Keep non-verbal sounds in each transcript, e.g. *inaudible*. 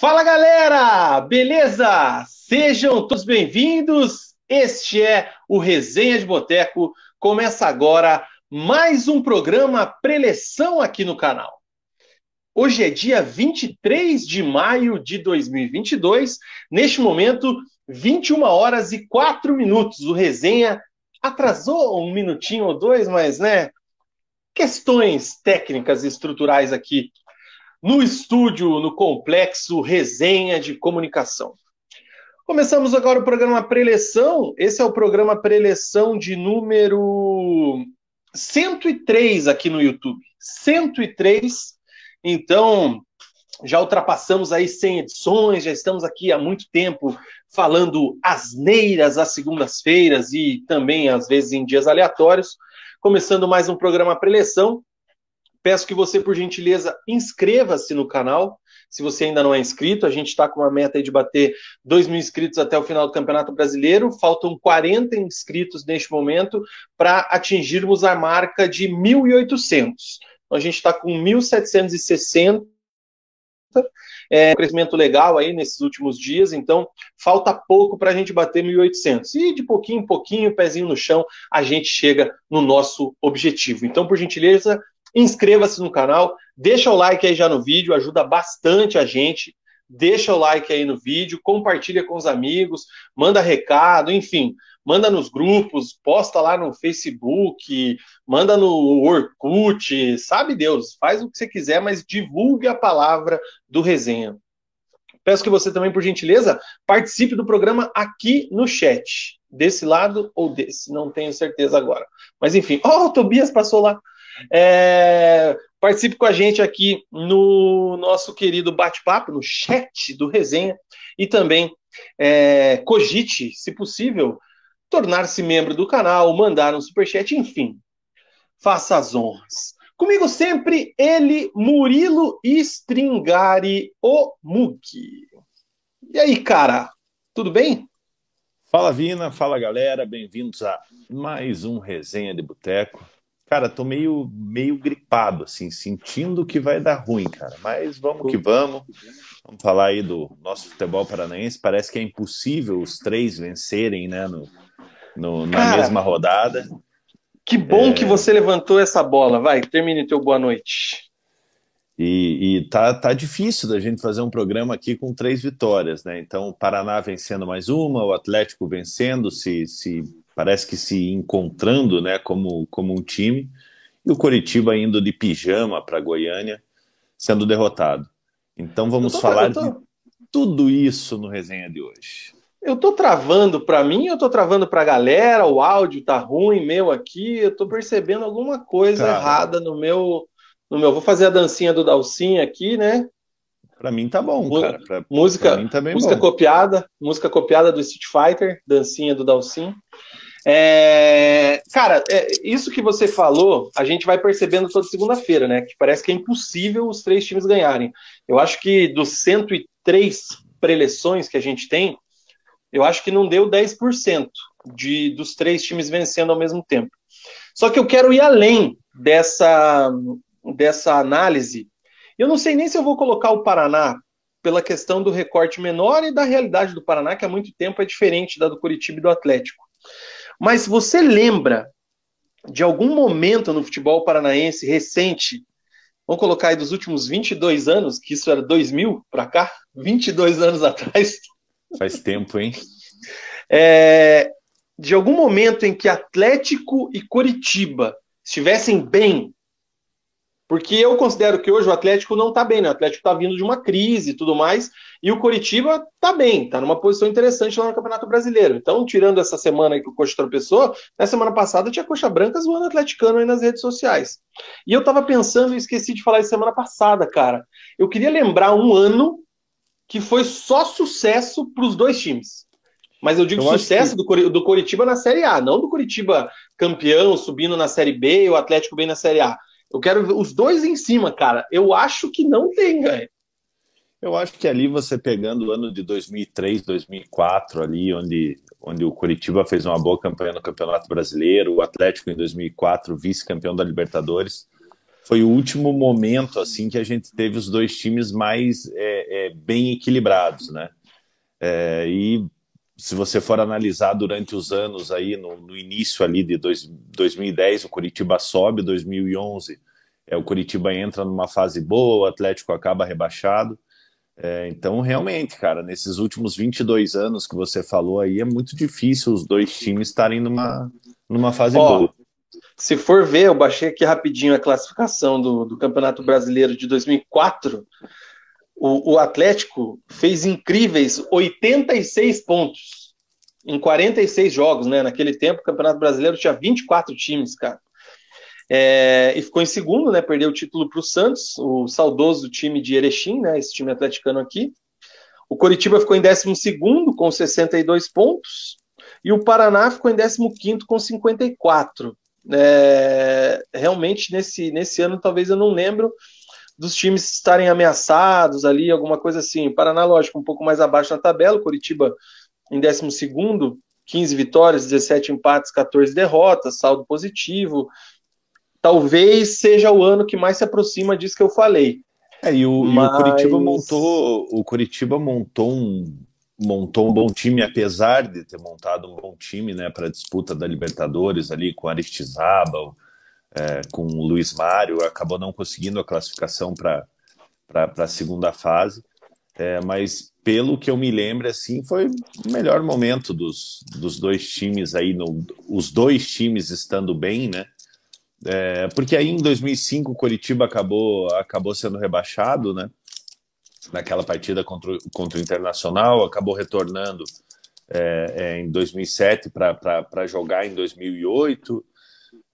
Fala galera, beleza? Sejam todos bem-vindos. Este é o Resenha de Boteco. Começa agora mais um programa preleção aqui no canal. Hoje é dia 23 de maio de 2022. Neste momento, 21 horas e 4 minutos. O Resenha atrasou um minutinho ou dois, mas né, questões técnicas e estruturais aqui no estúdio, no complexo Resenha de Comunicação. Começamos agora o programa Preleção. Esse é o programa Preleção de número 103 aqui no YouTube. 103. Então, já ultrapassamos aí 100 edições, já estamos aqui há muito tempo falando asneiras às segundas-feiras e também às vezes em dias aleatórios. Começando mais um programa Preleção. Peço que você, por gentileza, inscreva-se no canal. Se você ainda não é inscrito, a gente está com uma meta de bater 2 mil inscritos até o final do Campeonato Brasileiro. Faltam 40 inscritos neste momento para atingirmos a marca de 1.800. Então, a gente está com 1.760. É um crescimento legal aí nesses últimos dias, então falta pouco para a gente bater 1.800. E de pouquinho em pouquinho, pezinho no chão, a gente chega no nosso objetivo. Então, por gentileza, Inscreva-se no canal, deixa o like aí já no vídeo, ajuda bastante a gente. Deixa o like aí no vídeo, compartilha com os amigos, manda recado, enfim, manda nos grupos, posta lá no Facebook, manda no Orkut, sabe Deus, faz o que você quiser, mas divulgue a palavra do resenha. Peço que você também, por gentileza, participe do programa aqui no chat. Desse lado ou desse, não tenho certeza agora. Mas enfim, ó, oh, o Tobias passou lá. É, participe com a gente aqui no nosso querido bate-papo, no chat do Resenha, e também é, cogite, se possível, tornar-se membro do canal, mandar um superchat, enfim, faça as honras. Comigo sempre, ele, Murilo Stringari, o Mugi. E aí, cara, tudo bem? Fala, Vina, fala, galera, bem-vindos a mais um Resenha de Boteco. Cara, tô meio, meio gripado, assim, sentindo que vai dar ruim, cara. Mas vamos que vamos. Vamos falar aí do nosso futebol paranaense. Parece que é impossível os três vencerem, né, no, no na cara, mesma rodada. Que bom é... que você levantou essa bola. Vai, termine teu boa noite. E, e tá, tá difícil da gente fazer um programa aqui com três vitórias, né? Então, o Paraná vencendo mais uma, o Atlético vencendo, se, se parece que se encontrando né, como, como um time, e o Coritiba indo de pijama para Goiânia, sendo derrotado. Então vamos tô, falar tô... de tudo isso no resenha de hoje. Eu tô travando para mim, eu tô travando para a galera, o áudio tá ruim meu aqui, eu tô percebendo alguma coisa Cara. errada no meu no meu. Vou fazer a dancinha do Dalcinha aqui, né? Para mim tá bom, cara. Pra, música, pra tá música bom. copiada, música copiada do Street Fighter, dancinha do Dalcinha. É, cara, é, isso que você falou, a gente vai percebendo toda segunda-feira, né? Que parece que é impossível os três times ganharem. Eu acho que dos 103 preleções que a gente tem, eu acho que não deu 10% de, dos três times vencendo ao mesmo tempo. Só que eu quero ir além dessa, dessa análise. Eu não sei nem se eu vou colocar o Paraná pela questão do recorte menor e da realidade do Paraná, que há muito tempo é diferente da do Curitiba e do Atlético. Mas você lembra de algum momento no futebol paranaense recente, vamos colocar aí dos últimos 22 anos, que isso era 2000 para cá, 22 anos atrás. Faz tempo, hein? É, de algum momento em que Atlético e Coritiba estivessem bem porque eu considero que hoje o Atlético não está bem, né? O Atlético está vindo de uma crise e tudo mais, e o Coritiba está bem, está numa posição interessante lá no Campeonato Brasileiro. Então, tirando essa semana aí que o Coxa tropeçou, na semana passada tinha Coxa Branca zoando o atleticano aí nas redes sociais. E eu estava pensando e esqueci de falar isso semana passada, cara. Eu queria lembrar um ano que foi só sucesso para os dois times. Mas eu digo eu sucesso que... do, do Coritiba na Série A, não do Coritiba campeão, subindo na Série B e o Atlético bem na Série A. Eu quero os dois em cima, cara. Eu acho que não tem, velho. Eu acho que ali você pegando o ano de 2003, 2004, ali onde, onde o Curitiba fez uma boa campanha no Campeonato Brasileiro, o Atlético em 2004, vice-campeão da Libertadores, foi o último momento assim que a gente teve os dois times mais é, é, bem equilibrados, né? É, e se você for analisar durante os anos aí, no, no início ali de dois, 2010, o Curitiba sobe, 2011 é, o Curitiba entra numa fase boa, o Atlético acaba rebaixado. É, então, realmente, cara, nesses últimos 22 anos que você falou aí, é muito difícil os dois times estarem numa, numa fase Ó, boa. Se for ver, eu baixei aqui rapidinho a classificação do, do Campeonato Brasileiro de 2004. O, o Atlético fez incríveis 86 pontos em 46 jogos, né? Naquele tempo, o Campeonato Brasileiro tinha 24 times, cara. É, e ficou em segundo, né? Perdeu o título para o Santos, o saudoso time de Erechim, né? Esse time atleticano aqui. O Coritiba ficou em 12 com 62 pontos. E o Paraná ficou em 15 com 54. É, realmente, nesse, nesse ano, talvez eu não lembro dos times estarem ameaçados ali, alguma coisa assim. O Paraná, lógico, um pouco mais abaixo na tabela, o Curitiba em 12, 15 vitórias, 17 empates, 14 derrotas, saldo positivo. Talvez seja o ano que mais se aproxima disso que eu falei. É, e o, Mas... e o Curitiba montou, o Curitiba montou um, montou um bom time, apesar de ter montado um bom time né, para a disputa da Libertadores ali com Aristizábal, é, com o Luiz Mário, acabou não conseguindo a classificação para a segunda fase. É, mas pelo que eu me lembro, assim, foi o melhor momento dos, dos dois times aí, no, os dois times estando bem, né? É, porque aí em 2005 o Coritiba acabou, acabou sendo rebaixado, né? naquela partida contra, contra o Internacional, acabou retornando é, é, em 2007 para jogar em 2008.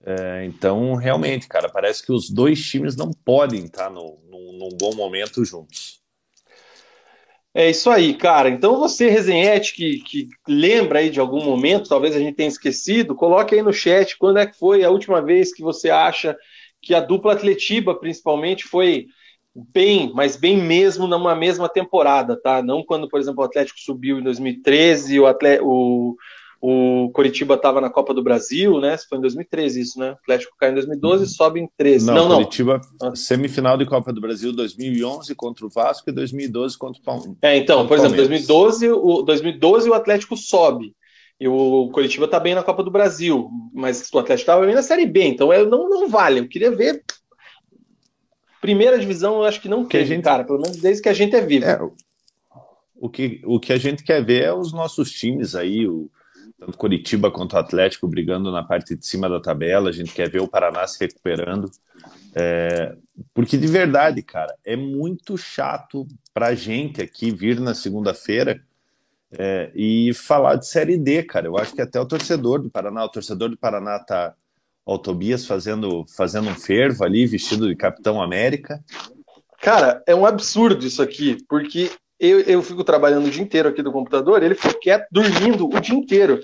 É, então, realmente, cara, parece que os dois times não podem estar no, no, num bom momento juntos. É isso aí, cara. Então você, Resenhete, que, que lembra aí de algum momento, talvez a gente tenha esquecido, coloque aí no chat quando é que foi a última vez que você acha que a dupla Atletiba, principalmente, foi bem, mas bem mesmo numa mesma temporada, tá? Não quando, por exemplo, o Atlético subiu em 2013, o, Atlético, o, o Coritiba estava na Copa do Brasil, né? Foi em 2013 isso, né? O Atlético cai em 2012 e sobe em 13. Não, não. Curitiba, não. semifinal de Copa do Brasil 2011 contra o Vasco e 2012 contra o Palmeiras. É, então, por exemplo, 2012 o, 2012 o Atlético sobe. E o Curitiba tá bem na Copa do Brasil, mas o Atlético estava bem na Série B, então eu, não, não vale. Eu queria ver Primeira divisão, eu acho que não tem, gente... cara, pelo menos desde que a gente é vivo. É, o, que, o que a gente quer ver é os nossos times aí, o, tanto Curitiba quanto o Atlético brigando na parte de cima da tabela, a gente quer ver o Paraná se recuperando. É, porque de verdade, cara, é muito chato pra gente aqui vir na segunda-feira é, e falar de Série D, cara. Eu acho que até o torcedor do Paraná, o torcedor do Paraná tá, o Tobias fazendo, fazendo um fervo ali, vestido de Capitão América. Cara, é um absurdo isso aqui, porque eu, eu fico trabalhando o dia inteiro aqui do computador, ele ficou quieto, dormindo o dia inteiro.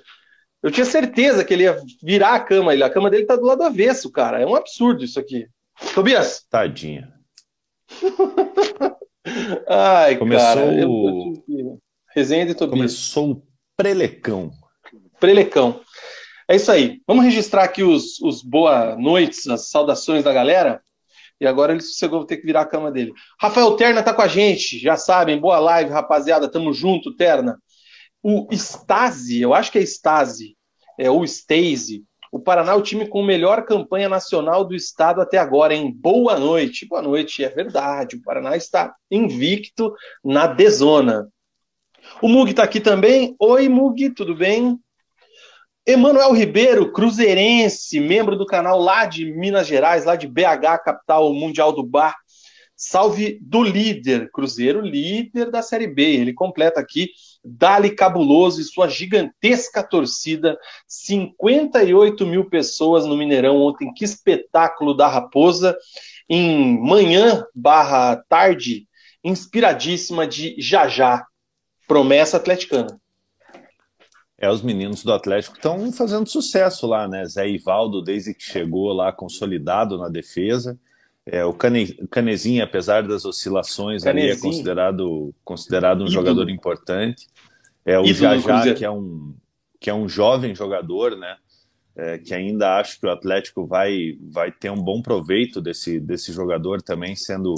Eu tinha certeza que ele ia virar a cama, ele, a cama dele tá do lado avesso, cara. É um absurdo isso aqui. Tobias? Tadinha. *laughs* Ai, Começou cara. Eu, eu, Resenha de Tobias. Começou o prelecão. Prelecão. É isso aí. Vamos registrar aqui os, os boa noites, as saudações da galera. E agora ele sossegou, vou ter que virar a cama dele. Rafael Terna tá com a gente, já sabem, boa live, rapaziada, tamo junto, Terna. O Stasi, eu acho que é Stasi, é o Stasi. O Paraná é o time com melhor campanha nacional do estado até agora, hein? Boa noite. Boa noite, é verdade. O Paraná está invicto na dezona. O Mug tá aqui também. Oi, Mug, tudo bem? Emanuel Ribeiro, cruzeirense, membro do canal lá de Minas Gerais, lá de BH, capital mundial do bar. Salve do líder, Cruzeiro, líder da Série B. Ele completa aqui, Dali Cabuloso e sua gigantesca torcida, 58 mil pessoas no Mineirão ontem. Que espetáculo da Raposa. Em manhã barra tarde, inspiradíssima de Jajá. Promessa atleticana. É, os meninos do Atlético estão fazendo sucesso lá, né? Zé Ivaldo, desde que chegou lá, consolidado na defesa. É, o Cane, Canezinho, apesar das oscilações, ali é considerado, considerado um Ídolo. jogador importante. É o Jajá, que é um, que é um jovem jogador, né? é, que ainda acho que o Atlético vai, vai ter um bom proveito desse, desse jogador também sendo,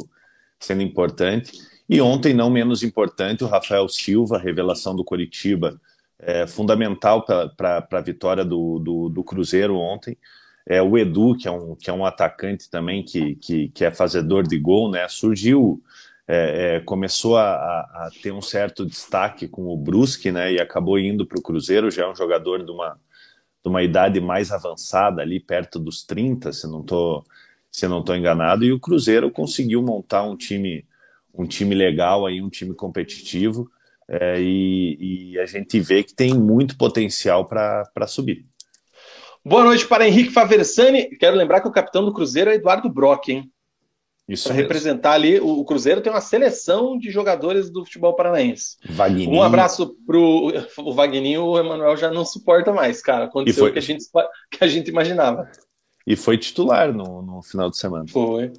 sendo importante. E ontem, não menos importante, o Rafael Silva, revelação do Coritiba, é, fundamental para a vitória do, do, do, Cruzeiro ontem. É, o Edu, que é, um, que é um atacante também, que, que, que é fazedor de gol, né? Surgiu, é, é, começou a, a, ter um certo destaque com o Brusque, né? E acabou indo para o Cruzeiro, já é um jogador de uma, de uma idade mais avançada, ali perto dos 30, se não estou se não estou enganado, e o Cruzeiro conseguiu montar um time um time legal aí, um time competitivo, é, e, e, a gente vê que tem muito potencial para subir. Boa noite para Henrique Faversani. Quero lembrar que o capitão do Cruzeiro é Eduardo Brock, hein? Isso para representar ali, o, o, Cruzeiro tem uma seleção de jogadores do futebol paranaense. Vagninho. Um abraço pro o Vagninho, o Emanuel já não suporta mais, cara. Aconteceu o que a gente, que a gente imaginava. E foi titular no, no final de semana. Foi.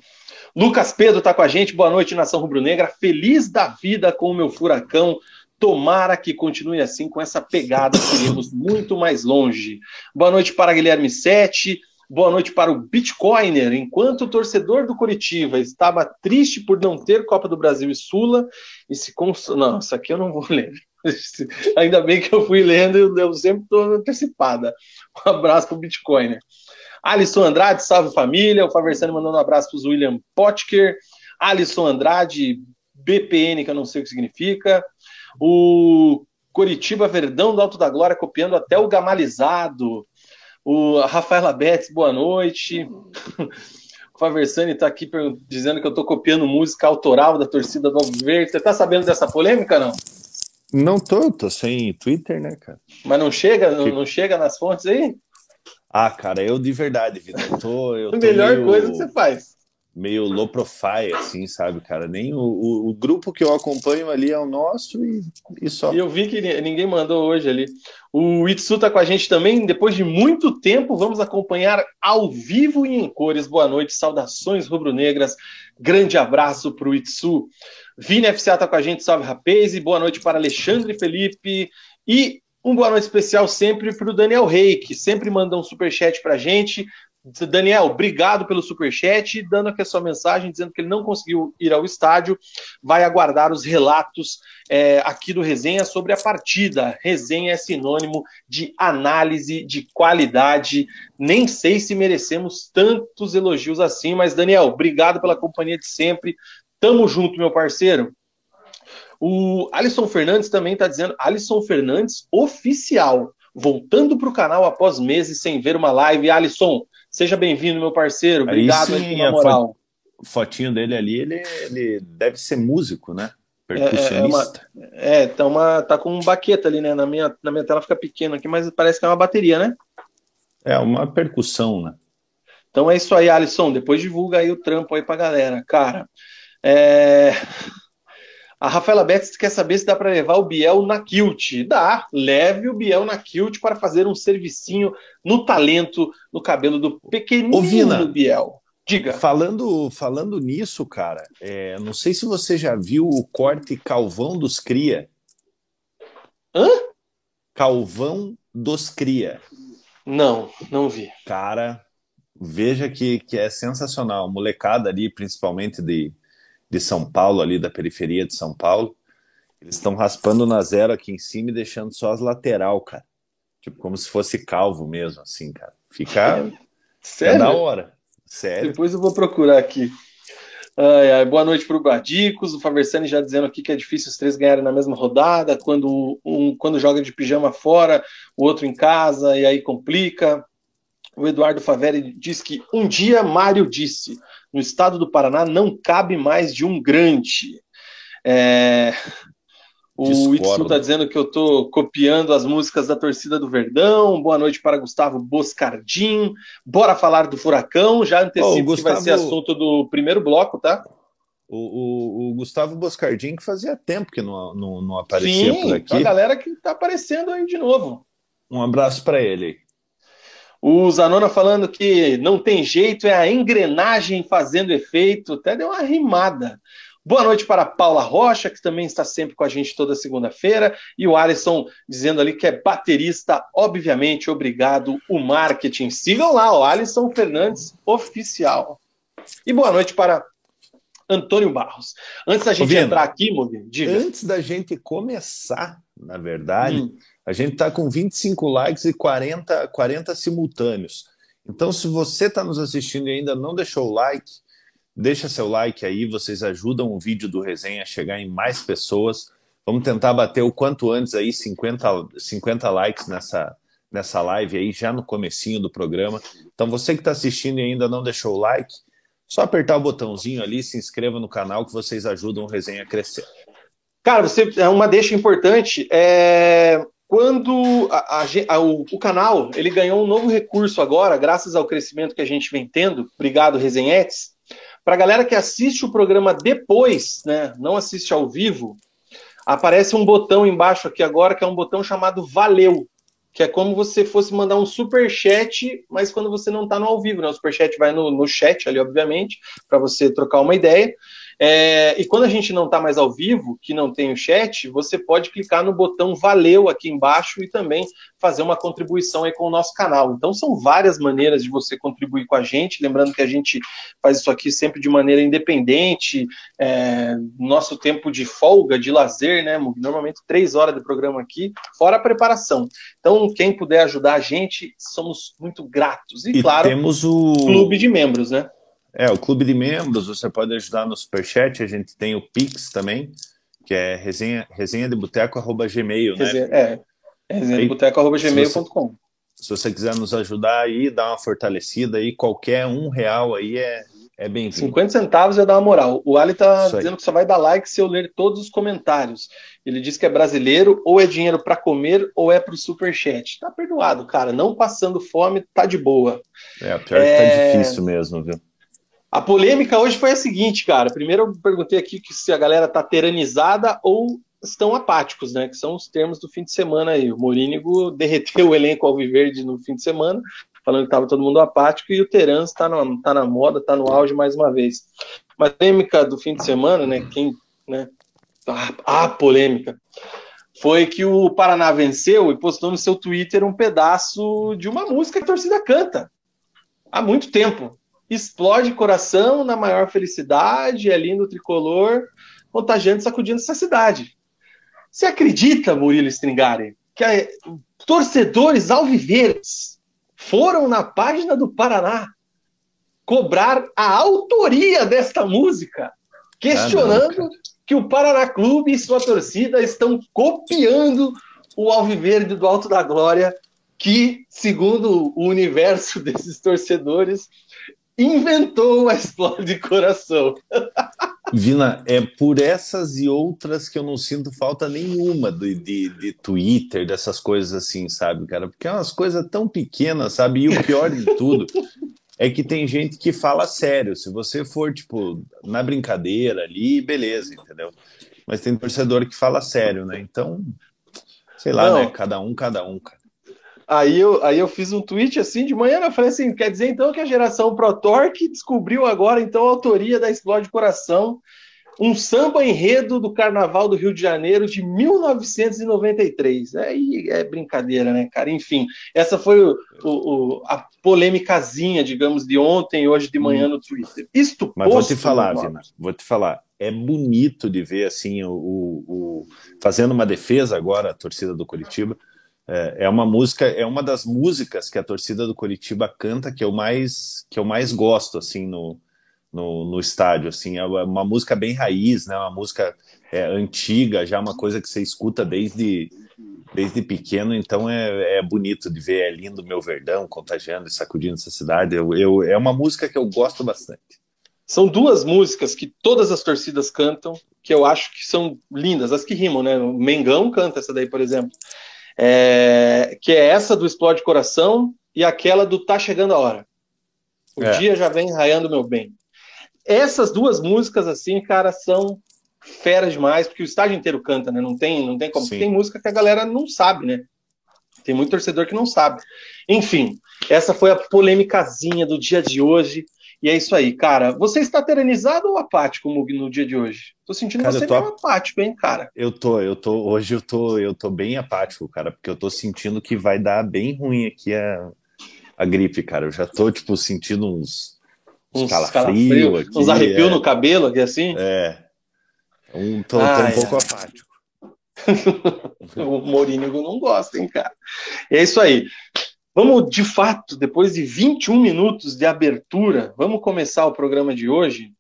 Lucas Pedro está com a gente. Boa noite, Nação Rubro-Negra. Feliz da vida com o meu furacão. Tomara que continue assim, com essa pegada, iremos muito mais longe. Boa noite para Guilherme Sete. Boa noite para o Bitcoiner. Enquanto o torcedor do Curitiba estava triste por não ter Copa do Brasil e Sula, e se cons... Não, isso aqui eu não vou ler. *laughs* Ainda bem que eu fui lendo e eu sempre estou antecipada. Um abraço para o Bitcoiner. Alisson Andrade, salve família. O Faversani mandando um abraço para o William Potker. Alisson Andrade, BPN, que eu não sei o que significa. O Coritiba Verdão do Alto da Glória copiando até o gamalizado. O Rafaela Betts, boa noite. O Faversani está aqui dizendo que eu estou copiando música autoral da torcida do Alviverde. Você está sabendo dessa polêmica, não? Não tô, tô sem Twitter, né, cara? Mas não chega, não, não chega nas fontes aí? Ah, cara, eu de verdade, Vitor, eu tô, eu tô *laughs* melhor meio... coisa que você faz meio low profile, assim, sabe, cara? Nem o, o, o, grupo que eu acompanho ali é o nosso e, e só. E eu vi que ninguém mandou hoje ali. O Itsu tá com a gente também. Depois de muito tempo, vamos acompanhar ao vivo e em cores. Boa noite, saudações rubro-negras. Grande abraço pro Itsu. Vini FCA tá com a gente, salve rapaz. E boa noite para Alexandre Felipe. E um boa noite especial sempre para o Daniel Rei, que sempre manda um superchat para gente. Daniel, obrigado pelo superchat, dando aqui a sua mensagem, dizendo que ele não conseguiu ir ao estádio, vai aguardar os relatos é, aqui do Resenha sobre a partida. Resenha é sinônimo de análise de qualidade. Nem sei se merecemos tantos elogios assim, mas Daniel, obrigado pela companhia de sempre. Tamo junto, meu parceiro. O Alisson Fernandes também está dizendo, Alisson Fernandes oficial, voltando para o canal após meses sem ver uma live. Alisson, Seja bem-vindo, meu parceiro. Obrigado aí, sim, pela moral. Fotinho dele ali, ele, ele deve ser músico, né? Percussionista. É, é, uma, é tá, uma, tá com um baqueta ali, né? Na minha, na minha tela fica pequeno aqui, mas parece que é uma bateria, né? É, uma percussão, né? Então é isso aí, Alisson. Depois divulga aí o trampo aí pra galera. Cara, é... A Rafaela Betts quer saber se dá para levar o Biel na Kilt. Dá, leve o Biel na Kilt para fazer um servicinho no talento, no cabelo do pequenino do Biel. Diga. Falando, falando nisso, cara, é, não sei se você já viu o corte Calvão dos Cria. Hã? Calvão dos Cria. Não, não vi. Cara, veja que, que é sensacional. Molecada ali, principalmente de de São Paulo, ali da periferia de São Paulo. Eles estão raspando na zero aqui em cima e deixando só as lateral, cara. Tipo, como se fosse calvo mesmo, assim, cara. Fica. Sério? É da hora. Sério. Depois eu vou procurar aqui. Ai, ai, boa noite para o Guardicos. O Faversani já dizendo aqui que é difícil os três ganharem na mesma rodada, quando um quando joga de pijama fora, o outro em casa, e aí complica. O Eduardo Faveri diz que um dia Mário disse: no estado do Paraná não cabe mais de um grande. É... O Itsu está dizendo que eu estou copiando as músicas da torcida do Verdão. Boa noite para Gustavo Boscardim. Bora falar do Furacão. Já antecipo oh, Gustavo... que vai ser assunto do primeiro bloco, tá? O, o, o Gustavo Boscardim, que fazia tempo que não, não, não aparecia Sim, por aqui. a galera que está aparecendo aí de novo. Um abraço para ele. O Zanona falando que não tem jeito, é a engrenagem fazendo efeito, até deu uma rimada. Boa noite para a Paula Rocha, que também está sempre com a gente toda segunda-feira. E o Alisson dizendo ali que é baterista, obviamente, obrigado, o marketing. Sigam lá, o Alisson Fernandes Oficial. E boa noite para Antônio Barros. Antes da gente Ouvindo, entrar aqui, Mogi, diga. Antes da gente começar, na verdade, hum. A gente está com 25 likes e 40, 40 simultâneos. Então, se você está nos assistindo e ainda não deixou o like, Deixa seu like aí, vocês ajudam o vídeo do resenha a chegar em mais pessoas. Vamos tentar bater o quanto antes aí 50, 50 likes nessa, nessa live aí, já no comecinho do programa. Então você que está assistindo e ainda não deixou o like, só apertar o botãozinho ali, se inscreva no canal que vocês ajudam o resenha a crescer. Cara, você é uma deixa importante. É, quando a, a, o, o, canal ele ganhou um novo recurso agora, graças ao crescimento que a gente vem tendo. Obrigado, Resenhetes. Para a galera que assiste o programa depois, né, não assiste ao vivo, aparece um botão embaixo aqui agora, que é um botão chamado Valeu, que é como você fosse mandar um super chat, mas quando você não está no ao vivo, né? O super chat vai no, no chat ali, obviamente, para você trocar uma ideia. É, e quando a gente não está mais ao vivo, que não tem o chat, você pode clicar no botão Valeu aqui embaixo e também fazer uma contribuição aí com o nosso canal. Então são várias maneiras de você contribuir com a gente. Lembrando que a gente faz isso aqui sempre de maneira independente, é, nosso tempo de folga, de lazer, né? Normalmente três horas de programa aqui, fora a preparação. Então, quem puder ajudar a gente, somos muito gratos. E, e claro, temos o clube de membros, né? É, o clube de membros, você pode ajudar no Superchat, a gente tem o Pix também, que é resenha, resenha de boteco, arroba gmail, né? É, é resenha de boteco, arroba gmail.com. Se você quiser nos ajudar aí, dar uma fortalecida aí, qualquer um real aí é, é bem-vindo. 50 centavos já dá uma moral. O Ali tá dizendo que só vai dar like se eu ler todos os comentários. Ele diz que é brasileiro, ou é dinheiro para comer, ou é pro superchat. Tá perdoado, cara. Não passando fome, tá de boa. É, pior é... que tá é, difícil mesmo, viu? A polêmica hoje foi a seguinte, cara. Primeiro eu perguntei aqui se a galera tá teranizada ou estão apáticos, né? Que são os termos do fim de semana aí. O Morínigo derreteu *laughs* o elenco alviverde no fim de semana, falando que estava todo mundo apático, e o Terans está tá na moda, está no auge mais uma vez. Mas a polêmica do fim de semana, né? Quem, né? A, a polêmica foi que o Paraná venceu e postou no seu Twitter um pedaço de uma música que a torcida canta há muito tempo explode coração na maior felicidade, é lindo tricolor, contagiando e sacudindo essa cidade. Você acredita, Murilo Stringari, que a, torcedores alviverdes foram na página do Paraná cobrar a autoria desta música, questionando ah, que o Paraná Clube e sua torcida estão copiando o Alviverde do Alto da Glória, que, segundo o universo *laughs* desses torcedores, inventou a Explode Coração. Vina, é por essas e outras que eu não sinto falta nenhuma de, de, de, Twitter, dessas coisas assim, sabe, cara? Porque é umas coisas tão pequenas, sabe? E o pior de tudo é que tem gente que fala sério. Se você for, tipo, na brincadeira ali, beleza, entendeu? Mas tem torcedor que fala sério, né? Então, sei lá, não. né? Cada um, cada um, cara. Aí eu, aí eu fiz um tweet assim de manhã, eu falei assim, quer dizer então que a geração Pro Torque descobriu agora então a autoria da Explode Coração, um samba enredo do Carnaval do Rio de Janeiro de 1993. Aí é, é brincadeira, né, cara? Enfim, essa foi o, o, a polêmicazinha, digamos, de ontem e hoje de manhã no Twitter. Isto Mas posto, vou te falar, Vina, vou te falar. É bonito de ver assim o, o, fazendo uma defesa agora a torcida do Curitiba é, é, uma música, é uma das músicas que a torcida do Curitiba canta que eu mais que eu mais gosto assim no, no, no estádio assim é uma música bem raiz, né? Uma música é, antiga, já uma coisa que você escuta desde desde pequeno, então é, é bonito de ver, é lindo meu verdão contagiando e sacudindo essa cidade. Eu, eu, é uma música que eu gosto bastante. São duas músicas que todas as torcidas cantam, que eu acho que são lindas, as que rimam, né? O Mengão canta essa daí, por exemplo é, que é essa do Explode Coração e aquela do Tá Chegando a Hora. O é. dia já vem raiando meu bem. Essas duas músicas, assim, cara, são feras demais, porque o estádio inteiro canta, né? Não tem, não tem como. Tem música que a galera não sabe, né? Tem muito torcedor que não sabe. Enfim, essa foi a polêmicazinha do dia de hoje. E é isso aí, cara. Você está terenizado ou apático Mug, no dia de hoje? Tô sentindo cara, você tô... meio apático, hein, cara? Eu tô, eu tô. Hoje eu tô, eu tô bem apático, cara, porque eu tô sentindo que vai dar bem ruim aqui a, a gripe, cara. Eu já tô, tipo, sentindo uns. Uns calafrio, aqui, uns arrepios é, no cabelo aqui assim? É. Um, tô, tô um pouco apático. *laughs* o Mourinho não gosta, hein, cara. É isso aí. Vamos, de fato, depois de 21 minutos de abertura, vamos começar o programa de hoje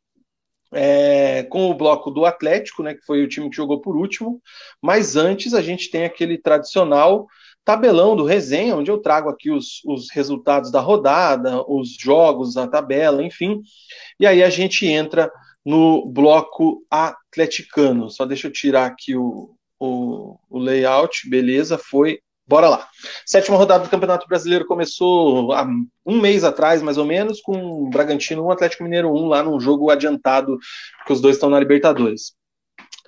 é, com o bloco do Atlético, né, que foi o time que jogou por último. Mas antes, a gente tem aquele tradicional tabelão do resenha, onde eu trago aqui os, os resultados da rodada, os jogos, a tabela, enfim. E aí a gente entra no bloco atleticano. Só deixa eu tirar aqui o, o, o layout, beleza, foi Bora lá. Sétima rodada do Campeonato Brasileiro começou há um mês atrás, mais ou menos, com o Bragantino 1, Atlético Mineiro 1, lá num jogo adiantado, porque os dois estão na Libertadores.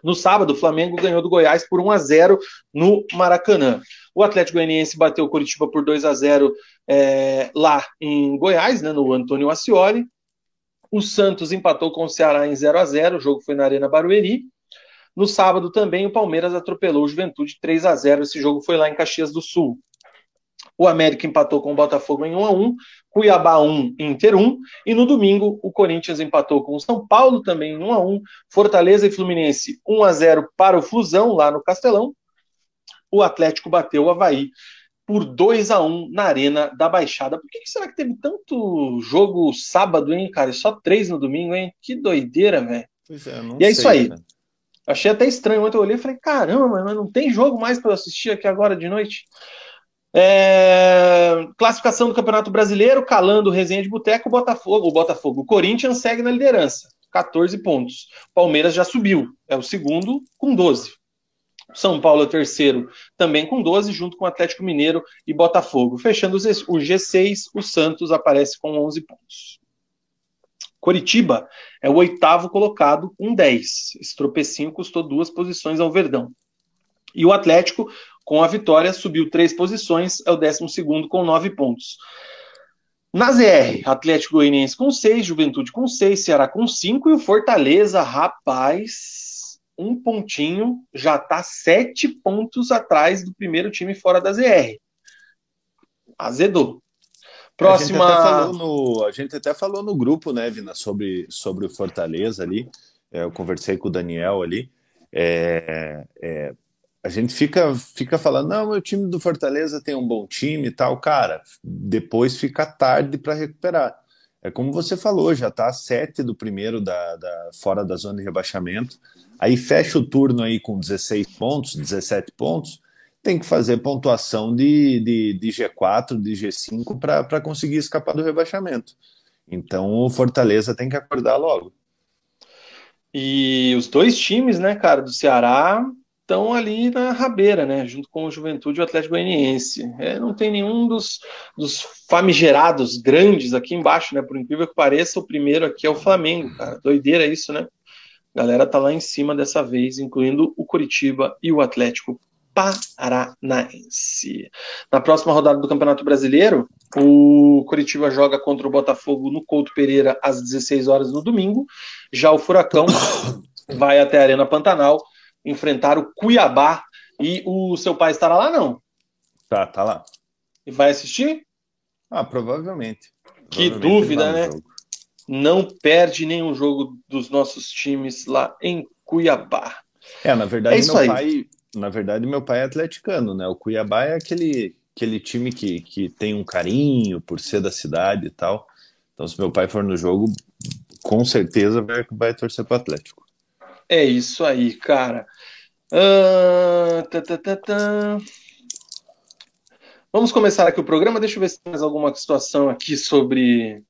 No sábado, o Flamengo ganhou do Goiás por 1 a 0 no Maracanã. O Atlético Goianiense bateu o Curitiba por 2 a 0 é, lá em Goiás, né, no Antônio Ascioli. O Santos empatou com o Ceará em 0 a 0 o jogo foi na Arena Barueri. No sábado também o Palmeiras atropelou o Juventude 3 a 0. Esse jogo foi lá em Caxias do Sul. O América empatou com o Botafogo em 1 a 1, Cuiabá 1, Inter 1, e no domingo o Corinthians empatou com o São Paulo também em 1 a 1, Fortaleza e Fluminense 1 a 0 para o Flusão lá no Castelão. O Atlético bateu o Havaí por 2 a 1 na Arena da Baixada. Por que, que será que teve tanto jogo sábado, hein, cara? E só três no domingo, hein? Que doideira, velho. Pois é, não E é sei, isso aí. Né? Achei até estranho. Ontem eu olhei e falei, caramba, mas não tem jogo mais para assistir aqui agora de noite. É... Classificação do Campeonato Brasileiro, calando resenha de boteco, o Botafogo, o Botafogo. O Corinthians segue na liderança, 14 pontos. Palmeiras já subiu, é o segundo com 12. São Paulo é terceiro, também com 12, junto com Atlético Mineiro e Botafogo. Fechando o G6, o Santos aparece com 11 pontos. Coritiba é o oitavo colocado com 10. Esse tropecinho custou duas posições ao Verdão. E o Atlético, com a vitória, subiu três posições, é o décimo segundo com nove pontos. Na ZR, Atlético Goianiense com seis, Juventude com seis, Ceará com cinco e o Fortaleza, rapaz, um pontinho, já está sete pontos atrás do primeiro time fora da ZR. Azedou. Próxima. A gente, até falou no, a gente até falou no grupo, né, Vina, sobre, sobre o Fortaleza ali. É, eu conversei com o Daniel ali. É, é, a gente fica, fica falando, não, o time do Fortaleza tem um bom time e tal. Cara, depois fica tarde para recuperar. É como você falou, já está sete do primeiro da, da, fora da zona de rebaixamento. Aí fecha o turno aí com 16 pontos, 17 pontos tem que fazer pontuação de, de, de G4, de G5 para conseguir escapar do rebaixamento. Então o Fortaleza tem que acordar logo. E os dois times, né, cara, do Ceará estão ali na rabeira, né, junto com o Juventude e o Atlético Goianiense. É, não tem nenhum dos, dos famigerados grandes aqui embaixo, né, por incrível que pareça, o primeiro aqui é o Flamengo, cara. Doideira isso, né? A galera tá lá em cima dessa vez, incluindo o Curitiba e o Atlético Paranaense. Na próxima rodada do Campeonato Brasileiro, o Curitiba joga contra o Botafogo no Couto Pereira às 16 horas no domingo. Já o Furacão *coughs* vai até a Arena Pantanal enfrentar o Cuiabá. E o seu pai estará lá, não? Tá, tá lá. E vai assistir? Ah, provavelmente. Que provavelmente dúvida, né? Jogo. Não perde nenhum jogo dos nossos times lá em Cuiabá. É, na verdade, é meu pai, na verdade, meu pai é atleticano, né? O Cuiabá é aquele, aquele time que, que tem um carinho por ser da cidade e tal. Então, se meu pai for no jogo, com certeza vai, vai torcer para o Atlético. É isso aí, cara. Uh. Vamos começar aqui o programa. Deixa eu ver se tem mais alguma situação aqui sobre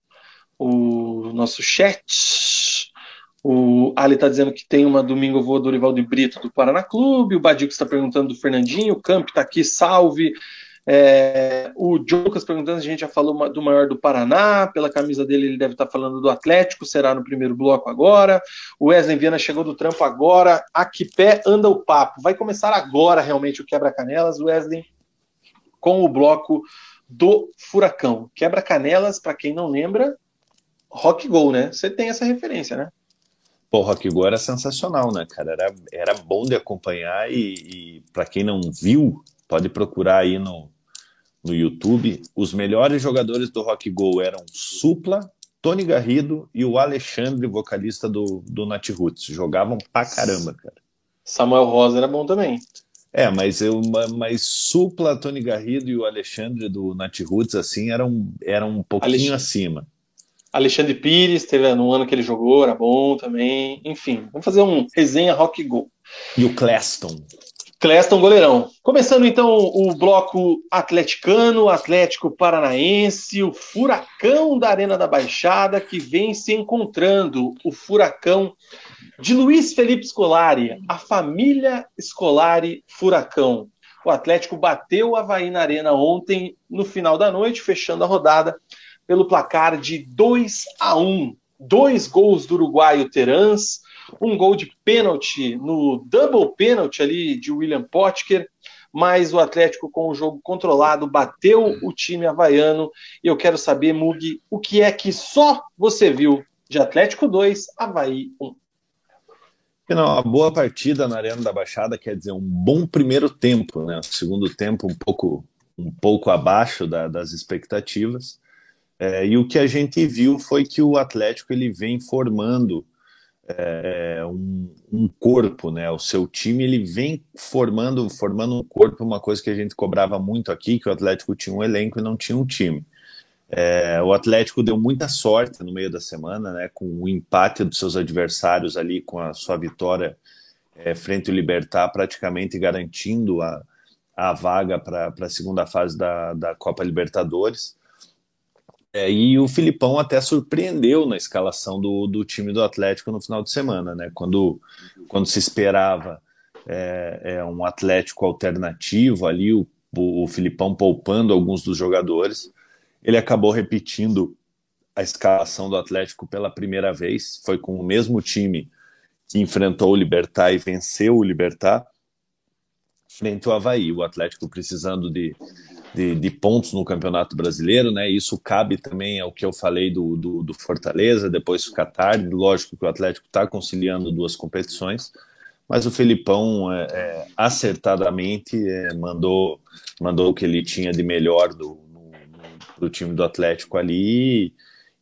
o nosso chat. O Ali está dizendo que tem uma domingo voo do Rivaldo Brito do Paraná Clube. O Badico está perguntando do Fernandinho. O Camp está aqui, salve. É, o Jocas perguntando a gente já falou do maior do Paraná. Pela camisa dele, ele deve estar tá falando do Atlético. Será no primeiro bloco agora. O Wesley Viana chegou do trampo agora. A que pé anda o papo? Vai começar agora realmente o Quebra-Canelas, Wesley, com o bloco do Furacão. Quebra-Canelas, para quem não lembra, Rock Go, né? Você tem essa referência, né? Pô, o Rock Go era sensacional, né, cara? Era, era bom de acompanhar e, e para quem não viu, pode procurar aí no, no YouTube. Os melhores jogadores do Rock Go eram Supla, Tony Garrido e o Alexandre, vocalista do, do Nat Roots. Jogavam pra caramba, cara. Samuel Rosa era bom também. É, mas eu, mas Supla, Tony Garrido e o Alexandre do Nat Roots, assim, eram, eram um pouquinho Alexandre. acima. Alexandre Pires, teve no ano que ele jogou, era bom também. Enfim, vamos fazer um resenha rock go. E o Cleston. Cleston goleirão. Começando então o bloco atleticano, Atlético Paranaense, o furacão da Arena da Baixada que vem se encontrando, o furacão de Luiz Felipe Scolari, a família Scolari Furacão. O Atlético bateu o Havaí na Arena ontem, no final da noite, fechando a rodada pelo placar de 2 a 1. Dois gols do uruguaio Terans, um gol de pênalti no double pênalti ali de William Potker, mas o Atlético com o jogo controlado bateu o time havaiano. E eu quero saber, Mug, o que é que só você viu de Atlético 2, Havaí 1? Não, a boa partida na Arena da Baixada quer dizer um bom primeiro tempo, né? Segundo tempo um pouco, um pouco abaixo da, das expectativas. É, e o que a gente viu foi que o Atlético ele vem formando é, um, um, corpo, né? O seu time ele vem formando, formando um corpo, uma coisa que a gente cobrava muito aqui, que o Atlético tinha um elenco e não tinha um time. É, o Atlético deu muita sorte no meio da semana, né? Com o empate dos seus adversários ali, com a sua vitória é, frente ao Libertar, praticamente garantindo a, a vaga para a segunda fase da, da Copa Libertadores. É, e o Filipão até surpreendeu na escalação do, do time do Atlético no final de semana, né? Quando, quando se esperava é, é um Atlético alternativo ali, o, o Filipão poupando alguns dos jogadores, ele acabou repetindo a escalação do Atlético pela primeira vez, foi com o mesmo time que enfrentou o Libertar e venceu o Libertar frente ao Havaí. O Atlético precisando de de, de, pontos no Campeonato Brasileiro, né? Isso cabe também ao que eu falei do, do, do Fortaleza, depois ficar tarde. Lógico que o Atlético está conciliando duas competições, mas o Felipão é, é, acertadamente é, mandou, mandou o que ele tinha de melhor do, no, time do Atlético ali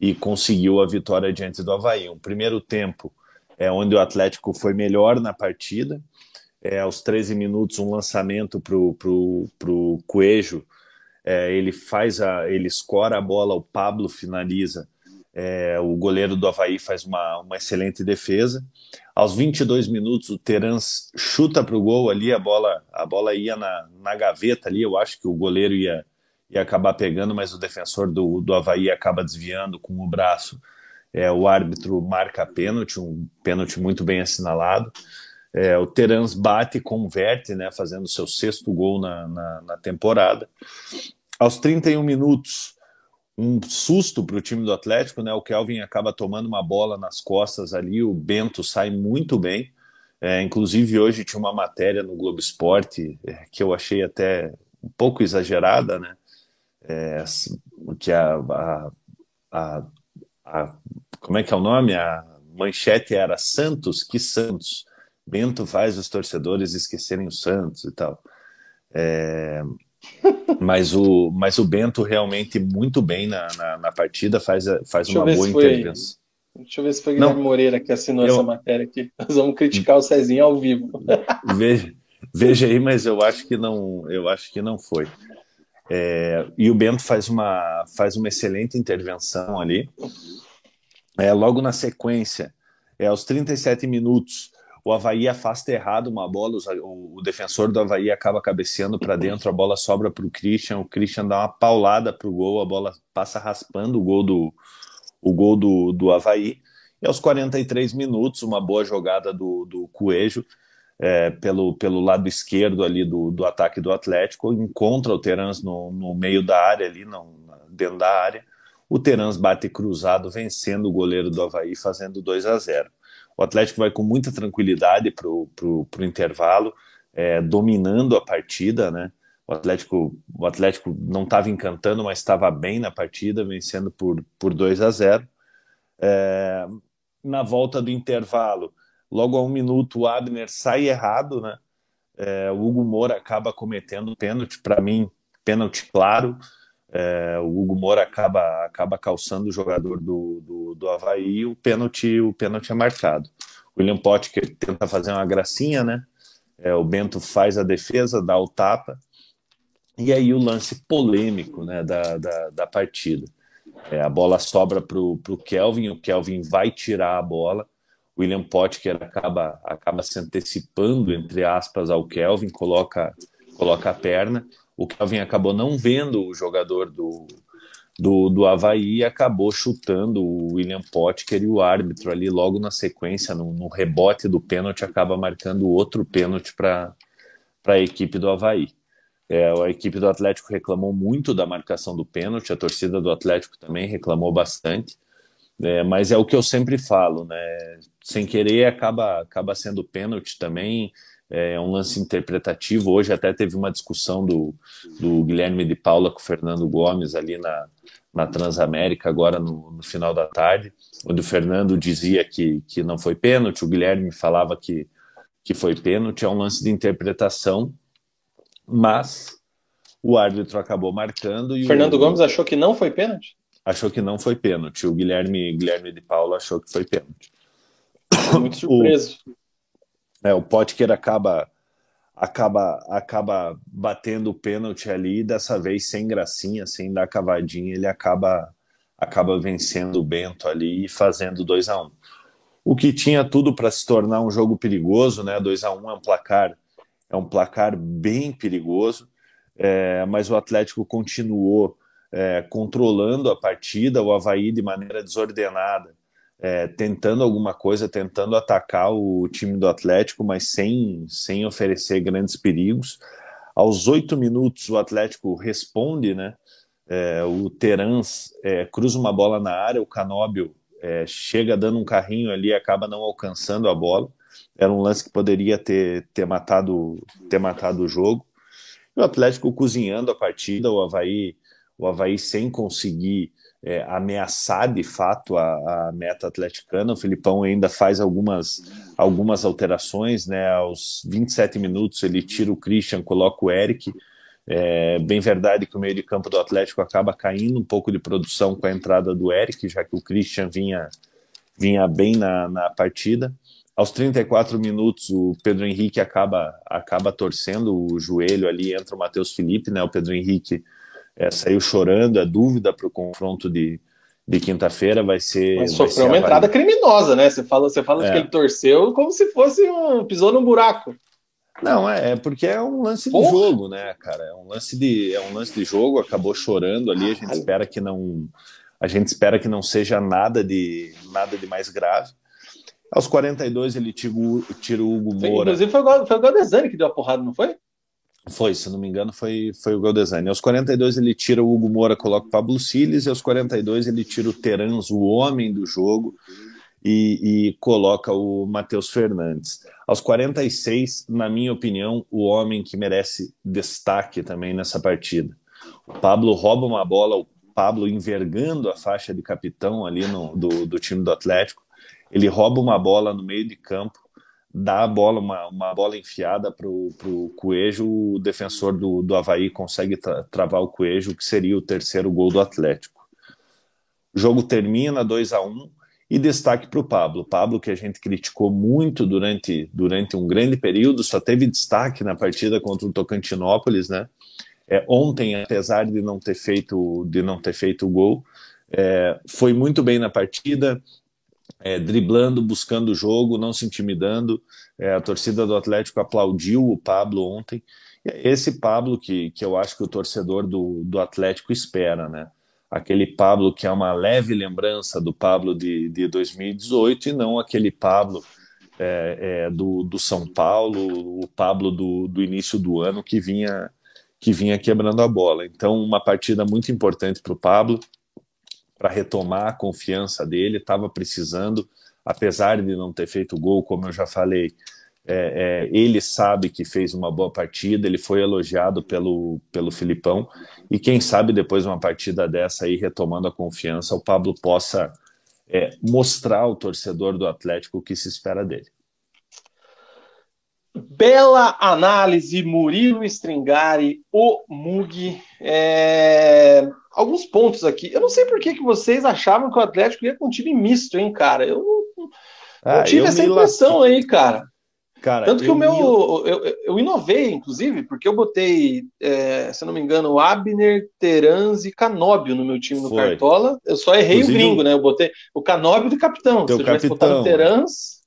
e, e conseguiu a vitória diante do Havaí. Um primeiro tempo é onde o Atlético foi melhor na partida. É, aos 13 minutos, um lançamento para o Coelho é, ele faz a, ele escora a bola, o Pablo finaliza, é, o goleiro do Havaí faz uma, uma excelente defesa. Aos 22 minutos, o Terans chuta para o gol ali, a bola, a bola ia na, na gaveta ali, eu acho que o goleiro ia, ia acabar pegando, mas o defensor do, do Havaí acaba desviando com o braço. É, o árbitro marca pênalti, um pênalti muito bem assinalado. É, o Terans bate e converte, né, fazendo seu sexto gol na, na, na temporada. Aos 31 minutos, um susto para o time do Atlético, né? O Kelvin acaba tomando uma bola nas costas ali, o Bento sai muito bem. É, inclusive, hoje tinha uma matéria no Globo Esporte é, que eu achei até um pouco exagerada, né? É, que a, a, a, a, Como é que é o nome? A manchete era Santos, que Santos. Bento faz os torcedores esquecerem o Santos e tal. É, *laughs* mas, o, mas o Bento realmente muito bem na, na, na partida, faz, faz uma boa intervenção. Deixa eu ver se foi Guilherme Não, Moreira que assinou eu... essa matéria aqui. *laughs* Nós vamos criticar o Cezinho ao vivo. *laughs* Veja, veja aí, mas eu acho que não, eu acho que não foi. É, e o Bento faz uma, faz uma excelente intervenção ali. É, logo na sequência, é, aos 37 minutos, o Havaí afasta errado uma bola, o, defensor do Havaí acaba cabeceando para dentro, a bola sobra para o Christian, o Christian dá uma paulada para o gol, a bola passa raspando o gol do, o gol do, do Havaí. E aos 43 minutos, uma boa jogada do, do Coelho é, pelo, pelo lado esquerdo ali do, do ataque do Atlético, encontra o Terans no, no meio da área ali, não, dentro da área. O Terans bate cruzado, vencendo o goleiro do Havaí, fazendo 2 a 0. O Atlético vai com muita tranquilidade para o intervalo, é, dominando a partida, né? O Atlético, o Atlético não estava encantando, mas estava bem na partida, vencendo por, por 2 a 0. É, na volta do intervalo, logo a um minuto, o Abner sai errado, né? É, o Hugo Moura acaba cometendo pênalti, para mim, pênalti claro. É, o Hugo Moura acaba, acaba calçando o jogador do, do, do Havaí e o pênalti, o pênalti é marcado. O William Potker tenta fazer uma gracinha, né? É, o Bento faz a defesa, dá o tapa. E aí o lance polêmico né, da, da, da partida. É, a bola sobra para o Kelvin, o Kelvin vai tirar a bola. O William Potker acaba, acaba se antecipando, entre aspas, ao Kelvin, coloca, coloca a perna o Kelvin acabou não vendo o jogador do, do, do Havaí e acabou chutando o William Potker e o árbitro ali logo na sequência, no, no rebote do pênalti, acaba marcando outro pênalti para a equipe do Havaí. É, a equipe do Atlético reclamou muito da marcação do pênalti, a torcida do Atlético também reclamou bastante, é, mas é o que eu sempre falo, né? Sem querer acaba, acaba sendo pênalti também é um lance interpretativo. Hoje até teve uma discussão do, do Guilherme de Paula com o Fernando Gomes ali na, na Transamérica, agora no, no, final da tarde, onde o Fernando dizia que, que não foi pênalti, o Guilherme falava que, que foi pênalti. É um lance de interpretação, mas o árbitro acabou marcando. E Fernando o, Gomes achou que não foi pênalti? Achou que não foi pênalti. O Guilherme, Guilherme de Paula achou que foi pênalti. Muito surpreso. O, é, o Potker acaba acaba acaba batendo o pênalti ali, dessa vez sem gracinha, sem dar cavadinha, ele acaba acaba vencendo o Bento ali e fazendo 2 a 1 um. O que tinha tudo para se tornar um jogo perigoso, né? 2 a 1 um é um placar é um placar bem perigoso, é, mas o Atlético continuou é, controlando a partida, o Havaí de maneira desordenada, é, tentando alguma coisa, tentando atacar o time do Atlético, mas sem, sem oferecer grandes perigos. Aos oito minutos, o Atlético responde, né? É, o Terans é, cruza uma bola na área, o Canóbio é, chega dando um carrinho ali acaba não alcançando a bola. Era um lance que poderia ter, ter, matado, ter matado o jogo. E o Atlético cozinhando a partida, o Havaí, o Havaí sem conseguir é, ameaçar de fato a, a, meta atleticana. O Filipão ainda faz algumas, algumas alterações, né? Aos 27 minutos ele tira o Christian, coloca o Eric. É bem verdade que o meio de campo do Atlético acaba caindo um pouco de produção com a entrada do Eric, já que o Christian vinha, vinha bem na, na partida. Aos 34 minutos, o Pedro Henrique acaba, acaba torcendo o joelho ali, entra o Matheus Felipe, né? O Pedro Henrique é, saiu chorando, a dúvida para o confronto de, de quinta-feira vai ser. Mas sofreu ser uma entrada criminosa, né? Você fala, você fala é. que ele torceu como se fosse um. pisou num buraco. Não, é, é porque é um lance Porra. de jogo, né, cara? É um lance de, é um lance de jogo, acabou chorando ali, a gente espera que não. A gente espera que não seja nada de nada de mais grave. Aos 42 ele tira o, tira o Hugo Moura. Inclusive foi o, foi o que deu a porrada, não foi? Foi, se não me engano, foi, foi o Galdesani. Aos 42 ele tira o Hugo Moura, coloca o Pablo Siles, e aos 42 ele tira o Terans, o homem do jogo, e, e coloca o Matheus Fernandes. Aos 46, na minha opinião, o homem que merece destaque também nessa partida. O Pablo rouba uma bola, o Pablo envergando a faixa de capitão ali no, do, do time do Atlético. Ele rouba uma bola no meio de campo, dá a bola, uma, uma bola enfiada para o Coelho, o defensor do, do Havaí consegue tra travar o Coelho, que seria o terceiro gol do Atlético. O jogo termina 2 a 1 um, e destaque para o Pablo. Pablo, que a gente criticou muito durante, durante um grande período, só teve destaque na partida contra o Tocantinópolis, né? É, ontem, apesar de não ter feito de não ter feito o gol, é, foi muito bem na partida, é, driblando, buscando o jogo, não se intimidando. É, a torcida do Atlético aplaudiu o Pablo ontem. É esse Pablo que, que eu acho que o torcedor do, do Atlético espera, né? Aquele Pablo que é uma leve lembrança do Pablo de, de 2018 e não aquele Pablo é, é, do, do São Paulo, o Pablo do, do início do ano que vinha que vinha quebrando a bola. Então, uma partida muito importante para o Pablo para retomar a confiança dele, estava precisando, apesar de não ter feito gol, como eu já falei, é, é, ele sabe que fez uma boa partida, ele foi elogiado pelo, pelo Filipão, e quem sabe depois de uma partida dessa aí, retomando a confiança, o Pablo possa é, mostrar ao torcedor do Atlético o que se espera dele. Bela análise, Murilo Stringari, o Mug. É... Alguns pontos aqui. Eu não sei por que, que vocês achavam que o Atlético ia com um time misto, hein, cara? Eu ah, tive eu essa impressão aí, cara. Cara, Tanto que o meu. Me... Eu, eu, inovei, inclusive, porque eu botei, é, se não me engano, Abner, Terans e Canóbio no meu time no Foi. Cartola. Eu só errei inclusive, o gringo, né? Eu botei o Canóbio do capitão. Se eu tivesse botado Terans.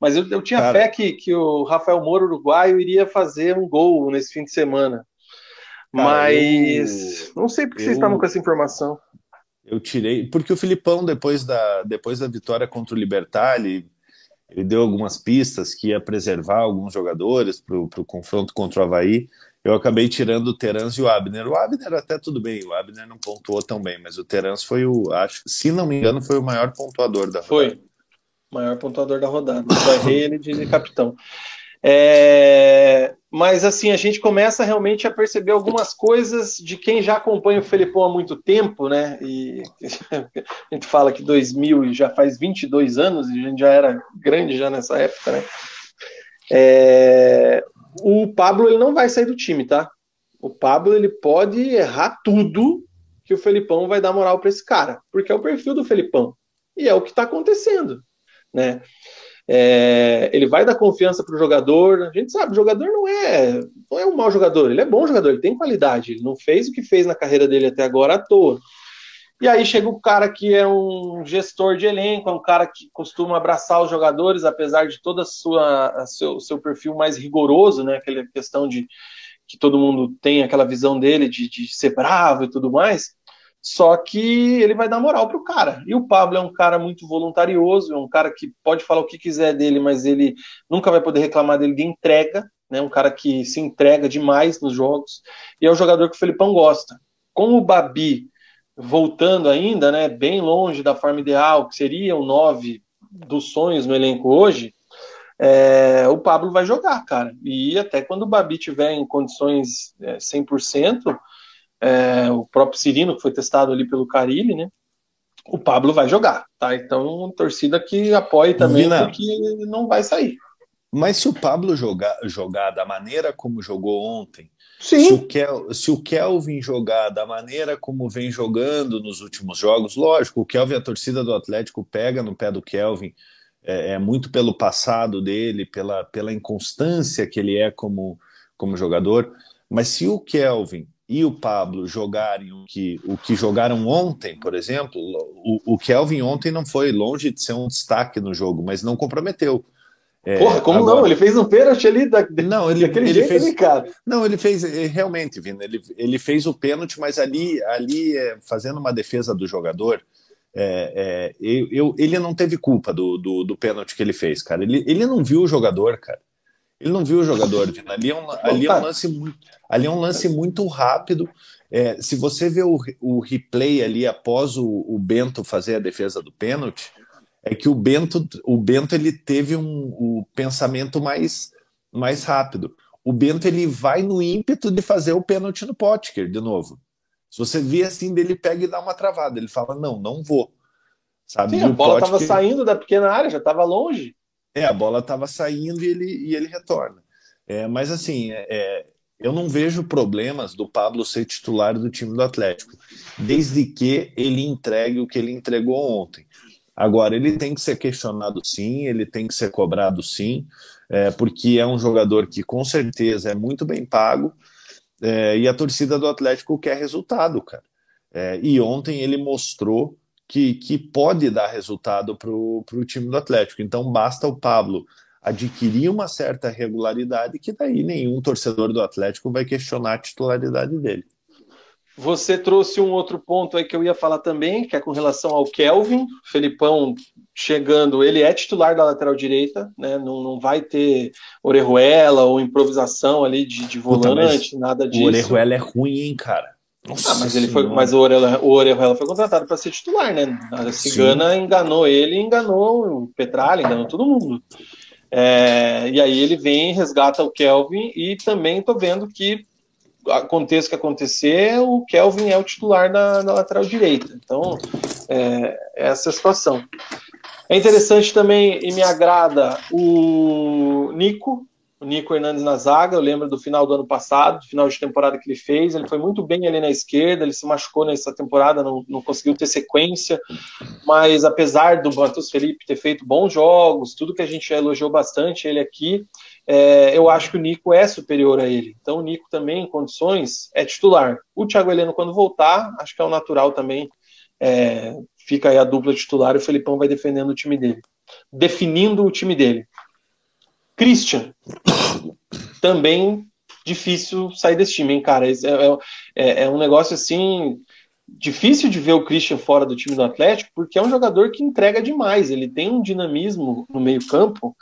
Mas eu, eu tinha cara, fé que, que o Rafael Moro, uruguaio, iria fazer um gol nesse fim de semana. Cara, mas eu, não sei por que vocês estavam com essa informação. Eu tirei, porque o Filipão, depois da, depois da vitória contra o Libertar, ele ele deu algumas pistas que ia preservar alguns jogadores para o confronto contra o Havaí. Eu acabei tirando o Terans e o Abner. O Abner até tudo bem, o Abner não pontuou tão bem, mas o Terans foi o, acho, se não me engano, foi o maior pontuador da rodada. Foi, maior pontuador da rodada. Só errei ele de capitão. É, mas assim, a gente começa realmente a perceber algumas coisas de quem já acompanha o Felipão há muito tempo, né? E *laughs* a gente fala que 2000 já faz 22 anos e a gente já era grande já nessa época, né? É, o Pablo ele não vai sair do time, tá? O Pablo ele pode errar tudo que o Felipão vai dar moral para esse cara, porque é o perfil do Felipão e é o que está acontecendo, né? É, ele vai dar confiança para o jogador. A gente sabe, o jogador não é, não é um mau jogador, ele é bom jogador, ele tem qualidade. Ele não fez o que fez na carreira dele até agora à toa. E aí chega o cara que é um gestor de elenco, é um cara que costuma abraçar os jogadores, apesar de sua a seu, seu perfil mais rigoroso, né? Aquela questão de que todo mundo tem aquela visão dele de, de ser bravo e tudo mais. Só que ele vai dar moral pro cara. E o Pablo é um cara muito voluntarioso, é um cara que pode falar o que quiser dele, mas ele nunca vai poder reclamar dele de entrega, né? Um cara que se entrega demais nos jogos. E é o jogador que o Felipão gosta. Com o Babi voltando ainda, né, bem longe da forma ideal, que seria o 9 dos sonhos no elenco hoje, é, o Pablo vai jogar, cara. E até quando o Babi tiver em condições é, 100%, é, o próprio Cirino, que foi testado ali pelo Carilli, né? O Pablo vai jogar, tá? Então, torcida que apoie também, Vina, porque não vai sair. Mas se o Pablo jogar, jogar da maneira como jogou ontem, Sim. Se, o Kel, se o Kelvin jogar da maneira como vem jogando nos últimos jogos, lógico, o Kelvin, a torcida do Atlético pega no pé do Kelvin, é, é muito pelo passado dele, pela, pela inconstância que ele é como, como jogador. Mas se o Kelvin e o Pablo jogarem o que, o que jogaram ontem, por exemplo, o, o Kelvin ontem não foi longe de ser um destaque no jogo, mas não comprometeu. É, Porra, como agora... não? Ele fez um pênalti ali da, não, ele, daquele ele jeito fez, ali, cara. Não, ele fez, eh, realmente, Vina, ele, ele fez o pênalti, mas ali, ali é, fazendo uma defesa do jogador, é, é, eu, eu, ele não teve culpa do, do, do pênalti que ele fez, cara. Ele, ele não viu o jogador, cara. Ele não viu o jogador, Vina. Ali é um, ali é um lance muito, ali é um lance muito rápido. É, se você vê o, o replay ali após o, o, Bento fazer a defesa do pênalti, é que o Bento, o Bento ele teve um, o pensamento mais, mais rápido. O Bento ele vai no ímpeto de fazer o pênalti no Potker de novo. Se você vê assim, dele pega e dá uma travada. Ele fala: Não, não vou. Sabe? Sim, a bola estava saindo da pequena área, já estava longe. É, a bola estava saindo e ele, e ele retorna. É, mas assim, é, é, eu não vejo problemas do Pablo ser titular do time do Atlético, desde que ele entregue o que ele entregou ontem. Agora, ele tem que ser questionado sim, ele tem que ser cobrado sim, é, porque é um jogador que com certeza é muito bem pago é, e a torcida do Atlético quer resultado, cara. É, e ontem ele mostrou que, que pode dar resultado para o time do Atlético. Então basta o Pablo adquirir uma certa regularidade, que daí nenhum torcedor do Atlético vai questionar a titularidade dele. Você trouxe um outro ponto aí que eu ia falar também, que é com relação ao Kelvin. Felipão chegando, ele é titular da lateral direita, né? Não, não vai ter Orejuela ou improvisação ali de, de volante, Puta, nada disso. O Orejuela é ruim, hein, cara? Nossa ah, mas ele foi, mas o Orejuela, o foi contratado para ser titular, né? A Cigana Sim. enganou ele, enganou o Petralha, enganou todo mundo. É, e aí ele vem, resgata o Kelvin e também tô vendo que aconteça o que acontecer, o Kelvin é o titular na, na lateral direita. Então, é, essa é a situação. É interessante também e me agrada o Nico, Nico Hernandes na zaga. Eu lembro do final do ano passado, do final de temporada que ele fez. Ele foi muito bem ali na esquerda, ele se machucou nessa temporada, não, não conseguiu ter sequência. Mas apesar do Matheus Felipe ter feito bons jogos, tudo que a gente já elogiou bastante ele aqui, é, eu acho que o Nico é superior a ele. Então o Nico também, em condições, é titular. O Thiago Heleno, quando voltar, acho que é o natural também. É, fica aí a dupla titular e o Felipão vai defendendo o time dele. Definindo o time dele. Christian. Também difícil sair desse time, hein, cara? É, é, é, é um negócio assim difícil de ver o Christian fora do time do Atlético, porque é um jogador que entrega demais. Ele tem um dinamismo no meio-campo.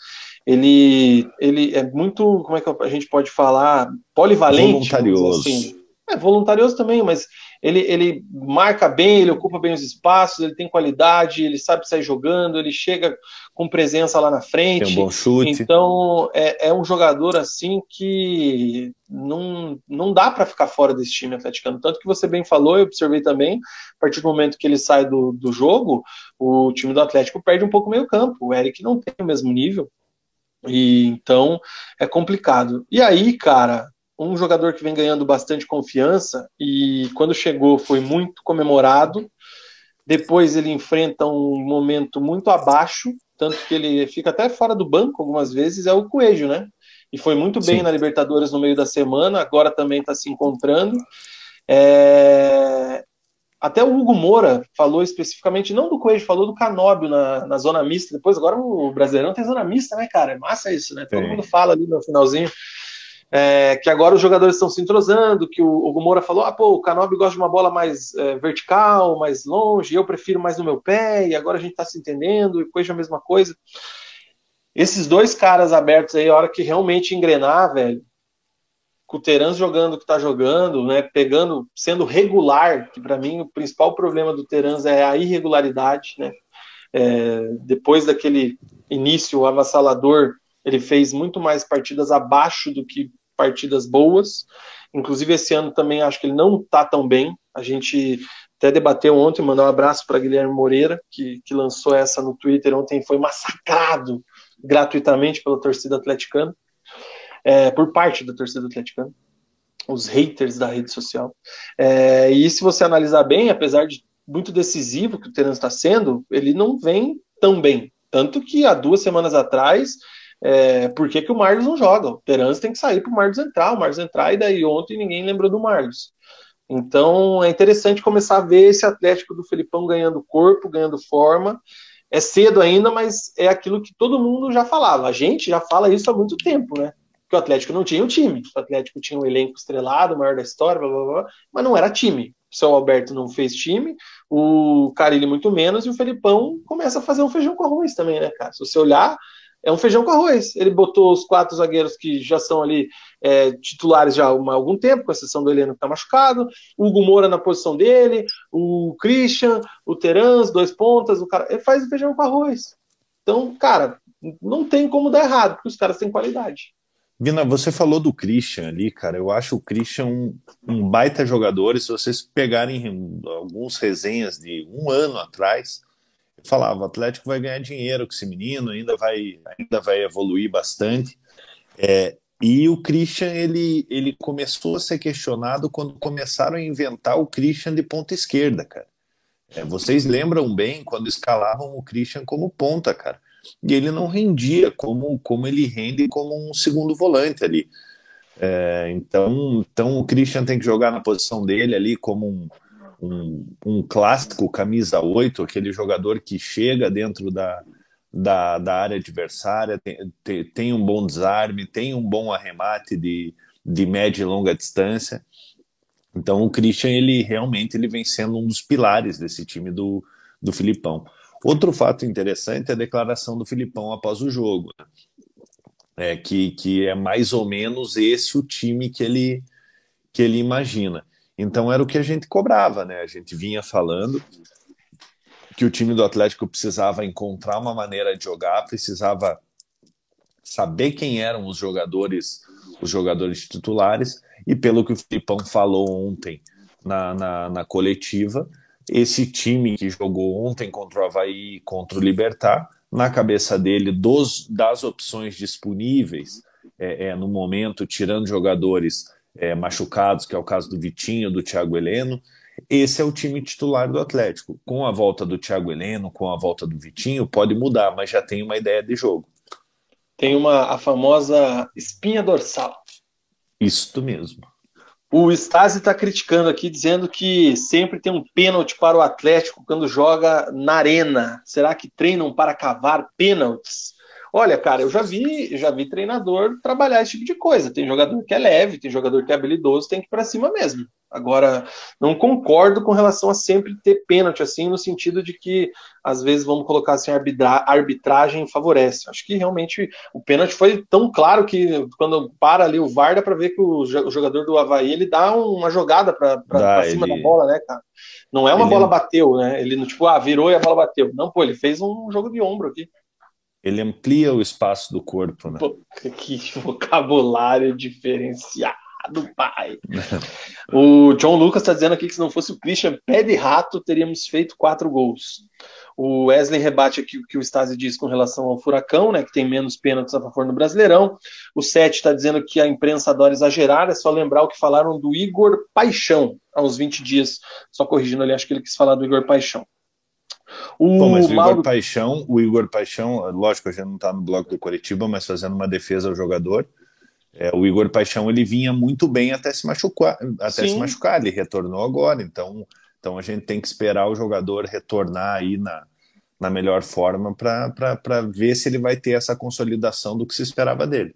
Ele, ele é muito, como é que a gente pode falar, polivalente. Voluntarioso. Assim. É voluntarioso também, mas ele, ele marca bem, ele ocupa bem os espaços, ele tem qualidade, ele sabe sair jogando, ele chega com presença lá na frente. Tem um bom chute. Então é, é um jogador assim que não, não dá para ficar fora desse time atleticano. Tanto que você bem falou, eu observei também, a partir do momento que ele sai do, do jogo, o time do Atlético perde um pouco o meio campo. O Eric não tem o mesmo nível. E então é complicado. E aí, cara, um jogador que vem ganhando bastante confiança e quando chegou foi muito comemorado. Depois ele enfrenta um momento muito abaixo, tanto que ele fica até fora do banco algumas vezes, é o Coelho, né? E foi muito bem Sim. na Libertadores no meio da semana, agora também está se encontrando. É... Até o Hugo Moura falou especificamente, não do Coelho, falou do Canóbio na, na zona mista. Depois, agora o Brasileirão tem zona mista, né, cara? É massa isso, né? Todo Sim. mundo fala ali no finalzinho é, que agora os jogadores estão se entrosando, que o, o Gomora falou, ah, pô, o Canobi gosta de uma bola mais é, vertical, mais longe, eu prefiro mais no meu pé, e agora a gente está se entendendo, e coisa a mesma coisa. Esses dois caras abertos aí, a hora que realmente engrenar, velho, com o Terans jogando o que está jogando, né, pegando, sendo regular, que para mim o principal problema do Terans é a irregularidade, né, é, depois daquele início avassalador, ele fez muito mais partidas abaixo do que partidas boas. Inclusive, esse ano também acho que ele não está tão bem. A gente até debateu ontem, mandar um abraço para Guilherme Moreira, que, que lançou essa no Twitter. Ontem foi massacrado gratuitamente pela torcida atleticana, é, por parte da torcida atleticana, os haters da rede social. É, e se você analisar bem, apesar de muito decisivo que o Terence está sendo, ele não vem tão bem. Tanto que há duas semanas atrás é, por que, que o Marlos não joga? O Terence tem que sair para o Marlos entrar, o Marlos entrar, e daí ontem ninguém lembrou do Marlos. Então é interessante começar a ver esse Atlético do Felipão ganhando corpo, ganhando forma. É cedo ainda, mas é aquilo que todo mundo já falava. A gente já fala isso há muito tempo, né? Que o Atlético não tinha o um time. O Atlético tinha um elenco estrelado, maior da história, blá, blá, blá, mas não era time. O São Alberto não fez time, o Carilli muito menos, e o Felipão começa a fazer um feijão com arroz também, né, cara? Se você olhar, é um feijão com arroz. Ele botou os quatro zagueiros que já são ali é, titulares já há algum tempo, com exceção do Heleno que está machucado, o Hugo Moura na posição dele, o Christian, o Terans, dois pontas, o cara. Ele faz feijão com arroz. Então, cara, não tem como dar errado, porque os caras têm qualidade. Vina, você falou do Christian ali, cara. Eu acho o Christian um, um baita jogador. E se vocês pegarem alguns resenhas de um ano atrás, falava, o Atlético vai ganhar dinheiro com esse menino, ainda vai, ainda vai evoluir bastante. É, e o Christian, ele, ele começou a ser questionado quando começaram a inventar o Christian de ponta esquerda, cara. É, vocês lembram bem quando escalavam o Christian como ponta, cara. E ele não rendia como, como ele rende como um segundo volante ali. É, então, então o Christian tem que jogar na posição dele ali como um, um, um clássico camisa 8, aquele jogador que chega dentro da, da, da área adversária, tem, tem, um bom desarme, tem um bom arremate de, de média e longa distância. Então o Christian, ele realmente ele vem sendo um dos pilares desse time do, do Filipão. Outro fato interessante é a declaração do Filipão após o jogo, né? é, que, que é mais ou menos esse o time que ele, que ele imagina. Então era o que a gente cobrava, né? A gente vinha falando que o time do Atlético precisava encontrar uma maneira de jogar, precisava saber quem eram os jogadores, os jogadores titulares E pelo que o Filipão falou ontem na, na, na coletiva, esse time que jogou ontem contra o Havaí contra o Libertar, na cabeça dele, dos, das opções disponíveis é, é, no momento, tirando jogadores é, machucados, que é o caso do Vitinho, do Thiago Heleno, esse é o time titular do Atlético. Com a volta do Thiago Heleno, com a volta do Vitinho, pode mudar, mas já tem uma ideia de jogo. Tem uma a famosa espinha dorsal. Isso mesmo. O Stasi está criticando aqui, dizendo que sempre tem um pênalti para o Atlético quando joga na arena. Será que treinam para cavar pênaltis? Olha, cara, eu já vi, já vi treinador trabalhar esse tipo de coisa. Tem jogador que é leve, tem jogador que é habilidoso, tem que ir para cima mesmo. Agora, não concordo com relação a sempre ter pênalti, assim, no sentido de que, às vezes, vamos colocar assim, a arbitragem favorece. Acho que realmente o pênalti foi tão claro que quando para ali o VAR, dá para ver que o jogador do Havaí ele dá uma jogada para cima ele... da bola, né, cara? Não é uma ele... bola bateu, né? Ele não, tipo, ah, virou e a bola bateu. Não, pô, ele fez um jogo de ombro aqui ele amplia o espaço do corpo, né? Pô, que vocabulário diferenciado, pai. *laughs* o John Lucas está dizendo aqui que se não fosse o Christian pé de rato, teríamos feito quatro gols. O Wesley rebate aqui o que o Stasi diz com relação ao Furacão, né, que tem menos pênaltis a favor no Brasileirão. O Sete está dizendo que a imprensa adora exagerar, é só lembrar o que falaram do Igor Paixão há uns 20 dias. Só corrigindo ali, acho que ele quis falar do Igor Paixão. O Bom, mas o Mauro... Igor Paixão, o Igor Paixão, lógico, a gente não está no bloco do Coritiba, mas fazendo uma defesa ao jogador. É, o Igor Paixão ele vinha muito bem até se machucar, até se machucar, ele retornou agora, então, então a gente tem que esperar o jogador retornar aí na, na melhor forma para ver se ele vai ter essa consolidação do que se esperava dele.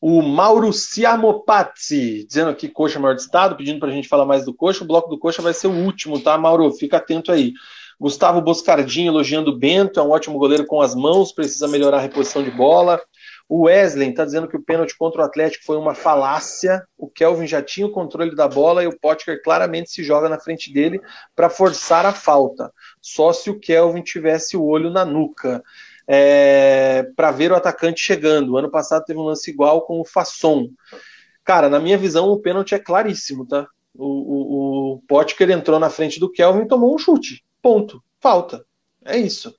O Mauro Siamopazzi, dizendo que coxa é maior de estado, pedindo para a gente falar mais do coxa. O bloco do coxa vai ser o último, tá, Mauro? Fica atento aí. Gustavo Boscardinho elogiando o Bento, é um ótimo goleiro com as mãos, precisa melhorar a reposição de bola. O Wesley está dizendo que o pênalti contra o Atlético foi uma falácia. O Kelvin já tinha o controle da bola e o Potker claramente se joga na frente dele para forçar a falta. Só se o Kelvin tivesse o olho na nuca. É, para ver o atacante chegando. Ano passado teve um lance igual com o Fasson. Cara, na minha visão, o pênalti é claríssimo, tá? O, o, o Potker entrou na frente do Kelvin e tomou um chute. Ponto. Falta. É isso.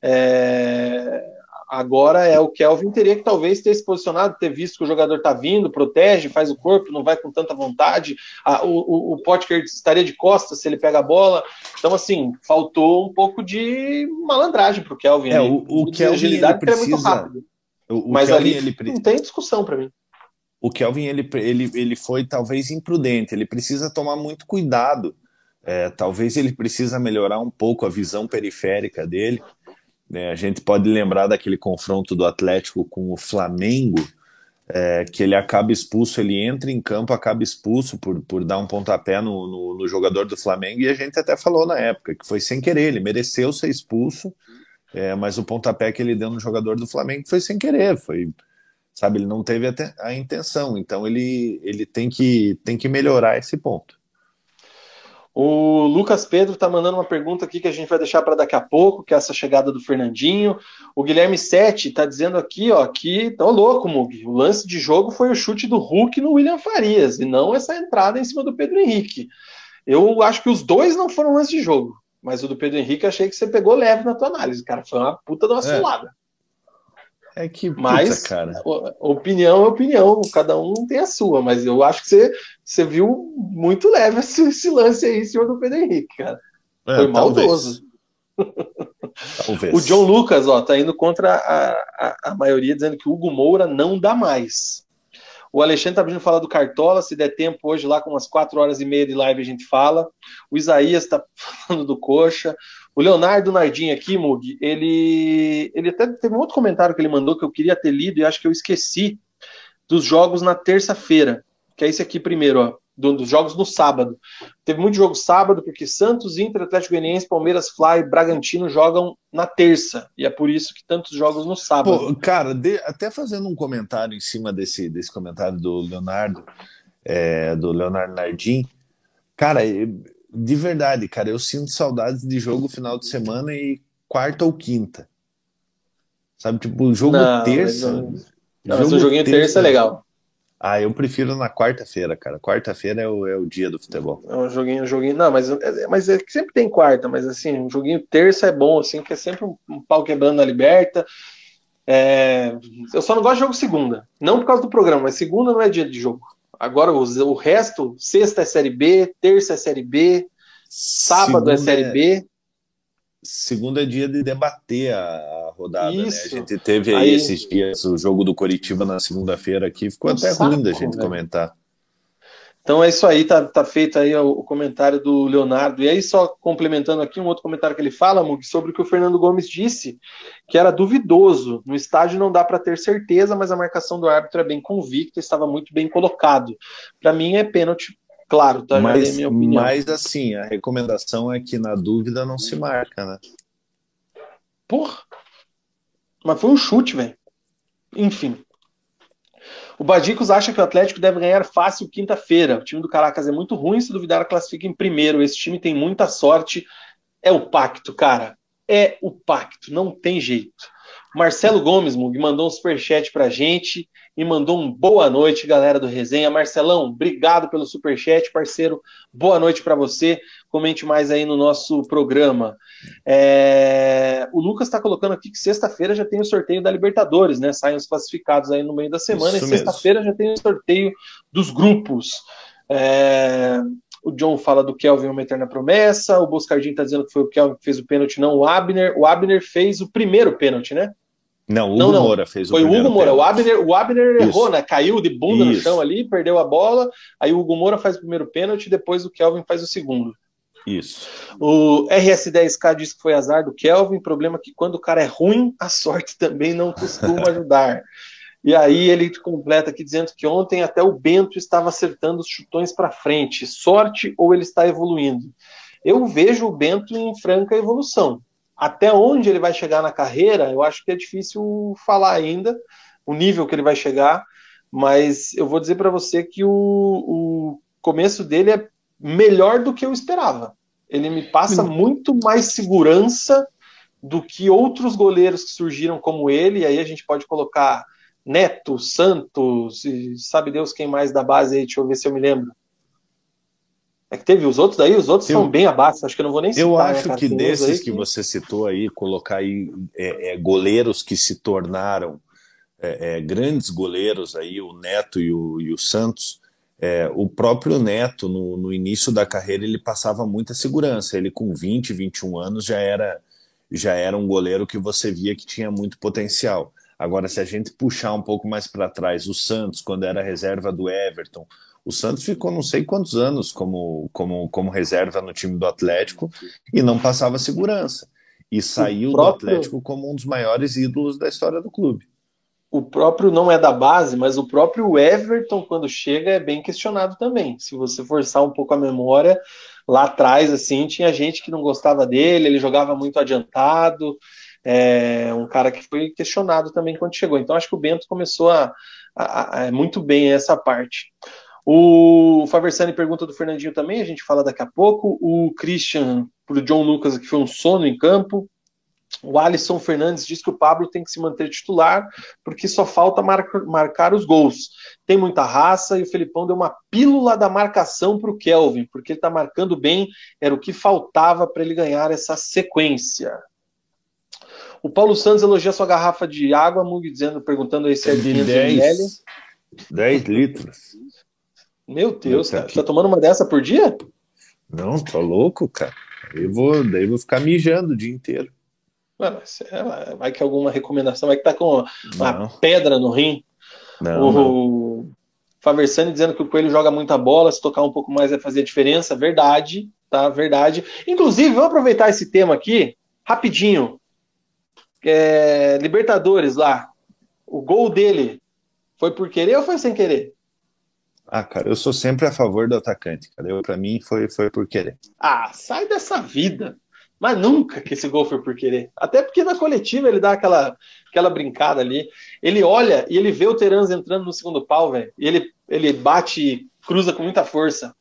É... Agora é o Kelvin teria que talvez ter se posicionado, ter visto que o jogador está vindo, protege, faz o corpo, não vai com tanta vontade. o, o, o Potker estaria de costas se ele pega a bola. Então, assim, faltou um pouco de malandragem para o Kelvin. É, o, o Kelvin agilidade ele precisa... é muito rápido. O, o Mas Kelvin, ali ele... não tem discussão para mim. O Kelvin ele, ele, ele foi talvez imprudente, ele precisa tomar muito cuidado é, talvez ele precisa melhorar um pouco a visão periférica dele. É, a gente pode lembrar daquele confronto do Atlético com o Flamengo, é, que ele acaba expulso, ele entra em campo, acaba expulso por, por dar um pontapé no, no, no, jogador do Flamengo, e a gente até falou na época que foi sem querer, ele mereceu ser expulso, é, mas o pontapé que ele deu no jogador do Flamengo foi sem querer, foi, sabe, ele não teve a, a intenção, então ele, ele tem, que, tem que melhorar esse ponto. O Lucas Pedro está mandando uma pergunta aqui que a gente vai deixar para daqui a pouco, que é essa chegada do Fernandinho. O Guilherme Sete está dizendo aqui, ó, que tá louco, Mug. O lance de jogo foi o chute do Hulk no William Farias e não essa entrada em cima do Pedro Henrique. Eu acho que os dois não foram lance de jogo, mas o do Pedro Henrique achei que você pegou leve na tua análise, cara. Foi uma puta de uma é. É que puta, mas, cara. Opinião é opinião, cada um tem a sua, mas eu acho que você, você viu muito leve esse, esse lance aí em cima do Pedro Henrique, cara. É, Foi maldoso. Talvez. O John Lucas, ó, tá indo contra a, a, a, maioria, dizendo que o Hugo Moura não dá mais. O Alexandre tá pedindo falar do Cartola, se der tempo hoje, lá com umas 4 horas e meia de live a gente fala. O Isaías tá *laughs* falando do Coxa. O Leonardo Nardim aqui, Mug, ele, ele até teve um outro comentário que ele mandou que eu queria ter lido e acho que eu esqueci dos jogos na terça-feira, que é esse aqui primeiro, ó, dos jogos no sábado. Teve muito jogo sábado, porque Santos, Inter, Atlético Goianiense, Palmeiras, Fly Bragantino jogam na terça, e é por isso que tantos jogos no sábado. Pô, cara, de, até fazendo um comentário em cima desse, desse comentário do Leonardo, é, do Leonardo Nardim, cara, de verdade, cara, eu sinto saudades de jogo final de semana e quarta ou quinta. Sabe, tipo, jogo não, terça. Não, não jogo mas o joguinho terça, terça é legal. Ah, eu prefiro na quarta-feira, cara. Quarta-feira é o, é o dia do futebol. É um joguinho, um joguinho. Não, mas, é, mas é que sempre tem quarta, mas assim, um joguinho terça é bom, assim, que é sempre um, um pau quebrando na liberta. É, eu só não gosto de jogo segunda. Não por causa do programa, mas segunda não é dia de jogo. Agora o, o resto, sexta é série B, terça é série B, sábado é segunda é série B. Segunda é dia de debater a, rodada, Isso. né? A gente teve aí, aí, esses dias o jogo do Coritiba na segunda-feira aqui, ficou um até saco, ruim da gente comentar. Então é isso aí, tá, tá feito aí o, comentário do Leonardo. E aí, só complementando aqui um outro comentário que ele fala, Mug, sobre o que o Fernando Gomes disse, que era duvidoso. No estádio não dá para ter certeza, mas a marcação do árbitro é bem convicta, estava muito bem colocado. Para mim é pênalti, claro, tá? Mas, minha opinião. mas assim, a recomendação é que na dúvida não se marca, né? Porra! Mas foi um chute, velho. Enfim. O Badicos acha que o Atlético deve ganhar fácil quinta-feira. O time do Caracas é muito ruim, se duvidar, classifica em primeiro. Esse time tem muita sorte. É o pacto, cara. É o pacto, não tem jeito. Marcelo Gomes, Mug, mandou um superchat pra gente e mandou um boa noite, galera do Resenha. Marcelão, obrigado pelo superchat, parceiro. Boa noite para você. Comente mais aí no nosso programa. É... O Lucas está colocando aqui que sexta-feira já tem o sorteio da Libertadores, né? Saem os classificados aí no meio da semana Isso e sexta-feira já tem o sorteio dos grupos. É... O John fala do Kelvin uma eterna promessa. O Boscardinho está dizendo que foi o Kelvin que fez o pênalti, não o Abner. O Abner fez o primeiro pênalti, né? Não, o Hugo não, não. Moura fez o Foi o Hugo Moura. O Abner, o Abner errou, né? Caiu de bunda Isso. no chão ali, perdeu a bola. Aí o Hugo Moura faz o primeiro pênalti, depois o Kelvin faz o segundo. Isso. O RS10K diz que foi azar do Kelvin. Problema é que quando o cara é ruim, a sorte também não costuma *laughs* ajudar. e aí ele completa aqui dizendo que ontem até o Bento estava acertando os chutões para frente. Sorte ou ele está evoluindo? Eu vejo o Bento em franca evolução. Até onde ele vai chegar na carreira, eu acho que é difícil falar ainda o nível que ele vai chegar, mas eu vou dizer para você que o, o começo dele é melhor do que eu esperava. Ele me passa muito mais segurança do que outros goleiros que surgiram como ele, e aí a gente pode colocar Neto, Santos, e sabe Deus quem mais da base aí, deixa eu ver se eu me lembro. É que teve os outros daí, os outros eu, são bem abaixo, acho que eu não vou nem citar. Eu né, acho né, que desses que, que, você citou aí, colocar aí é, é, goleiros que se tornaram é, é, grandes goleiros aí, o Neto e o, e o Santos, é, o próprio Neto, no, no, início da carreira, ele passava muita segurança. Ele, com 20, 21 anos, já era, já era um goleiro que você via que tinha muito potencial. Agora, se a gente puxar um pouco mais para trás, o Santos, quando era reserva do Everton, o Santos ficou não sei quantos anos como, como, como reserva no time do Atlético e não passava segurança. E saiu próprio... do Atlético como um dos maiores ídolos da história do clube o próprio não é da base, mas o próprio Everton, quando chega, é bem questionado também. Se você forçar um pouco a memória, lá atrás, assim, tinha gente que não gostava dele, ele jogava muito adiantado, é um cara que foi questionado também quando chegou. Então, acho que o Bento começou a, a, a, muito bem essa parte. O Faversani pergunta do Fernandinho também, a gente fala daqui a pouco. O Christian, pro John Lucas, que foi um sono em campo. O Alisson Fernandes diz que o Pablo tem que se manter titular, porque só falta marcar os gols. Tem muita raça e o Felipão deu uma pílula da marcação para o Kelvin, porque ele está marcando bem, era o que faltava para ele ganhar essa sequência. O Paulo Santos elogia sua garrafa de água, Mug, dizendo, perguntando aí se é de 500 ml. 10 litros. Meu Deus, você tá tomando uma dessa por dia? Não, tô louco, cara. Eu vou, daí eu vou ficar mijando o dia inteiro. Mano, é, vai que alguma recomendação, vai que tá com uma pedra no rim. Não, o não. Faversani dizendo que o Coelho joga muita bola, se tocar um pouco mais vai fazer diferença. Verdade, tá? Verdade. Inclusive, vamos aproveitar esse tema aqui, rapidinho. É, Libertadores lá. O gol dele foi por querer ou foi sem querer? Ah, cara, eu sou sempre a favor do atacante, cara. Eu, pra mim, foi, foi por querer. Ah, sai dessa vida. Mas nunca que esse gol foi por querer. Até porque na coletiva ele dá aquela, aquela brincada ali. Ele olha e ele vê o Terans entrando no segundo pau, velho. E ele, ele bate e cruza com muita força.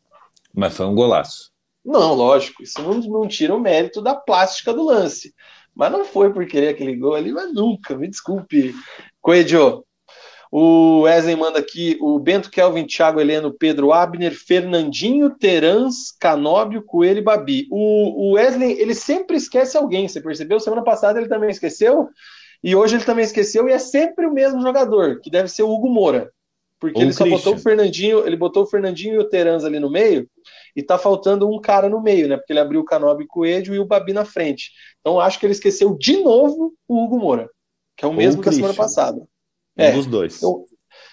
Mas foi um golaço. Não, lógico. Isso não, não tira o mérito da plástica do lance. Mas não foi por querer aquele gol ali, mas nunca. Me desculpe, Coelho. O Wesley manda aqui o Bento, Kelvin, Thiago, Heleno, Pedro, Abner, Fernandinho, Terans, Canóbio, Coelho e Babi. O, o Wesley, ele sempre esquece alguém, você percebeu? Semana passada ele também esqueceu, e hoje ele também esqueceu, e é sempre o mesmo jogador, que deve ser o Hugo Moura. Porque Ou ele só botou o Fernandinho, ele botou o Fernandinho e o Terans ali no meio, e tá faltando um cara no meio, né? Porque ele abriu o Canóbio Coelho e o Babi na frente. Então acho que ele esqueceu de novo o Hugo Moura, que é o mesmo da semana passada. Um é, dos dois. Eu,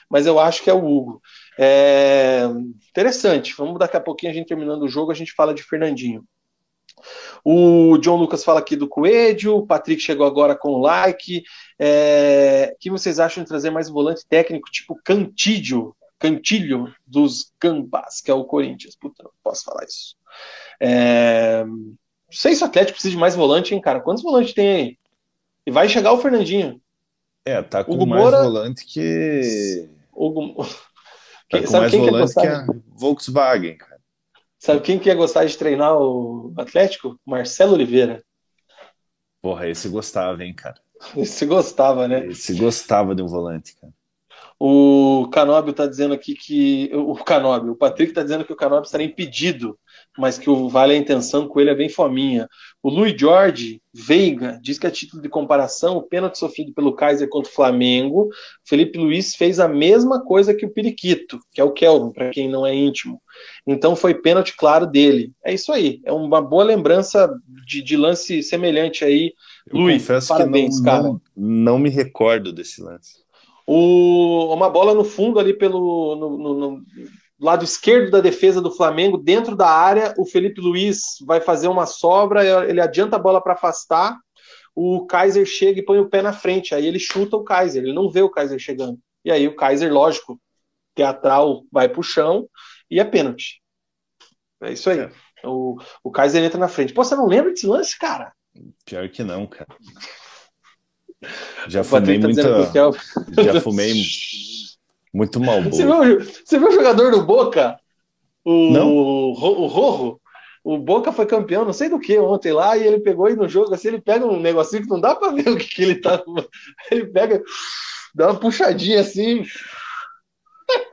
mas eu acho que é o Hugo. É, interessante. Vamos daqui a pouquinho, a gente terminando o jogo, a gente fala de Fernandinho. O John Lucas fala aqui do Coelho, o Patrick chegou agora com o like. É, que vocês acham de trazer mais volante técnico, tipo Cantídio, Cantilho dos Gambás, que é o Corinthians? Puta, não posso falar isso. É, não sei se o Atlético precisa de mais volante, hein, cara? Quantos volantes tem aí? E vai chegar o Fernandinho. É, tá com Hugo mais Moura, volante que. Hugo... Tá com Sabe mais quem volante que, a Volkswagen, cara. Sabe quem que ia gostar de treinar o Atlético? Marcelo Oliveira. Porra, esse gostava, hein, cara. Esse gostava, né? Esse gostava de um volante, cara. O Canóbio tá dizendo aqui que. O Canóbio, o Patrick tá dizendo que o Canóbio estaria impedido mas que o Vale a intenção com ele é bem fominha. O Luiz Jorge Veiga diz que a título de comparação, o pênalti sofrido pelo Kaiser contra o Flamengo, Felipe Luiz fez a mesma coisa que o Periquito, que é o Kelvin, para quem não é íntimo. Então foi pênalti claro dele. É isso aí, é uma boa lembrança de, de lance semelhante aí. Eu Luiz, parabéns, não, cara. Não, não me recordo desse lance. O, uma bola no fundo ali pelo no, no, no, lado esquerdo da defesa do Flamengo, dentro da área, o Felipe Luiz vai fazer uma sobra, ele adianta a bola para afastar, o Kaiser chega e põe o pé na frente, aí ele chuta o Kaiser, ele não vê o Kaiser chegando. E aí o Kaiser, lógico, teatral, vai pro chão e é pênalti. É isso aí. É. O, o Kaiser entra na frente. Pô, você não lembra desse lance, cara? Pior que não, cara. Já fumei tá muita. Já fumei *laughs* muito mal. Você viu, você viu o jogador do Boca? O, não? O, o Rojo? O Boca foi campeão, não sei do que, ontem lá, e ele pegou aí no jogo, assim, ele pega um negocinho que não dá pra ver o que, que ele tá. Ele pega, dá uma puxadinha assim.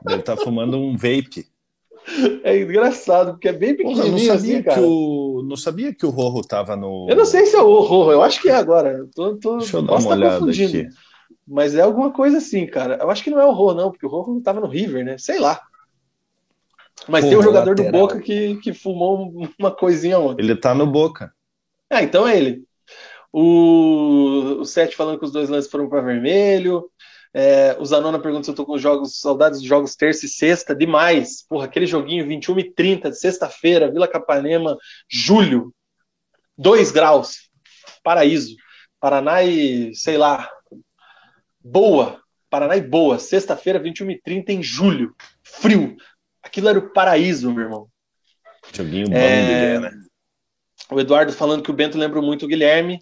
Ele tá fumando um vape. É engraçado, porque é bem pequenininho Porra, não sabia assim, cara. Que o, não sabia que o Rojo tava no. Eu não sei se é o Rojo, eu acho que é agora. Eu tô, tô, Deixa eu dar uma tá olhada aqui. Mas é alguma coisa assim, cara. Eu acho que não é o Rô, não, porque o Rô tava no River, né? Sei lá. Mas Pô, tem um jogador lateral. do Boca que, que fumou uma coisinha ontem. Ele tá no Boca. Ah, então é ele. O, o Sete falando que os dois lances foram para vermelho. É, o Zanona pergunta se eu tô com jogos, saudades de jogos terça e sexta. Demais. Porra, aquele joguinho 21 e 30 de sexta-feira, Vila Capanema, julho. 2 graus. Paraíso. Paraná e, sei lá, Boa, Paraná e Boa, sexta-feira, 21h30 em julho. Frio. Aquilo era o paraíso, meu irmão. Joguinho bom é... né? O Eduardo falando que o Bento lembra muito o Guilherme.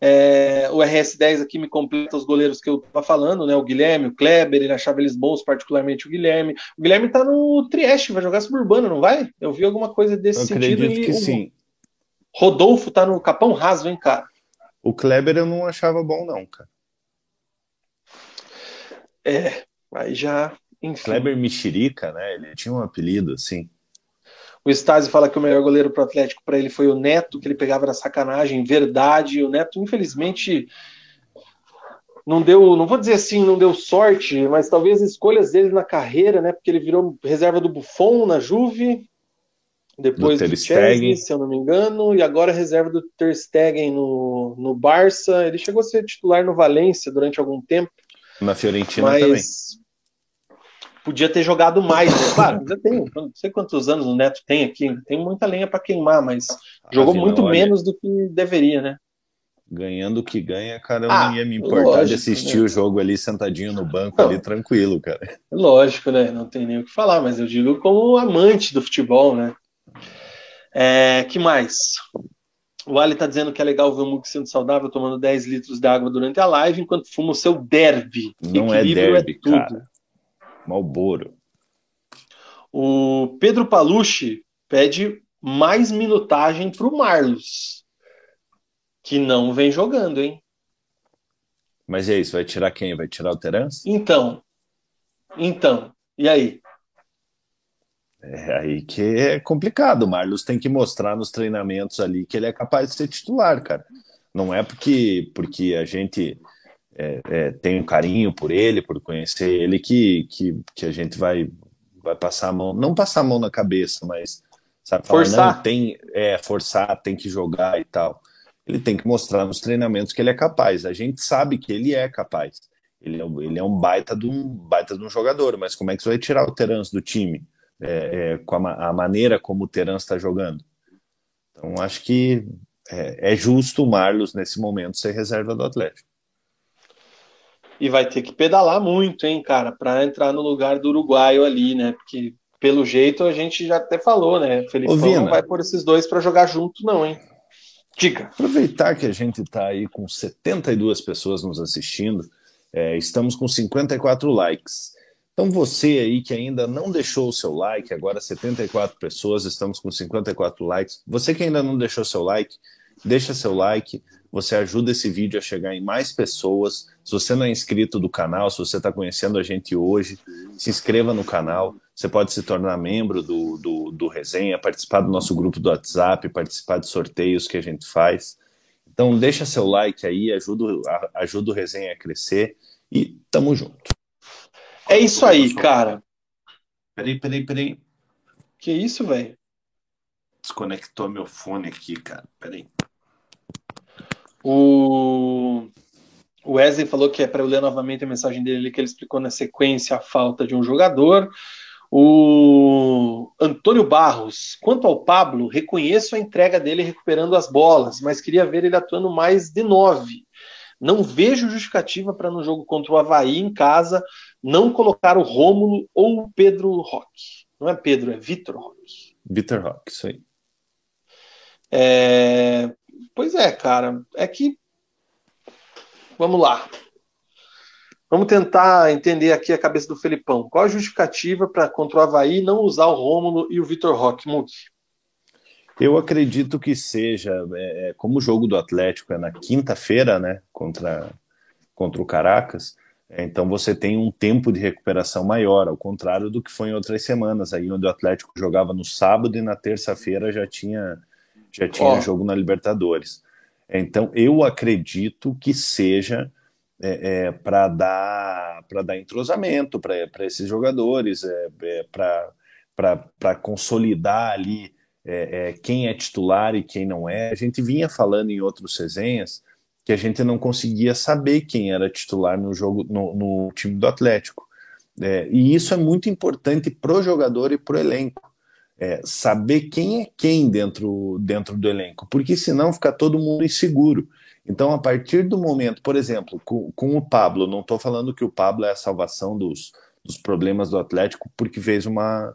É... o RS10 aqui me completa os goleiros que eu tava falando, né? O Guilherme, o Kleber, ele achava eles bons, particularmente o Guilherme. O Guilherme tá no Trieste, vai jogar suburbano, não vai? Eu vi alguma coisa desse eu sentido. Acredito que o... sim. Rodolfo tá no Capão Raso, hein, cara? O Kleber eu não achava bom, não, cara. É, aí já. Enfim. Kleber Mexerica, né? Ele tinha um apelido assim. O Stasi fala que o melhor goleiro pro Atlético para ele foi o Neto, que ele pegava na sacanagem, verdade. O Neto, infelizmente, não deu, não vou dizer assim, não deu sorte, mas talvez escolhas dele na carreira, né? Porque ele virou reserva do Buffon na Juve, depois do, do Chelsea, se eu não me engano, e agora reserva do Ter Stegen no, no Barça. Ele chegou a ser titular no Valência durante algum tempo. Na Fiorentina mas... também. Podia ter jogado mais, né? Claro, já tem, não sei quantos anos o Neto tem aqui, tem muita lenha para queimar, mas ah, jogou muito olha, menos do que deveria, né? Ganhando o que ganha, cara, eu ah, não ia me importar lógico, de assistir né? o jogo ali sentadinho no banco não, ali tranquilo, cara. Lógico, né? Não tem nem o que falar, mas eu digo como amante do futebol, né? É, que mais? O Ali tá dizendo que é legal ver o Mug sendo saudável, tomando 10 litros de água durante a live, enquanto fuma o seu derby. Não é Equilíbrio é derby, é tudo. cara. Malboro. O Pedro Palucci pede mais minutagem pro Marlos, que não vem jogando, hein? Mas é isso, vai tirar quem? Vai tirar o Terence? Então, Então, e aí? É aí que é complicado. O Marlos tem que mostrar nos treinamentos ali que ele é capaz de ser titular, cara. Não é porque, porque a gente é, é, tem um carinho por ele, por conhecer ele, que, que, que a gente vai, vai passar a mão, não passar a mão na cabeça, mas sabe, falar, forçar. não, tem, é, forçar, tem que jogar e tal. Ele tem que mostrar nos treinamentos que ele é capaz. A gente sabe que ele é capaz. Ele é, ele é um baita de um baita de um jogador, mas como é que você vai tirar o Terence do time? É, é, com a, a, maneira como o Teran está jogando. Então, acho que é, é, justo o Marlos, nesse momento, ser reserva do Atlético. E vai ter que pedalar muito, hein, cara, para entrar no lugar do uruguaio ali, né? Porque, pelo jeito, a gente já até falou, né? Felipe não vai pôr esses dois para jogar junto, não, hein? Diga. Aproveitar que a gente está aí com 72 pessoas nos assistindo, é, estamos com 54 likes. Então você aí que ainda não deixou o seu like, agora 74 pessoas, estamos com 54 likes. Você que ainda não deixou seu like, deixa seu like, você ajuda esse vídeo a chegar em mais pessoas. Se você não é inscrito do canal, se você está conhecendo a gente hoje, se inscreva no canal. Você pode se tornar membro do, do, do Resenha, participar do nosso grupo do WhatsApp, participar de sorteios que a gente faz. Então deixa seu like aí, ajuda, ajuda o Resenha a crescer e tamo junto. É isso aí, cara. Peraí, peraí, peraí. Que isso, velho? Desconectou meu fone aqui, cara. Peraí. O Wesley falou que é para eu ler novamente a mensagem dele que ele explicou na sequência a falta de um jogador. O Antônio Barros, quanto ao Pablo, reconheço a entrega dele recuperando as bolas, mas queria ver ele atuando mais de nove. Não vejo justificativa para no jogo contra o Havaí em casa não colocar o Rômulo ou o Pedro Roque. Não é Pedro, é Vitor Roque. Vitor Roque, isso aí. É... Pois é, cara. É que. Vamos lá. Vamos tentar entender aqui a cabeça do Felipão. Qual a justificativa para contra o Havaí não usar o Rômulo e o Vitor Roque, Muki? Eu acredito que seja, é, é, como o jogo do Atlético é na quinta-feira, né, contra, contra o Caracas, então você tem um tempo de recuperação maior, ao contrário do que foi em outras semanas, aí onde o Atlético jogava no sábado e na terça-feira já tinha, já tinha oh. jogo na Libertadores. Então eu acredito que seja é, é, para dar para dar entrosamento para esses jogadores, é, é para consolidar ali é, é, quem é titular e quem não é. A gente vinha falando em outros resenhas que a gente não conseguia saber quem era titular no jogo no, no time do Atlético. É, e isso é muito importante para o jogador e para o elenco. É, saber quem é quem dentro, dentro do elenco, porque senão fica todo mundo inseguro. Então, a partir do momento, por exemplo, com, com o Pablo, não estou falando que o Pablo é a salvação dos, dos problemas do Atlético porque fez uma,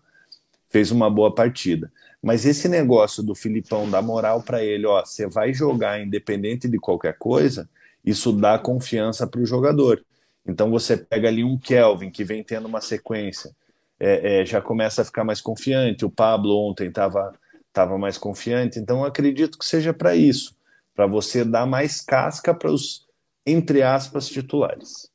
fez uma boa partida. Mas esse negócio do Filipão dar moral para ele, ó, você vai jogar independente de qualquer coisa, isso dá confiança para o jogador. Então você pega ali um Kelvin que vem tendo uma sequência, é, é, já começa a ficar mais confiante. O Pablo ontem estava tava mais confiante. Então acredito que seja para isso, para você dar mais casca para os entre aspas titulares.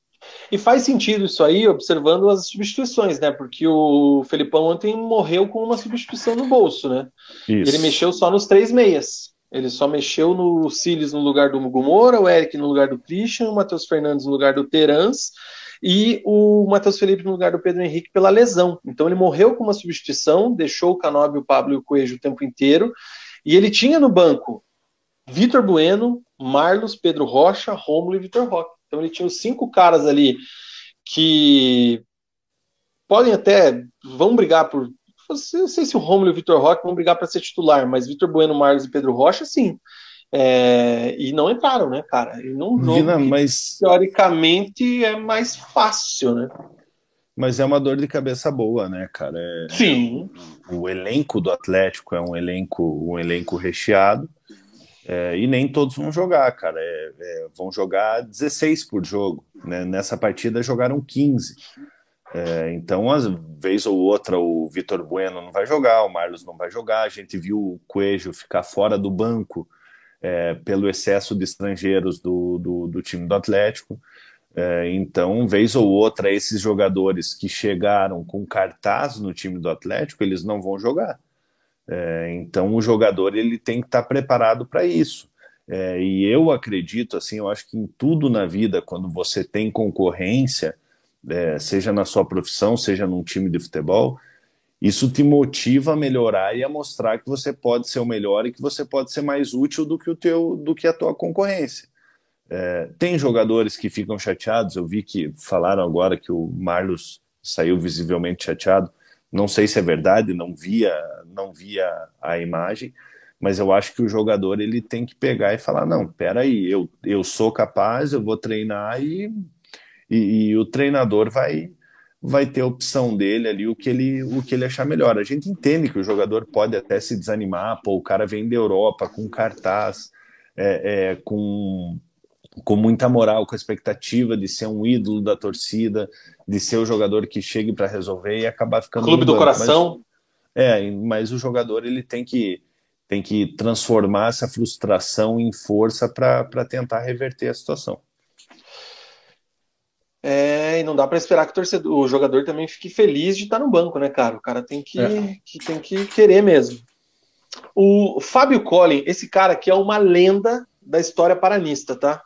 E faz sentido isso aí, observando as substituições, né? Porque o Felipão ontem morreu com uma substituição no bolso, né? Isso. Ele mexeu só nos três meias. Ele só mexeu no Siles no lugar do Mugumora, o Eric no lugar do Christian, o Matheus Fernandes no lugar do Terans e o Matheus Felipe no lugar do Pedro Henrique pela lesão. Então ele morreu com uma substituição, deixou o Canobi, o Pablo e o Coelho o tempo inteiro. E ele tinha no banco Vitor Bueno, Marlos, Pedro Rocha, Rômulo e Vitor Roque. Então ele tinha os cinco caras ali que podem até vão brigar por não sei se o Romulo e o Vitor Roque vão brigar para ser titular, mas Vitor Bueno, Marlos e Pedro Rocha, sim. É, e não entraram, né, cara? E não Vina, mas teoricamente é mais fácil, né? Mas é uma dor de cabeça boa, né, cara? É, sim. O, o elenco do Atlético é um elenco, um elenco recheado. É, e nem todos vão jogar, cara. É, é, vão jogar 16 por jogo. Né? Nessa partida jogaram 15. É, então, às vez ou outra, o Vitor Bueno não vai jogar, o Marlos não vai jogar. A gente viu o Coelho ficar fora do banco é, pelo excesso de estrangeiros do, do, do time do Atlético. É, então, vez ou outra, esses jogadores que chegaram com cartaz no time do Atlético, eles não vão jogar. É, então, o jogador ele tem que estar preparado para isso. É, e eu acredito, assim, eu acho que em tudo na vida, quando você tem concorrência, é, seja na sua profissão, seja num time de futebol, isso te motiva a melhorar e a mostrar que você pode ser o melhor e que você pode ser mais útil do que o teu, do que a tua concorrência. É, tem jogadores que ficam chateados. Eu vi que falaram agora que o Marlos saiu visivelmente chateado. Não sei se é verdade, não via, não via a imagem, mas eu acho que o jogador ele tem que pegar e falar: não, peraí, eu, eu sou capaz, eu vou treinar e, e, e o treinador vai vai ter a opção dele ali, o que ele, o que ele achar melhor. A gente entende que o jogador pode até se desanimar, pô, o cara vem da Europa com cartaz, é, é, com com muita moral, com a expectativa de ser um ídolo da torcida, de ser o jogador que chegue para resolver e acabar ficando clube do coração. Mas, é, mas o jogador ele tem que tem que transformar essa frustração em força para tentar reverter a situação. É, e não dá para esperar que o, torcedor, o jogador também fique feliz de estar no banco, né, cara? O cara tem que, é. que tem que querer mesmo. O Fábio Collin, esse cara aqui é uma lenda da história paranista, tá?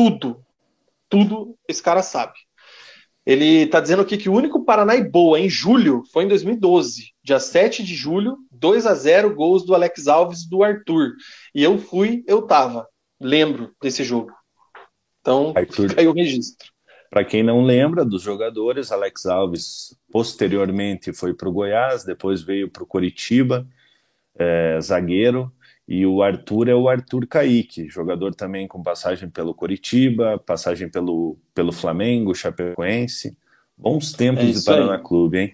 Tudo. Tudo esse cara sabe. Ele está dizendo aqui que o único Paranaíboa em julho foi em 2012, dia 7 de julho, 2 a 0 gols do Alex Alves e do Arthur. E eu fui, eu tava. Lembro desse jogo. Então, Arthur. fica aí o registro. Para quem não lembra dos jogadores, Alex Alves posteriormente foi para o Goiás, depois veio para o Coritiba, é, zagueiro. E o Arthur é o Arthur Kaique, jogador também com passagem pelo Coritiba, passagem pelo, pelo Flamengo, Chapecoense. Bons tempos é de Paraná aí. Clube, hein?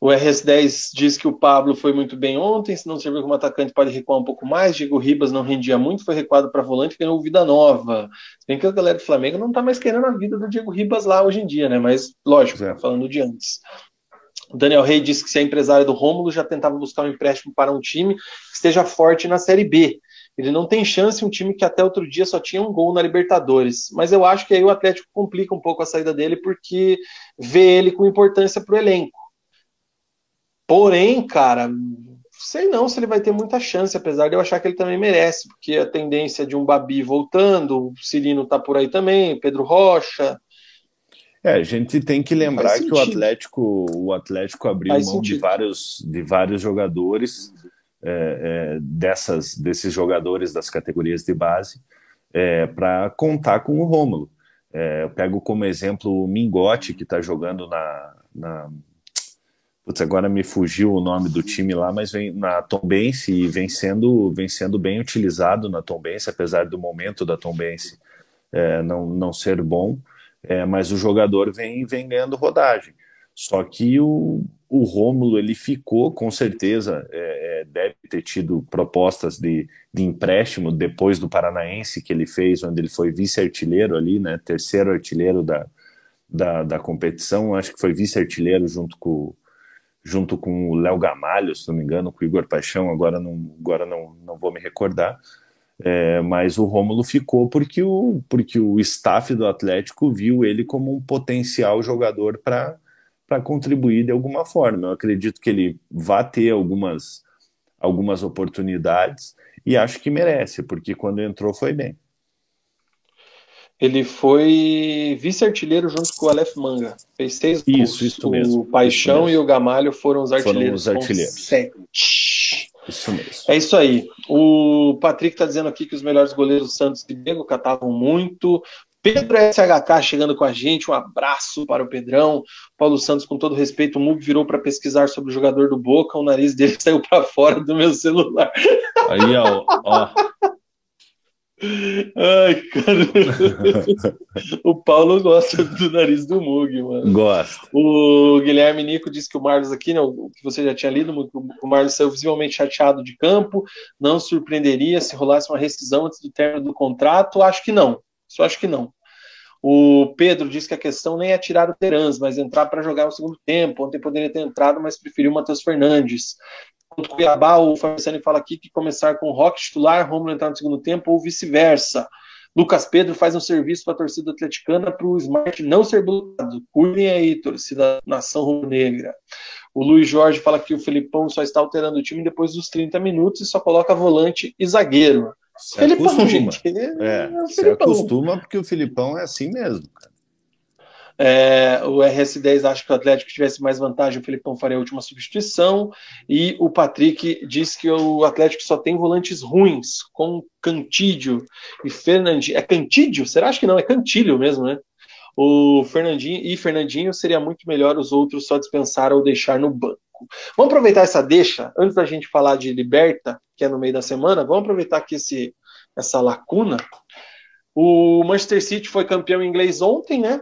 O RS10 diz que o Pablo foi muito bem ontem, se não serviu como atacante pode recuar um pouco mais. Diego Ribas não rendia muito, foi recuado para volante ganhou vida nova. Se bem que a galera do Flamengo não está mais querendo a vida do Diego Ribas lá hoje em dia, né? Mas, lógico, é. falando de antes. O Daniel Rey disse que se a empresária do Rômulo já tentava buscar um empréstimo para um time esteja forte na Série B. Ele não tem chance um time que até outro dia só tinha um gol na Libertadores. Mas eu acho que aí o Atlético complica um pouco a saída dele porque vê ele com importância para o elenco. Porém, cara, sei não se ele vai ter muita chance, apesar de eu achar que ele também merece, porque a tendência de um Babi voltando, o Cirino tá por aí também, Pedro Rocha, é, a gente tem que lembrar que o Atlético, o Atlético abriu Faz mão de vários, de vários jogadores é, é, dessas, desses jogadores das categorias de base é, para contar com o Rômulo. É, eu pego como exemplo o Mingote, que está jogando na, na. Putz, agora me fugiu o nome do time lá, mas vem na Tombense e vem sendo, vem sendo bem utilizado na Tombense, apesar do momento da Tombense é, não, não ser bom é, mas o jogador vem, vem ganhando rodagem. Só que o, o Rômulo ele ficou, com certeza, é, é, deve ter tido propostas de, de empréstimo depois do Paranaense que ele fez, onde ele foi vice-artilheiro ali, né, terceiro artilheiro da, da, da competição, acho que foi vice-artilheiro junto com, junto com o Léo Gamalho, se não me engano, com o Igor Paixão, agora não, agora não, não vou me recordar, é, mas o Rômulo ficou porque o, porque o staff do Atlético viu ele como um potencial jogador para contribuir de alguma forma. Eu acredito que ele vai ter algumas, algumas oportunidades e acho que merece, porque quando entrou foi bem. Ele foi vice-artilheiro junto com o Aleph Manga. Fez seis gols. Isso, isso mesmo. O Paixão mesmo. e o Gamalho foram os artilheiros. Foram os artilheiros. Sete. Isso mesmo. É isso aí. O Patrick está dizendo aqui que os melhores goleiros Santos e Diego catavam muito. Pedro SHK chegando com a gente, um abraço para o Pedrão. Paulo Santos, com todo respeito, o Mug virou para pesquisar sobre o jogador do Boca, o nariz dele *laughs* saiu para fora do meu celular. Aí, ó, ó. Ai, cara. *laughs* o Paulo gosta do nariz do Mug, mano. Gosta. O Guilherme Nico disse que o Marlos aqui, né, o que você já tinha lido, o Marlos saiu visivelmente chateado de campo. Não surpreenderia se rolasse uma rescisão antes do término do contrato. Acho que não. Só acho que não. O Pedro disse que a questão nem é tirar o Terans, mas entrar para jogar no segundo tempo. Ontem poderia ter entrado, mas preferiu o Matheus Fernandes. Contra o Cuiabá, o Fabiano fala aqui que começar com o Rock titular, Romulo entrar no segundo tempo ou vice-versa. Lucas Pedro faz um serviço para a torcida atleticana para o Smart não ser bloqueado. Cuidem aí, torcida nação rubro-negra. O Luiz Jorge fala que o Felipão só está alterando o time depois dos 30 minutos e só coloca volante e zagueiro. Se Felipão, acostuma. gente. É, é se acostuma porque o Filipão é assim mesmo, cara. É, o RS10 acha que o Atlético tivesse mais vantagem, o Felipão faria a última substituição. E o Patrick diz que o Atlético só tem volantes ruins, com Cantídio e Fernandinho. É Cantídio? Será? Acho que não, é Cantilho mesmo, né? O Fernandinho e Fernandinho seria muito melhor os outros só dispensar ou deixar no banco. Vamos aproveitar essa deixa, antes da gente falar de Liberta, que é no meio da semana, vamos aproveitar que esse, essa lacuna. O Manchester City foi campeão inglês ontem, né?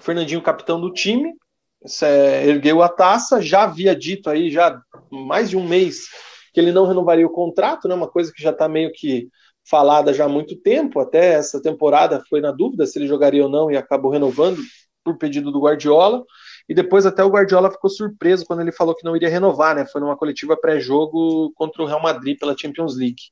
Fernandinho, capitão do time, é, ergueu a taça, já havia dito aí, já mais de um mês, que ele não renovaria o contrato, né, uma coisa que já está meio que falada já há muito tempo, até essa temporada foi na dúvida se ele jogaria ou não e acabou renovando por pedido do Guardiola. E depois até o Guardiola ficou surpreso quando ele falou que não iria renovar, né? Foi numa coletiva pré-jogo contra o Real Madrid pela Champions League.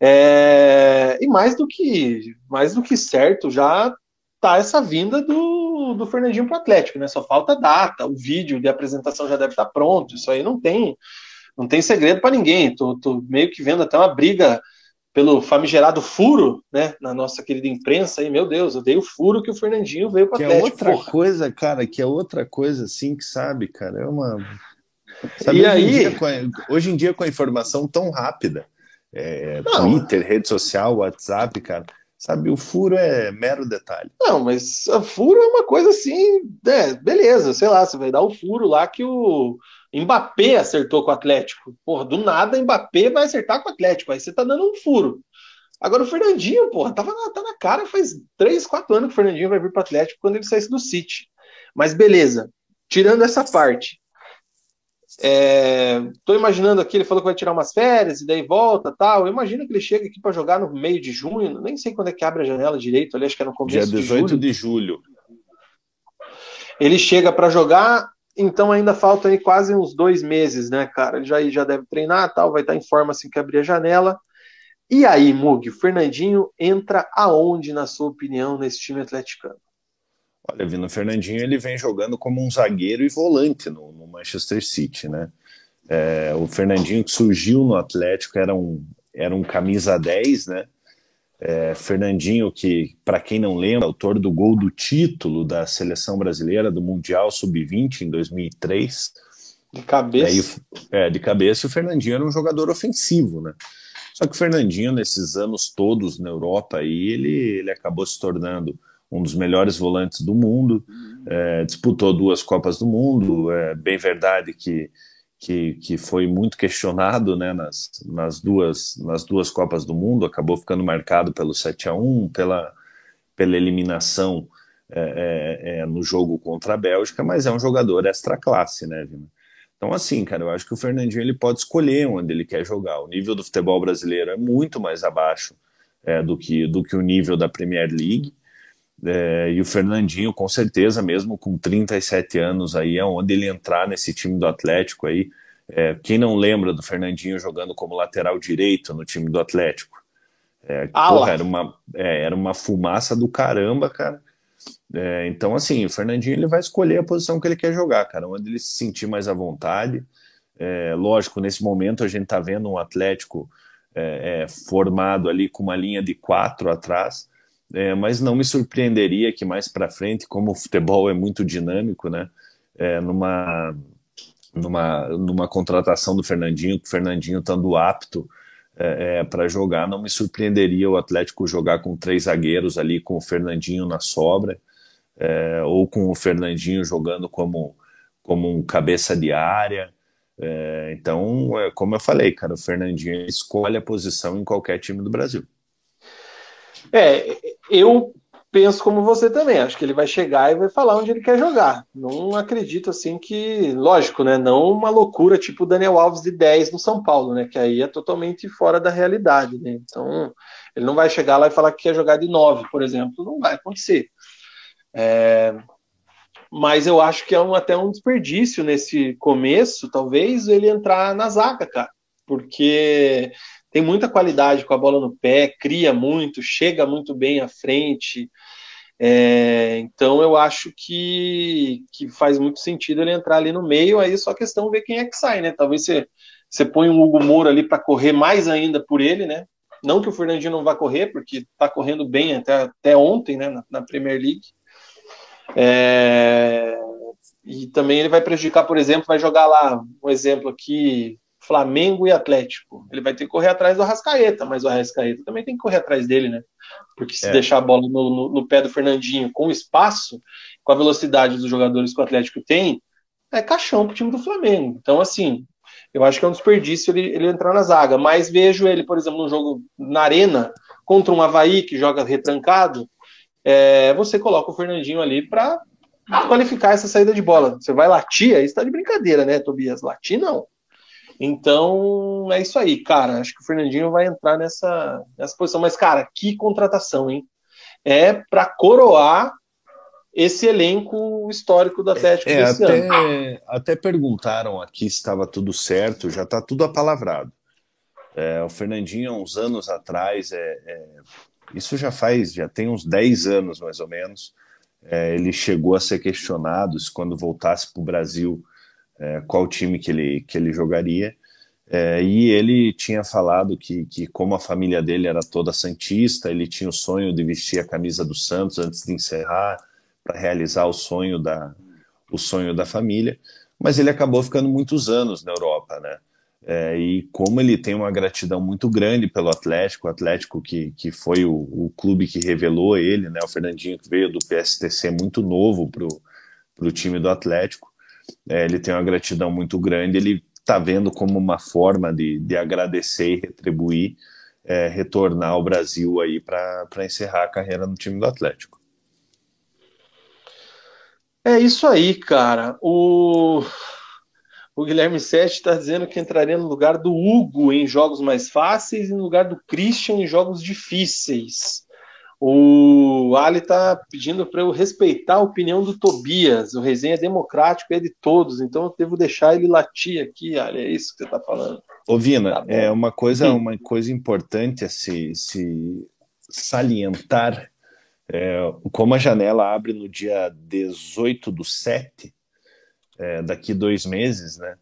É... E mais do que mais do que certo, já tá essa vinda do, do Fernandinho para o Atlético, né? Só falta data, o vídeo de apresentação já deve estar tá pronto. Isso aí não tem, não tem segredo para ninguém. Tô, tô, meio que vendo até uma briga pelo famigerado furo, né? Na nossa querida imprensa aí, meu Deus, eu dei o furo que o Fernandinho veio para Atlético. Que é outra porra. coisa, cara, que é outra coisa assim que sabe, cara, é uma. Sabe, e hoje aí? Em a, hoje em dia com a informação tão rápida, é, Twitter, rede social, WhatsApp, cara Sabe, o furo é mero detalhe. Não, mas o furo é uma coisa assim, é, beleza, sei lá, você vai dar o furo lá que o Mbappé acertou com o Atlético. Porra, do nada Mbappé vai acertar com o Atlético, aí você tá dando um furo. Agora o Fernandinho, porra, tava na, tá na cara, faz 3, 4 anos que o Fernandinho vai vir pro Atlético quando ele saísse do City. Mas beleza, tirando essa parte, Estou é, imaginando aqui, ele falou que vai tirar umas férias e daí volta tal. Eu imagino que ele chega aqui para jogar no meio de junho, nem sei quando é que abre a janela direito, ali acho que é no começo Dia 18 de julho. De julho. Ele chega para jogar, então ainda faltam aí quase uns dois meses, né, cara? Ele já, já deve treinar tal, vai estar em forma assim que abrir a janela. E aí, Mug, o Fernandinho entra aonde, na sua opinião, nesse time atleticano? Olha, Vino Fernandinho ele vem jogando como um zagueiro e volante no, no Manchester City, né? É, o Fernandinho que surgiu no Atlético era um, era um camisa 10, né? É, Fernandinho, que, para quem não lembra, autor do gol do título da seleção brasileira do Mundial Sub-20 em 2003. De cabeça. é, de cabeça, o Fernandinho era um jogador ofensivo, né? Só que o Fernandinho, nesses anos todos na Europa, aí, ele, ele acabou se tornando um dos melhores volantes do mundo, é, disputou duas Copas do Mundo, é bem verdade que, que, que foi muito questionado né, nas, nas, duas, nas duas Copas do Mundo, acabou ficando marcado pelo 7 a 1 pela, pela eliminação é, é, é, no jogo contra a Bélgica, mas é um jogador extra classe, né, Vina? Então, assim, cara, eu acho que o Fernandinho ele pode escolher onde ele quer jogar. O nível do futebol brasileiro é muito mais abaixo é, do, que, do que o nível da Premier League. É, e o Fernandinho, com certeza, mesmo com 37 anos aí, é onde ele entrar nesse time do Atlético aí. É, quem não lembra do Fernandinho jogando como lateral direito no time do Atlético? É, porra, era, uma, é, era uma fumaça do caramba, cara. É, então, assim, o Fernandinho ele vai escolher a posição que ele quer jogar, cara, onde ele se sentir mais à vontade. É, lógico, nesse momento a gente tá vendo um Atlético formado ali com uma linha de quatro atrás é, mas não me surpreenderia que mais para frente, como o futebol é muito dinâmico, né, é, numa, numa, numa contratação do Fernandinho, o Fernandinho estando apto é, é para jogar, não me surpreenderia o Atlético jogar com três zagueiros ali, com o Fernandinho na sobra, é, ou com o Fernandinho jogando como, como um cabeça de área. É, então, como eu falei, cara, o Fernandinho escolhe a posição em qualquer time do Brasil. É, eu penso como você também. Acho que ele vai chegar e vai falar onde ele quer jogar. Não acredito assim que, lógico, né? Não uma loucura tipo Daniel Alves de 10 no São Paulo, né? Que aí é totalmente fora da realidade, né? Então, ele não vai chegar lá e falar que quer jogar de 9, por exemplo. Não vai acontecer. É... Mas eu acho que é um, até um desperdício nesse começo, talvez, ele entrar na zaga, cara. Porque tem muita qualidade com a bola no pé, cria muito, chega muito bem à frente. É, então eu acho que, que faz muito sentido ele entrar ali no meio, aí só questão ver quem é que sai, né? Talvez você, você põe um Hugo Moura ali para correr mais ainda por ele, né? Não que o Fernandinho não vá correr, porque está correndo bem até, até ontem, né, na, na Premier League. É, e também ele vai prejudicar, por exemplo, vai jogar lá, um exemplo aqui, Flamengo e Atlético. Ele vai ter que correr atrás do Arrascaeta, mas o Arrascaeta também tem que correr atrás dele, né? Porque se é. deixar a bola no, no, no, pé do Fernandinho com espaço, com a velocidade dos jogadores que o Atlético tem, é caixão pro time do Flamengo. Então, assim, eu acho que é um desperdício ele, ele entrar na zaga. Mas vejo ele, por exemplo, num jogo na arena, contra um Havaí que joga retrancado, é, você coloca o Fernandinho ali para qualificar essa saída de bola. Você vai latir, aí está de brincadeira, né, Tobias? Latir não. Então, é isso aí, cara. Acho que o Fernandinho vai entrar nessa, nessa posição. Mas, cara, que contratação, hein? É para coroar esse elenco histórico do Atlético é, desse até, ano. Até perguntaram aqui se estava tudo certo, já está tudo apalavrado. É, o Fernandinho, há uns anos atrás, é, é, isso já faz, já tem uns 10 anos mais ou menos, é, ele chegou a ser questionado se quando voltasse para o Brasil é, qual time que ele, que ele jogaria. É, e ele tinha falado que, que, como a família dele era toda santista, ele tinha o sonho de vestir a camisa do Santos antes de encerrar, para realizar o sonho da, o sonho da família. Mas ele acabou ficando muitos anos na Europa, né? É, e como ele tem uma gratidão muito grande pelo Atlético, o Atlético que, que foi o, o clube que revelou ele, né? O Fernandinho que veio do PSTC muito novo para o time do Atlético é, ele tem uma gratidão muito grande, ele está vendo como uma forma de, de agradecer e retribuir, é, retornar ao Brasil aí para encerrar a carreira no time do Atlético. É isso aí, cara. O, o Guilherme Sete está dizendo que entraria no lugar do Hugo em jogos mais fáceis e no lugar do Christian em jogos difíceis. O Ali está pedindo para eu respeitar a opinião do Tobias. O resenha é democrático é de todos, então eu devo deixar ele latir aqui. Ali, é isso que você está falando. Ô, Vina, tá é uma coisa, uma coisa importante a se, se salientar. É, como a janela abre no dia 18 do 7, é, daqui dois meses, né?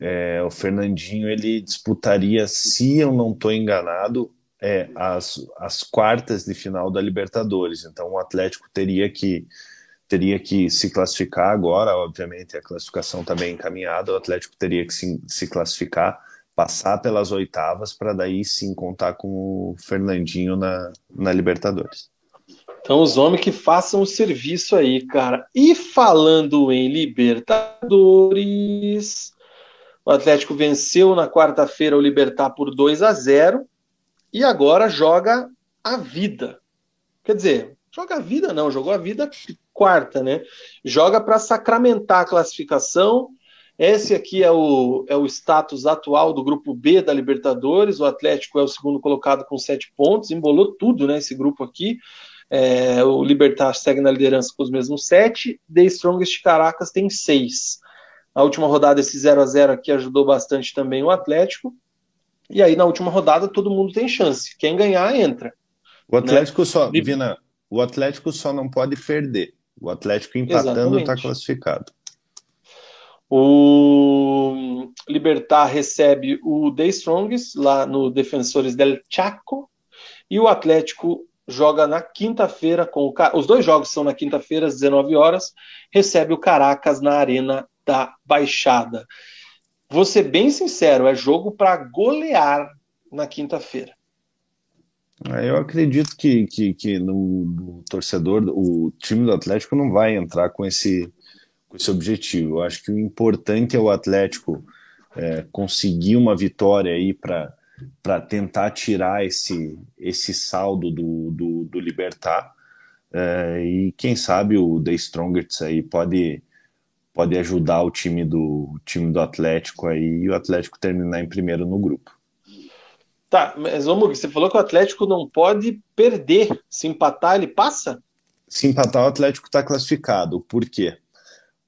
É, o Fernandinho ele disputaria, se eu não estou enganado, é, as, as quartas de final da Libertadores. Então o Atlético teria que teria que se classificar agora, obviamente a classificação está bem encaminhada, o Atlético teria que se, se classificar, passar pelas oitavas para daí sim contar com o Fernandinho na, na Libertadores. Então os homens que façam o serviço aí, cara. E falando em Libertadores, o Atlético venceu na quarta-feira o Libertar por 2 a 0 e agora joga a vida. Quer dizer, joga a vida não, jogou a vida quarta, né? Joga para sacramentar a classificação. Esse aqui é o, é o status atual do grupo B da Libertadores. O Atlético é o segundo colocado com sete pontos, embolou tudo, né? Esse grupo aqui. É, o Libertar segue na liderança com os mesmos sete. The Strongest Caracas tem seis. A última rodada, esse 0 a 0 aqui ajudou bastante também o Atlético. E aí, na última rodada, todo mundo tem chance. Quem ganhar, entra. O Atlético né? só, Vina, o Atlético só não pode perder. O Atlético empatando está classificado. O Libertar recebe o The Strongest lá no Defensores del Chaco. E o Atlético joga na quinta-feira com o os dois jogos são na quinta-feira às 19 horas, recebe o Caracas na Arena da Baixada. Vou ser bem sincero, é jogo para golear na quinta-feira. É, eu acredito que, que, que no, no, torcedor, o time do Atlético não vai entrar com esse, com esse objetivo. Eu acho que o importante é o Atlético é, conseguir uma vitória aí para tentar tirar esse, esse saldo do, do, do Libertar. É, e quem sabe o The Strongest aí pode pode ajudar o time do time do Atlético aí e o Atlético terminar em primeiro no grupo. Tá, mas vamos, você falou que o Atlético não pode perder. Se empatar, ele passa? Se empatar, o Atlético está classificado. Por quê?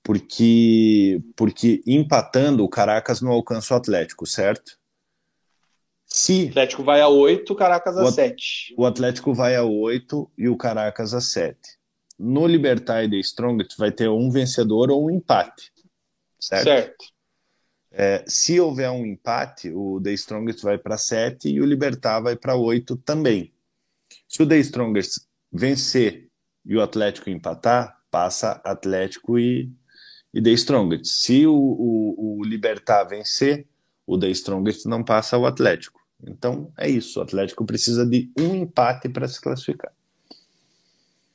Porque, porque empatando, o Caracas não alcança o Atlético, certo? Se o Atlético vai a 8, o Caracas a 7. O Atlético vai a 8 e o Caracas a 7. No Libertar e The Strongest vai ter um vencedor ou um empate. Certo? Certo. É, se houver um empate, o The Strongest vai para 7 e o Libertar vai para 8 também. Se o The Strongest vencer e o Atlético empatar, passa Atlético e, e The Strongest. Se o, o, o Libertar vencer, o The Strongest não passa o Atlético. Então é isso. O Atlético precisa de um empate para se classificar.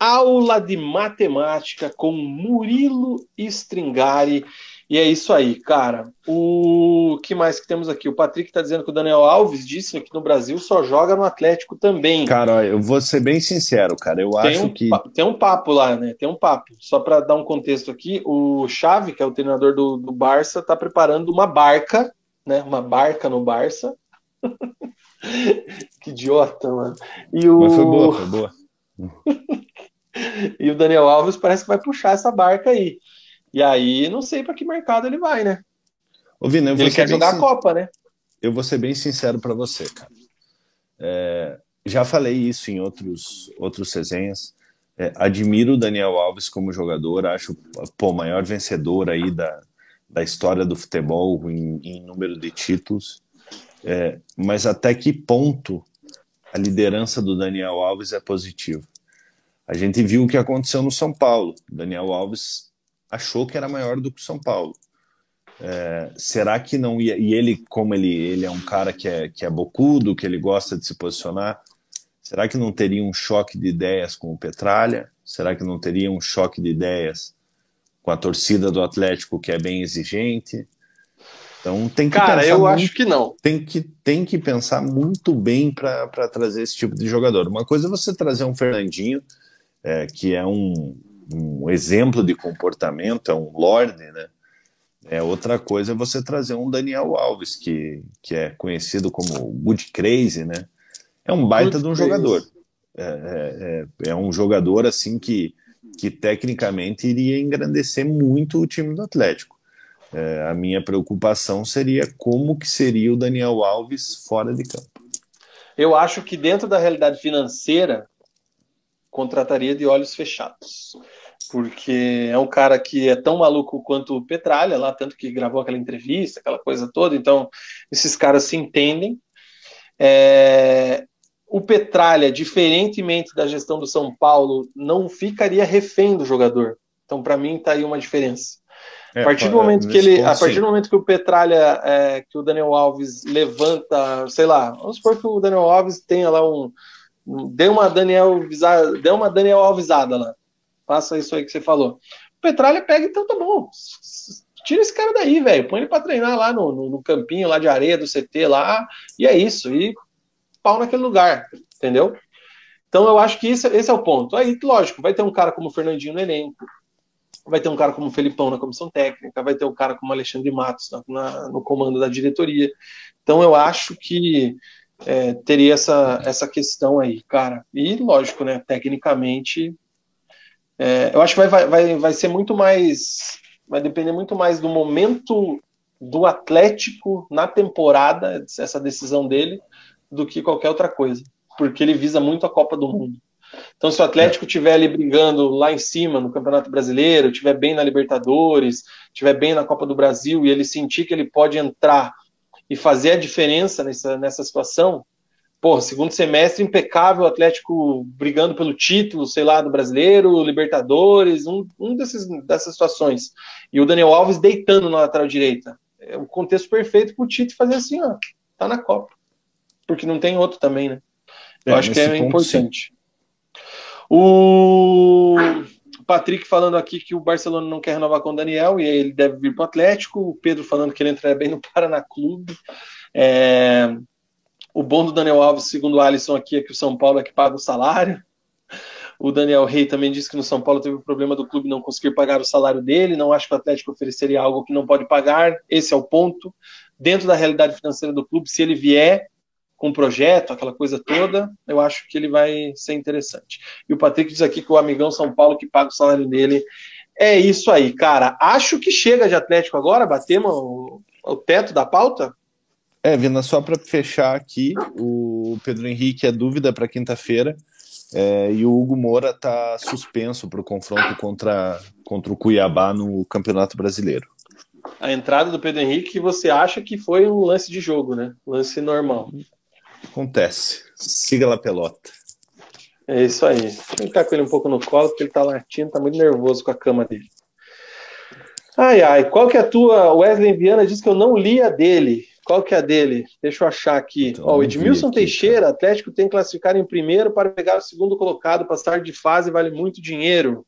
Aula de matemática com Murilo Stringari. E é isso aí, cara. O que mais que temos aqui? O Patrick está dizendo que o Daniel Alves disse que no Brasil só joga no Atlético também. Cara, eu vou ser bem sincero, cara. Eu tem acho um, que. Tem um papo lá, né? Tem um papo. Só para dar um contexto aqui, o Xavi, que é o treinador do, do Barça, está preparando uma barca né? Uma barca no Barça. *laughs* que idiota, mano. E o... Mas foi boa, foi boa. *laughs* e o Daniel Alves parece que vai puxar essa barca aí. E aí, não sei para que mercado ele vai, né? Ô, ele quer jogar sin... a Copa, né? Eu vou ser bem sincero para você, cara. É, já falei isso em outros, outros resenhas. É, admiro o Daniel Alves como jogador, acho o maior vencedor aí da, da história do futebol em, em número de títulos, é, mas até que ponto a liderança do Daniel Alves é positiva? A gente viu o que aconteceu no São Paulo. Daniel Alves achou que era maior do que o São Paulo. É, será que não ia? E ele, como ele, ele é um cara que é, que é bocudo, que ele gosta de se posicionar, será que não teria um choque de ideias com o Petralha? Será que não teria um choque de ideias com a torcida do Atlético que é bem exigente. Então tem que Cara, eu muito, acho que não. Tem que, tem que pensar muito bem para trazer esse tipo de jogador. Uma coisa é você trazer um Fernandinho, é, que é um, um exemplo de comportamento, é um lorde, né? É, outra coisa é você trazer um Daniel Alves, que, que é conhecido como Good Crazy, né? É um baita Good de um crazy. jogador. É, é, é, é um jogador assim que que tecnicamente iria engrandecer muito o time do Atlético. É, a minha preocupação seria como que seria o Daniel Alves fora de campo. Eu acho que dentro da realidade financeira contrataria de olhos fechados, porque é um cara que é tão maluco quanto o Petralha lá, tanto que gravou aquela entrevista, aquela coisa toda. Então esses caras se entendem. É, o Petralha, diferentemente da gestão do São Paulo, não ficaria refém do jogador. Então, para mim, está aí uma diferença. É, a partir do momento que ele, ponto, a partir sim. do momento que o Petralha, é, que o Daniel Alves levanta, sei lá, vamos supor que o Daniel Alves tenha lá um, um dê uma Daniel dê uma Daniel Alvesada lá, faça isso aí que você falou. O Petralha pega então tá bom, tira esse cara daí, velho, põe ele para treinar lá no, no, no, campinho lá de areia do CT lá e é isso. E pau naquele lugar, entendeu? Então eu acho que esse, esse é o ponto. Aí, lógico, vai ter um cara como o Fernandinho no elenco, vai ter um cara como o Felipão na comissão técnica, vai ter um cara como o Alexandre Matos na, na, no comando da diretoria. Então eu acho que é, teria essa, essa questão aí, cara. E lógico, né? Tecnicamente, é, eu acho que vai, vai, vai ser muito mais. Vai depender muito mais do momento do Atlético na temporada, essa decisão dele, do que qualquer outra coisa, porque ele visa muito a Copa do Mundo. Então, se o Atlético estiver ali brigando lá em cima no Campeonato Brasileiro, estiver bem na Libertadores, estiver bem na Copa do Brasil e ele sentir que ele pode entrar e fazer a diferença nessa, nessa situação, pô, segundo semestre impecável, o Atlético brigando pelo título, sei lá, do Brasileiro, Libertadores, um, um desses, dessas situações. E o Daniel Alves deitando na lateral direita. É o contexto perfeito para o Tite fazer assim, ó, tá na Copa porque não tem outro também, né? Eu é, acho que é importante. Sim. O Patrick falando aqui que o Barcelona não quer renovar com o Daniel e ele deve vir para o Atlético. O Pedro falando que ele entraria bem no Paraná Clube. É... O bom do Daniel Alves, segundo o Alisson aqui, é que o São Paulo é que paga o salário. O Daniel Rey também disse que no São Paulo teve o problema do clube não conseguir pagar o salário dele. Não acho que o Atlético ofereceria algo que não pode pagar. Esse é o ponto. Dentro da realidade financeira do clube, se ele vier, com projeto, aquela coisa toda, eu acho que ele vai ser interessante. E o Patrick diz aqui que o amigão São Paulo que paga o salário dele. É isso aí, cara. Acho que chega de Atlético agora, batemos o, o teto da pauta. É, Vina, só para fechar aqui, o Pedro Henrique é dúvida para quinta-feira é, e o Hugo Moura está suspenso para o confronto contra, contra o Cuiabá no Campeonato Brasileiro. A entrada do Pedro Henrique você acha que foi um lance de jogo, né? Lance normal. Acontece. Siga lá pelota. É isso aí. Eu ficar com ele um pouco no colo, porque ele tá latindo, tá muito nervoso com a cama dele. Ai, ai, qual que é a tua? Wesley Viana diz que eu não li a dele. Qual que é a dele? Deixa eu achar aqui. Então, Ó, o Edmilson aqui, Teixeira. Atlético tem que classificar em primeiro para pegar o segundo colocado, passar de fase vale muito dinheiro.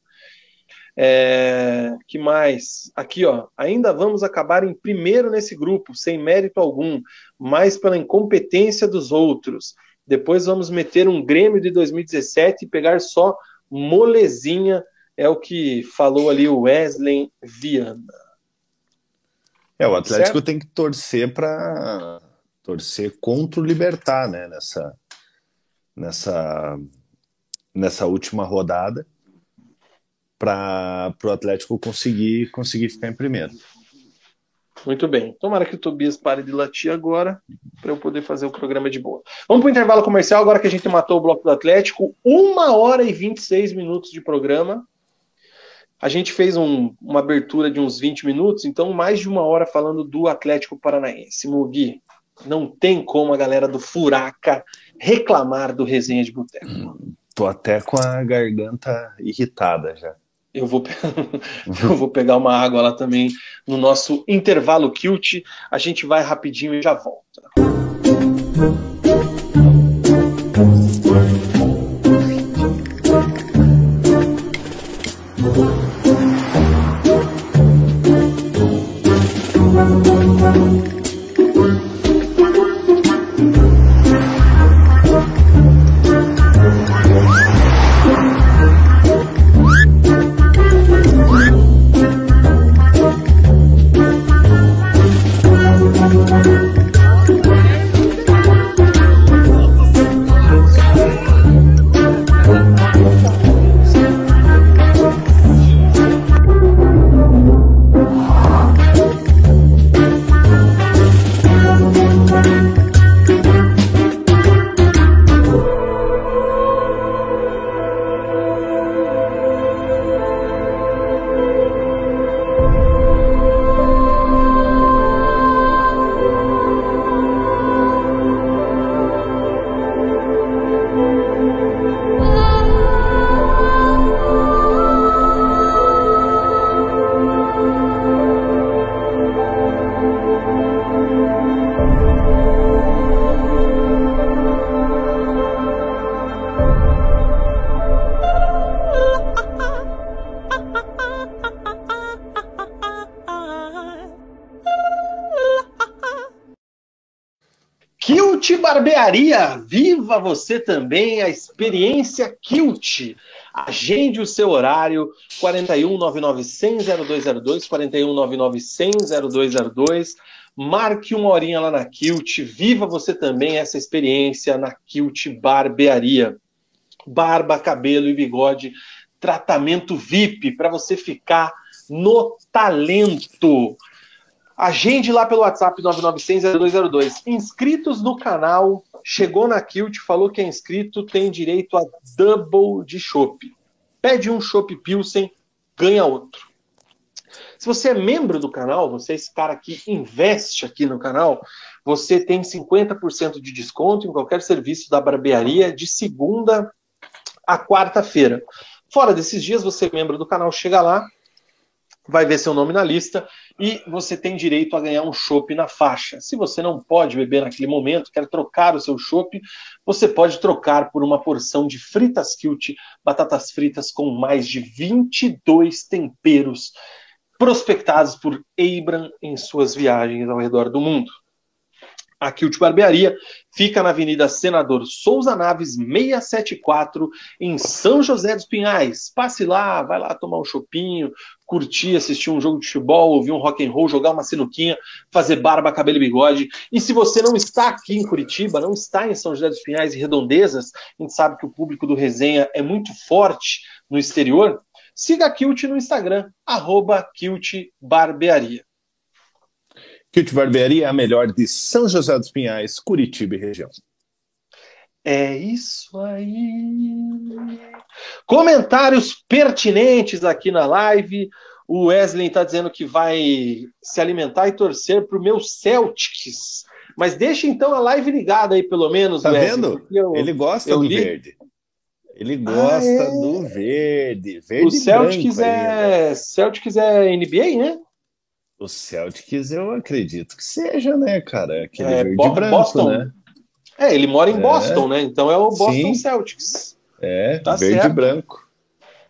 É, que mais? Aqui, ó. Ainda vamos acabar em primeiro nesse grupo, sem mérito algum, mas pela incompetência dos outros. Depois vamos meter um Grêmio de 2017 e pegar só molezinha, é o que falou ali o Wesley Viana. É, o Atlético certo? tem que torcer para torcer contra o Libertar, né, nessa nessa nessa última rodada para o Atlético conseguir conseguir ficar em primeiro. Muito bem. Tomara que o Tobias pare de latir agora para eu poder fazer o programa de boa. Vamos para o intervalo comercial agora que a gente matou o bloco do Atlético. Uma hora e 26 minutos de programa. A gente fez um, uma abertura de uns 20 minutos, então mais de uma hora falando do Atlético Paranaense. Mugi, não tem como a galera do Furaca reclamar do resenha de boteco. Tô até com a garganta irritada já. Eu vou, *laughs* eu vou pegar uma água lá também no nosso intervalo cute. A gente vai rapidinho e já volta. Viva você também a experiência Kilt. Agende o seu horário 41 0202 41 0202 Marque uma horinha lá na Kilt. Viva você também essa experiência na Kilt Barbearia. Barba, cabelo e bigode, tratamento VIP para você ficar no talento. Agende lá pelo WhatsApp 9900-0202. Inscritos no canal, chegou na Kilt, falou que é inscrito, tem direito a double de chopp. Pede um chopp Pilsen, ganha outro. Se você é membro do canal, você é esse cara que investe aqui no canal, você tem 50% de desconto em qualquer serviço da barbearia de segunda a quarta-feira. Fora desses dias, você é membro do canal, chega lá, vai ver seu nome na lista e você tem direito a ganhar um chopp na faixa. Se você não pode beber naquele momento, quer trocar o seu chopp, você pode trocar por uma porção de fritas kilt, batatas fritas com mais de 22 temperos prospectados por Abram em suas viagens ao redor do mundo. A Kilt Barbearia fica na Avenida Senador Souza Naves 674, em São José dos Pinhais. Passe lá, vai lá tomar um chopinho, curtir, assistir um jogo de futebol, ouvir um rock and roll, jogar uma sinuquinha, fazer barba, cabelo e bigode. E se você não está aqui em Curitiba, não está em São José dos Pinhais e Redondezas, a gente sabe que o público do Resenha é muito forte no exterior, siga a Kilt no Instagram, arroba Kilt Barbearia. Kit Barbearia, a melhor de São José dos Pinhais, Curitiba e região. É isso aí. Comentários pertinentes aqui na live. O Wesley está dizendo que vai se alimentar e torcer para o meu Celtics. Mas deixa então a live ligada aí, pelo menos. Tá Wesley, vendo? Eu, Ele gosta do li... verde. Ele gosta ah, é? do verde. verde o Celtics é... Celtics é NBA, né? O Celtics eu acredito que seja, né, cara? Aquele é, verde Bo branco, Boston. né? É, ele mora em é. Boston, né? Então é o Boston Sim. Celtics. É, tá verde certo. e branco.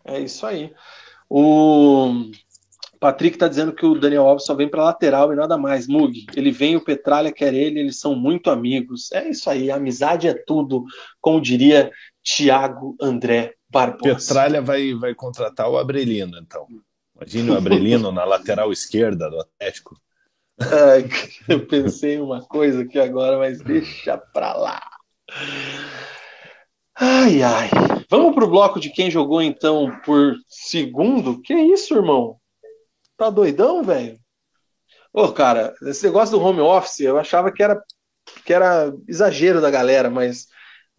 É isso aí. O Patrick tá dizendo que o Daniel Alves só vem para lateral e nada mais. Mug, ele vem, o Petralha quer ele, eles são muito amigos. É isso aí, amizade é tudo, como diria Tiago André Barbosa. Petralha vai, vai contratar o Abrelino, então. Imagine o Abrelino *laughs* na lateral esquerda do Atlético. *laughs* Eu pensei uma coisa aqui agora, mas deixa pra lá. Ai, ai. Vamos pro bloco de quem jogou então por segundo? Que isso, irmão? Tá doidão, velho? Ô, cara, esse negócio do home office, eu achava que era, que era exagero da galera, mas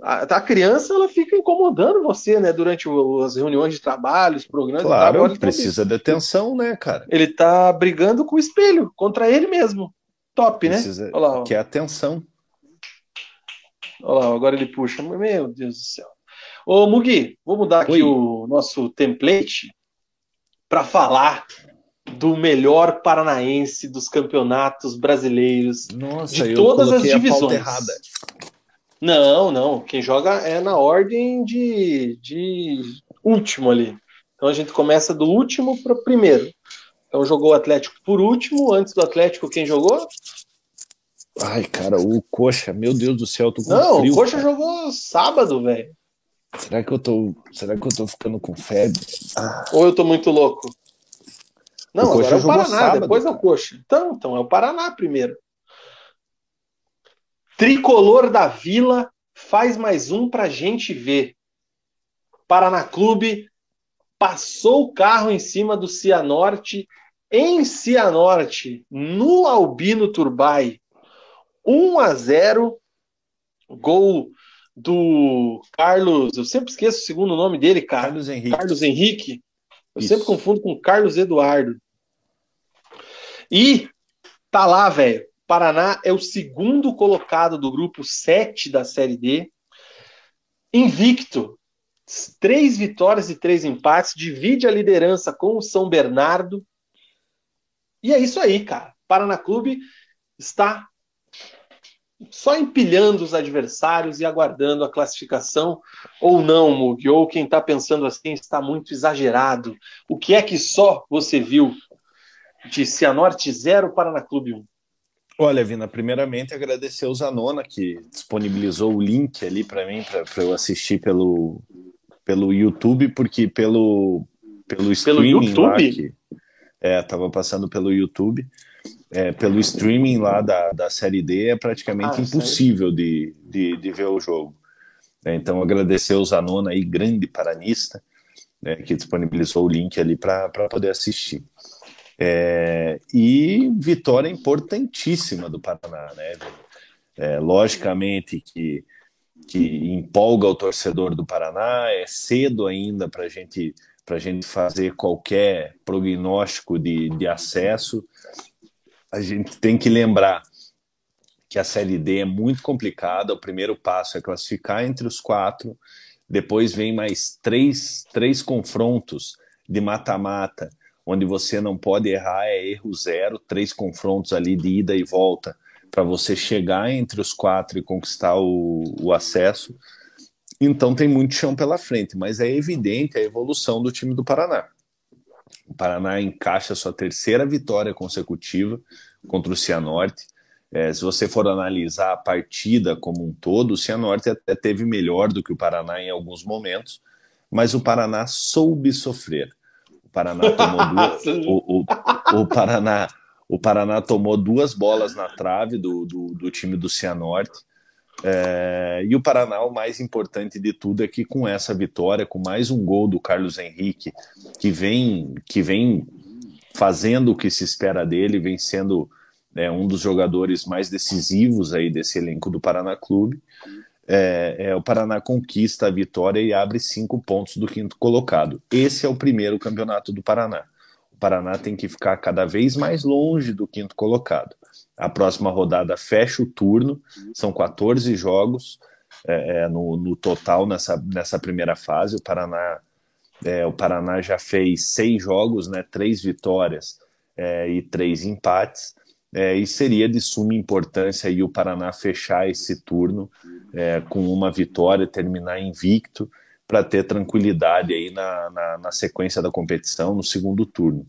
a, a, criança ela fica incomodando você, né, durante o, as reuniões de trabalho, os programas. Claro, Agora, precisa de atenção, né, cara? Ele tá brigando com o espelho, contra ele mesmo. Top, né? precisa, né? Olha lá, ó. Que é atenção. Olha lá, agora ele puxa. Meu Deus do céu. Ô, Mugi, vou mudar aqui Oi. o nosso template para falar do melhor paranaense dos campeonatos brasileiros Nossa, de todas as divisões. Não, não. Quem joga é na ordem de, de último ali. Então a gente começa do último para o primeiro. Então jogou o Atlético por último. Antes do Atlético, quem jogou? Ai, cara, o Coxa, meu Deus do céu, tô com Não, frio, o Coxa cara. jogou sábado, velho. Será que eu tô, será que eu tô ficando com febre? Ah. Ou eu tô muito louco? Não, o agora é o Paraná, sábado, depois é o Coxa. Então, então é o Paraná primeiro. Tricolor da Vila faz mais um para gente ver. Paraná Clube passou o carro em cima do Cianorte em Cianorte, no Albino Turbay. 1 a 0. Gol do Carlos, eu sempre esqueço o segundo nome dele, cara. Carlos Henrique. Carlos Henrique. Eu Isso. sempre confundo com Carlos Eduardo. E tá lá, velho. Paraná é o segundo colocado do grupo 7 da Série D. Invicto. Três vitórias e três empates. Divide a liderança com o São Bernardo. E é isso aí, cara. Paraná Clube está só empilhando os adversários e aguardando a classificação ou não, Mug, ou quem está pensando assim está muito exagerado. O que é que só você viu de Cianorte 0 Paraná Clube 1? Olha, Vina, primeiramente agradecer o Zanona que disponibilizou o link ali para mim para eu assistir pelo pelo YouTube, porque pelo pelo streaming pelo lá que é, tava passando pelo YouTube, é, pelo streaming lá da, da série D é praticamente ah, impossível de, de, de, ver o jogo. É, então agradecer o Zanona aí, grande paranista, né, que disponibilizou o link ali para poder assistir. É, e vitória importantíssima do Paraná, né? É, logicamente que, que empolga o torcedor do Paraná, é cedo ainda para gente, a gente fazer qualquer prognóstico de, de acesso. A gente tem que lembrar que a Série D é muito complicada. O primeiro passo é classificar entre os quatro, depois vem mais três, três confrontos de mata-mata onde você não pode errar, é erro zero, três confrontos ali de ida e volta para você chegar entre os quatro e conquistar o, o acesso. Então tem muito chão pela frente, mas é evidente a evolução do time do Paraná. O Paraná encaixa sua terceira vitória consecutiva contra o Cianorte. É, se você for analisar a partida como um todo, o Cianorte até teve melhor do que o Paraná em alguns momentos, mas o Paraná soube sofrer. Paraná tomou *laughs* duas, o, o, o, Paraná, o Paraná tomou duas bolas na trave do, do, do time do Cianorte. É, e o Paraná, o mais importante de tudo é que com essa vitória, com mais um gol do Carlos Henrique, que vem, que vem fazendo o que se espera dele, vem sendo é um dos jogadores mais decisivos aí desse elenco do Paraná Clube. É, é, o Paraná conquista a vitória e abre cinco pontos do quinto colocado. Esse é o primeiro campeonato do Paraná. O Paraná tem que ficar cada vez mais longe do quinto colocado. A próxima rodada fecha o turno, são 14 jogos é, é, no, no, total nessa, nessa primeira fase. O Paraná, é, o Paraná já fez seis jogos, né, três vitórias é, e três empates. É, e seria de suma importância aí o Paraná fechar esse turno é, com uma vitória, terminar invicto, para ter tranquilidade aí na, na, na, sequência da competição, no segundo turno.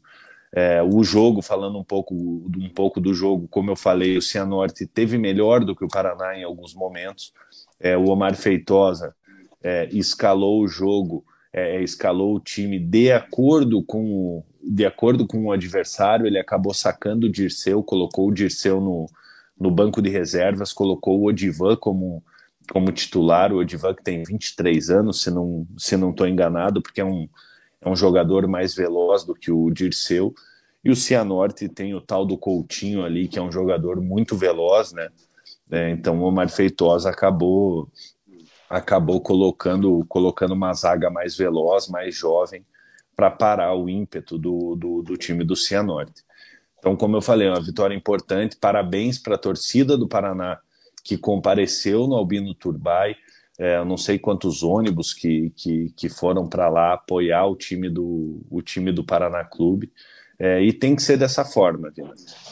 É, o jogo, falando um pouco, um pouco do jogo, como eu falei, o Cianorte teve melhor do que o Paraná em alguns momentos. É, o Omar Feitosa é, escalou o jogo, é, escalou o time de acordo com de acordo com o adversário, ele acabou sacando o Dirceu, colocou o Dirceu no, no banco de reservas, colocou o Odivan como, como titular, o Odivan que tem 23 anos, se não se não estou enganado, porque é um, é um jogador mais veloz do que o Dirceu, e o Cianorte tem o tal do Coutinho ali, que é um jogador muito veloz, né? É, então o Omar Feitosa acabou acabou colocando colocando uma zaga mais veloz, mais jovem, para parar o ímpeto do, do, do, time do Cianorte. Então, como eu falei, é uma vitória importante. Parabéns para a torcida do Paraná que compareceu no Albino Turbai. É, eu não sei quantos ônibus que, que, que foram para lá apoiar o time do, o time do Paraná Clube. É, e tem que ser dessa forma.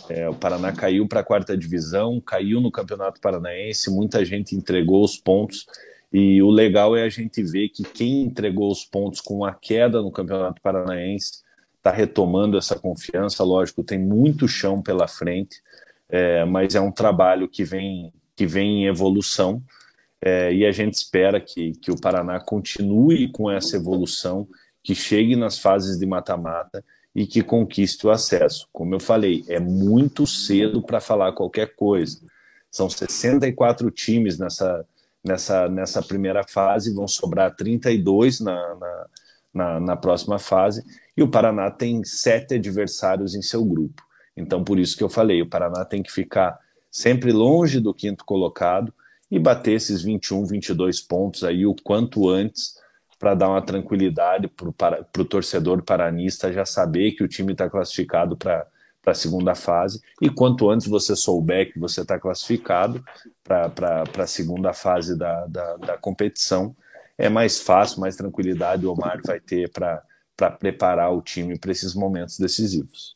É, o Paraná caiu para a quarta divisão, caiu no Campeonato Paranaense, muita gente entregou os pontos e o legal é a gente ver que quem entregou os pontos com a queda no Campeonato Paranaense está retomando essa confiança. Lógico, tem muito chão pela frente, é, mas é um trabalho que vem, que vem em evolução. É, e a gente espera que, que o Paraná continue com essa evolução, que chegue nas fases de mata-mata e que conquiste o acesso. Como eu falei, é muito cedo para falar qualquer coisa. São 64 times nessa, nessa, nessa primeira fase, vão sobrar 32 na, na, na, na próxima fase, e o Paraná tem sete adversários em seu grupo. Então, por isso que eu falei, o Paraná tem que ficar sempre longe do quinto colocado e bater esses 21, 22 pontos aí o quanto antes para dar uma tranquilidade para o torcedor paranista já saber que o time está classificado para para a segunda fase. E quanto antes você souber que você está classificado para a segunda fase da, da, da, competição, é mais fácil, mais tranquilidade o Omar vai ter para preparar o time para esses momentos decisivos.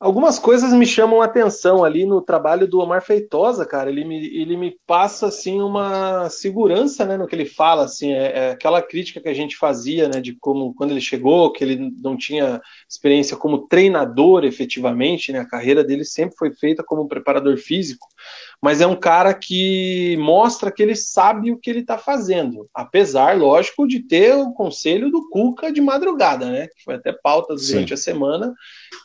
Algumas coisas me chamam a atenção ali no trabalho do Omar Feitosa, cara. Ele me, ele me passa assim uma segurança, né, no que ele fala, assim, é, é, aquela crítica que a gente fazia, né, de como quando ele chegou, que ele não tinha experiência como treinador, efetivamente, né, a carreira dele sempre foi feita como preparador físico mas é um cara que mostra que ele sabe o que ele está fazendo, apesar, lógico, de ter o conselho do Cuca de madrugada, né? Que foi até pauta durante Sim. a semana,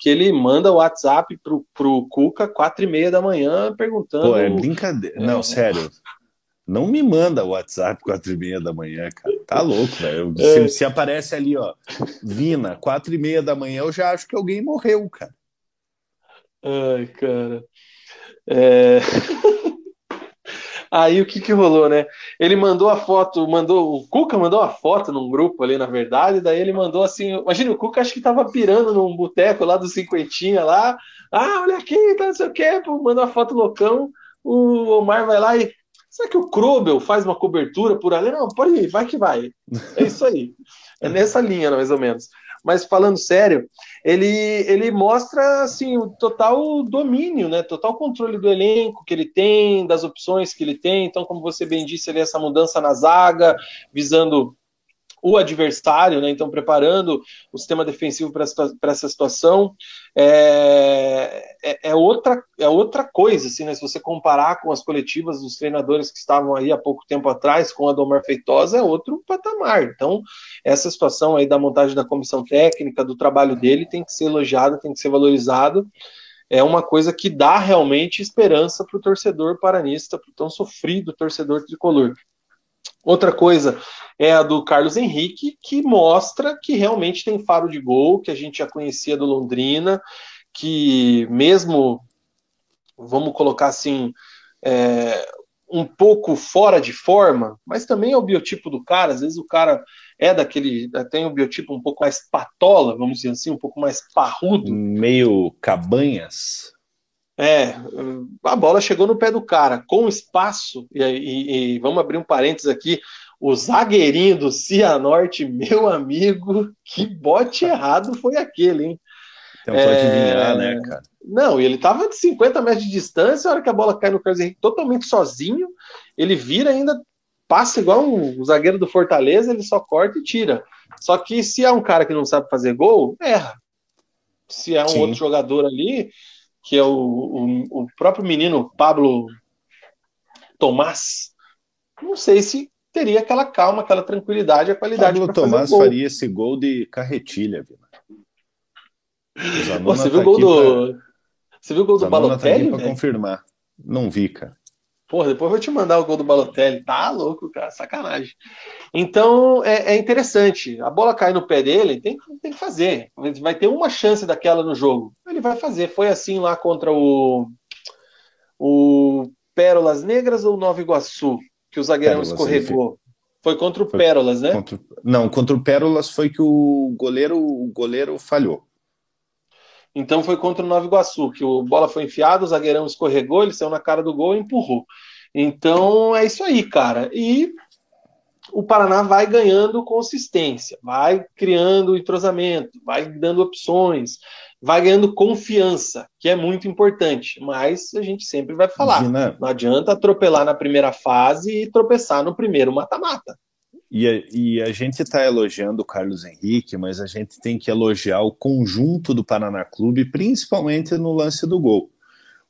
que ele manda o WhatsApp pro, pro Cuca quatro e meia da manhã perguntando. Pô, é brincadeira. É, Não, sério. Não me manda o WhatsApp quatro e meia da manhã, cara. Tá louco, velho. É. Se, se, aparece ali, ó, Vina, quatro e meia da manhã, eu já acho que alguém morreu, cara. Ai, cara. É... *laughs* Aí o que que rolou, né? Ele mandou a foto, mandou o Cuca mandou a foto num grupo ali, na verdade, daí ele mandou assim, imagina o Cuca acho que tava pirando num boteco lá do cinquentinha lá, ah, olha aqui, tá não sei o que, mandou a foto loucão, o Omar vai lá e será que o Krobel faz uma cobertura por ali? Não, pode ir, vai que vai. É isso aí. É nessa linha, mais ou menos mas falando sério, ele, ele mostra assim o total domínio, né? Total controle do elenco que ele tem, das opções que ele tem. Então, como você bem disse, ali essa mudança na zaga, visando o adversário, né? Então, preparando o sistema defensivo para essa situação é, é, é, outra, é outra coisa, assim, né? Se você comparar com as coletivas dos treinadores que estavam aí há pouco tempo atrás, com a do Omar Feitosa, é outro patamar. Então, essa situação aí da montagem da comissão técnica, do trabalho dele, tem que ser elogiado, tem que ser valorizado. É uma coisa que dá realmente esperança para o torcedor paranista, para o tão sofrido torcedor tricolor. Outra coisa é a do Carlos Henrique, que mostra que realmente tem faro de gol, que a gente já conhecia do Londrina, que mesmo, vamos colocar assim, é, um pouco fora de forma, mas também é o biotipo do cara. Às vezes o cara é daquele, tem um biotipo um pouco mais patola, vamos dizer assim, um pouco mais parrudo. Meio cabanhas. É, a bola chegou no pé do cara, com espaço, e, e, e vamos abrir um parênteses aqui, o zagueirinho do Cianorte, meu amigo, que bote *laughs* errado foi aquele, hein? Tentou é... adivinhar, né, cara? Não, ele estava de 50 metros de distância, a hora que a bola cai no Carlos Henrique totalmente sozinho, ele vira ainda, passa igual um zagueiro do Fortaleza, ele só corta e tira. Só que se é um cara que não sabe fazer gol, erra. Se é um Sim. outro jogador ali, que é o, o, o próprio menino Pablo Tomás, não sei se teria aquela calma, aquela tranquilidade, a qualidade. Pablo Tomás faria esse gol de carretilha, viu? Você viu o gol do. Pra... Você viu o gol do Balotelli? Tá confirmar. Não vi, cara. Porra, depois eu vou te mandar o gol do Balotelli. Tá louco, cara. Sacanagem. Então, é, é, interessante. A bola cai no pé dele, tem, tem que fazer. Vai ter uma chance daquela no jogo. Ele vai fazer. Foi assim lá contra o. O Pérolas Negras ou Nova Iguaçu? Que o zagueirão Pérolas, escorregou. Foi contra o foi Pérolas, né? Contra... Não, contra o Pérolas foi que o goleiro, o goleiro falhou. Então foi contra o Nova Iguaçu, que o bola foi enfiada, o zagueirão escorregou, ele saiu na cara do gol e empurrou. Então é isso aí, cara. E o Paraná vai ganhando consistência, vai criando entrosamento, vai dando opções, vai ganhando confiança, que é muito importante. Mas a gente sempre vai falar: Imagina. não adianta atropelar na primeira fase e tropeçar no primeiro mata-mata. E a, e a gente está elogiando o Carlos Henrique, mas a gente tem que elogiar o conjunto do Paraná Clube, principalmente no lance do gol.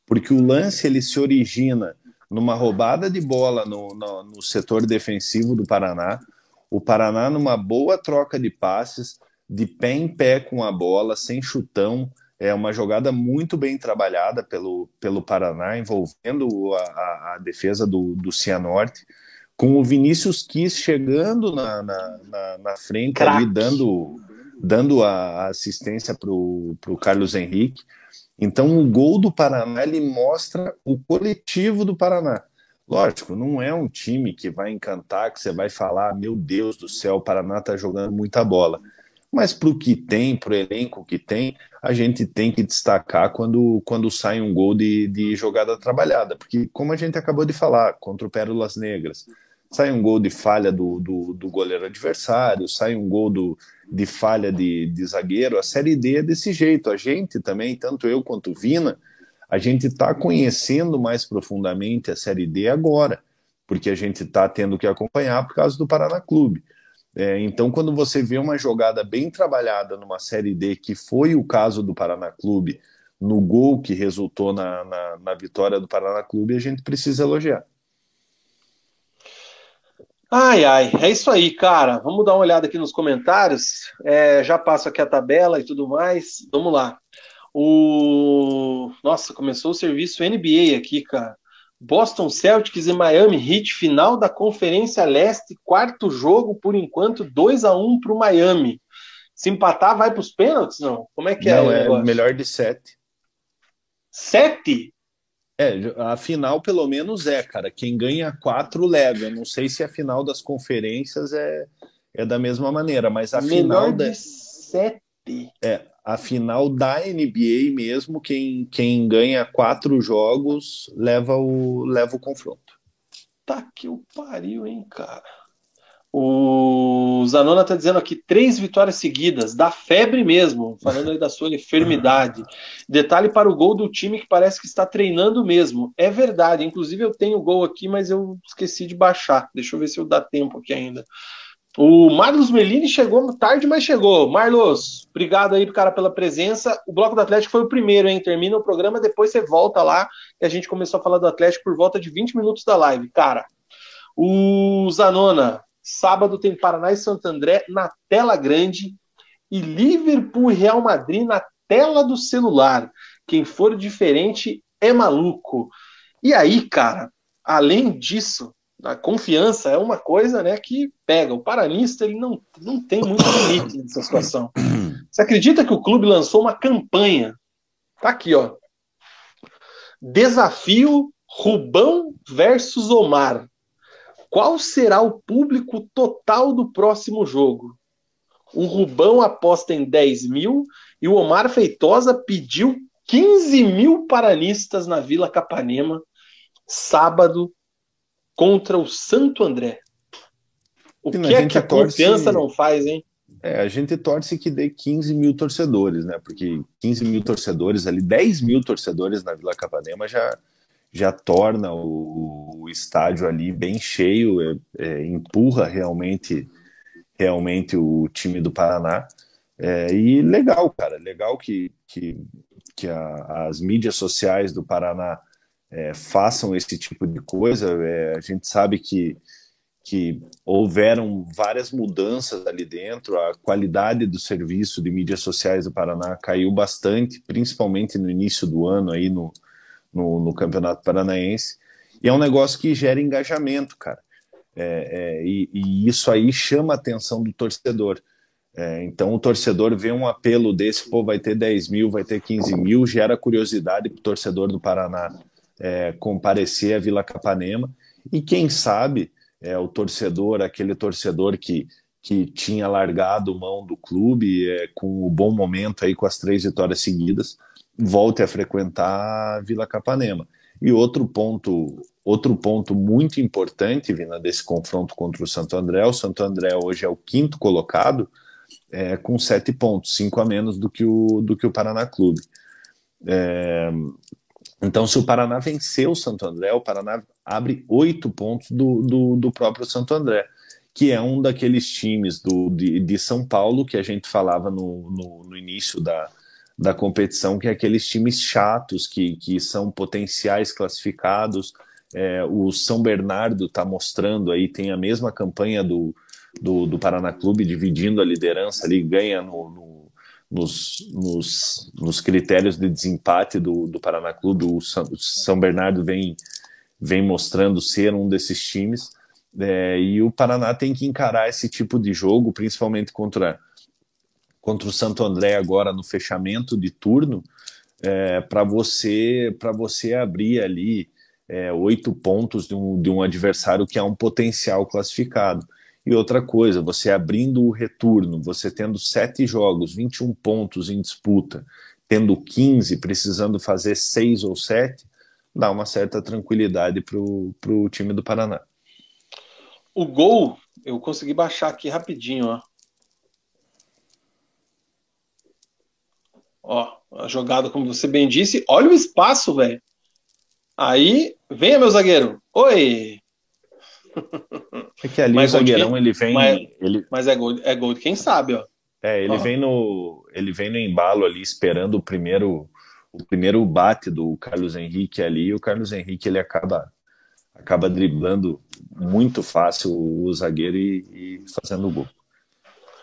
Porque o lance ele se origina numa roubada de bola no, no, no setor defensivo do Paraná. O Paraná numa boa troca de passes, de pé em pé com a bola, sem chutão. É uma jogada muito bem trabalhada pelo, pelo Paraná, envolvendo a, a, a defesa do, do Cianorte com o Vinícius Quis chegando na, na, na, na frente Crack. ali, dando, dando a assistência para o Carlos Henrique. Então, o gol do Paraná ele mostra o coletivo do Paraná. Lógico, não é um time que vai encantar, que você vai falar, meu Deus do céu, o Paraná está jogando muita bola. Mas para o que tem, para o elenco que tem, a gente tem que destacar quando, quando sai um gol de, de jogada trabalhada. Porque, como a gente acabou de falar, contra o Pérolas Negras, sai um gol de falha do, do, do goleiro adversário, sai um gol do, de falha de, de zagueiro. A Série D é desse jeito. A gente também, tanto eu quanto o Vina, a gente está conhecendo mais profundamente a Série D agora, porque a gente está tendo que acompanhar por causa do Paraná Clube. É, então, quando você vê uma jogada bem trabalhada numa Série D, que foi o caso do Paraná Clube, no gol que resultou na, na, na vitória do Paraná Clube, a gente precisa elogiar. Ai, ai, é isso aí, cara. Vamos dar uma olhada aqui nos comentários. É, já passo aqui a tabela e tudo mais. Vamos lá. O nossa, começou o serviço NBA aqui, cara. Boston Celtics e Miami Heat, final da Conferência Leste, quarto jogo por enquanto, 2 a 1 para o Miami. Se empatar, vai para os pênaltis? Não? Como é que é? Não, é melhor de sete. Sete? É, a final pelo menos é, cara. Quem ganha quatro leva. Eu não sei se a final das conferências é, é da mesma maneira, mas a Menor final da... sete. É, a final da NBA mesmo, quem, quem ganha quatro jogos leva o, leva o confronto. Tá que o pariu, hein, cara. O Zanona está dizendo aqui três vitórias seguidas, da febre mesmo, falando aí da sua enfermidade. Detalhe para o gol do time que parece que está treinando mesmo. É verdade, inclusive eu tenho o gol aqui, mas eu esqueci de baixar. Deixa eu ver se eu dá tempo aqui ainda. O Marlos Melini chegou tarde, mas chegou. Marlos, obrigado aí, cara, pela presença. O Bloco do Atlético foi o primeiro, hein? Termina o programa, depois você volta lá, que a gente começou a falar do Atlético por volta de 20 minutos da live, cara. O Zanona, Sábado tem Paraná e Santo André na tela grande e Liverpool e Real Madrid na tela do celular. Quem for diferente é maluco. E aí, cara, além disso, a confiança é uma coisa né, que pega. O paranista ele não, não tem muito limite nessa situação. Você acredita que o clube lançou uma campanha Tá aqui, ó. Desafio Rubão versus Omar. Qual será o público total do próximo jogo? O Rubão aposta em 10 mil e o Omar Feitosa pediu 15 mil paranistas na Vila Capanema, sábado, contra o Santo André. O Sim, que é que a torce... confiança não faz, hein? É, a gente torce que dê 15 mil torcedores, né? Porque 15 mil torcedores ali, 10 mil torcedores na Vila Capanema já, já torna o estádio ali bem cheio, é, é, empurra realmente, realmente o time do Paraná. É, e legal, cara, legal que, que, que a, as mídias sociais do Paraná é, façam esse tipo de coisa. É, a gente sabe que que houveram várias mudanças ali dentro, a qualidade do serviço de mídias sociais do Paraná caiu bastante, principalmente no início do ano aí no, no, no Campeonato Paranaense, e é um negócio que gera engajamento, cara, é, é, e, e, isso aí chama a atenção do torcedor. É, então o torcedor vê um apelo desse, pô, vai ter 10 mil, vai ter 15 mil, gera curiosidade para o torcedor do Paraná é, comparecer à Vila Capanema, e quem sabe é, o torcedor, aquele torcedor que, que tinha largado mão do clube é, com o bom momento aí com as três vitórias seguidas, volte a frequentar a Vila Capanema. E outro ponto, outro ponto muito importante, Vina, desse confronto contra o Santo André, o Santo André hoje é o quinto colocado, é, com sete pontos, cinco a menos do que o, do que o Paraná Clube. É, então, se o Paraná vencer o Santo André, o Paraná abre oito pontos do, do, do, próprio Santo André, que é um daqueles times do, de, de São Paulo que a gente falava no, no, no, início da, da competição, que é aqueles times chatos que, que são potenciais classificados. É, o São Bernardo está mostrando aí, tem a mesma campanha do, do, do Paraná Clube, dividindo a liderança ali, ganha no, no nos, nos, nos, critérios de desempate do, do Paraná Clube. O São, o São Bernardo vem vem mostrando ser um desses times. É, e o Paraná tem que encarar esse tipo de jogo, principalmente contra, contra o Santo André agora no fechamento de turno, é, para você para você abrir ali é, oito pontos de um, de um adversário que é um potencial classificado. E outra coisa, você abrindo o retorno, você tendo sete jogos, 21 pontos em disputa, tendo 15, precisando fazer seis ou sete, dá uma certa tranquilidade para o time do Paraná. O gol, eu consegui baixar aqui rapidinho, ó. Ó, a jogada, como você bem disse, olha o espaço, velho. Aí, venha, meu zagueiro. Oi! *laughs* É que ali mas o zagueirão, quem, ele vem. Mas, ele... mas é, gol, é gol de quem sabe, ó. É, ele, ó. Vem no, ele vem no embalo ali, esperando o primeiro o primeiro bate do Carlos Henrique ali, o Carlos Henrique ele acaba acaba driblando muito fácil o zagueiro e, e fazendo o gol.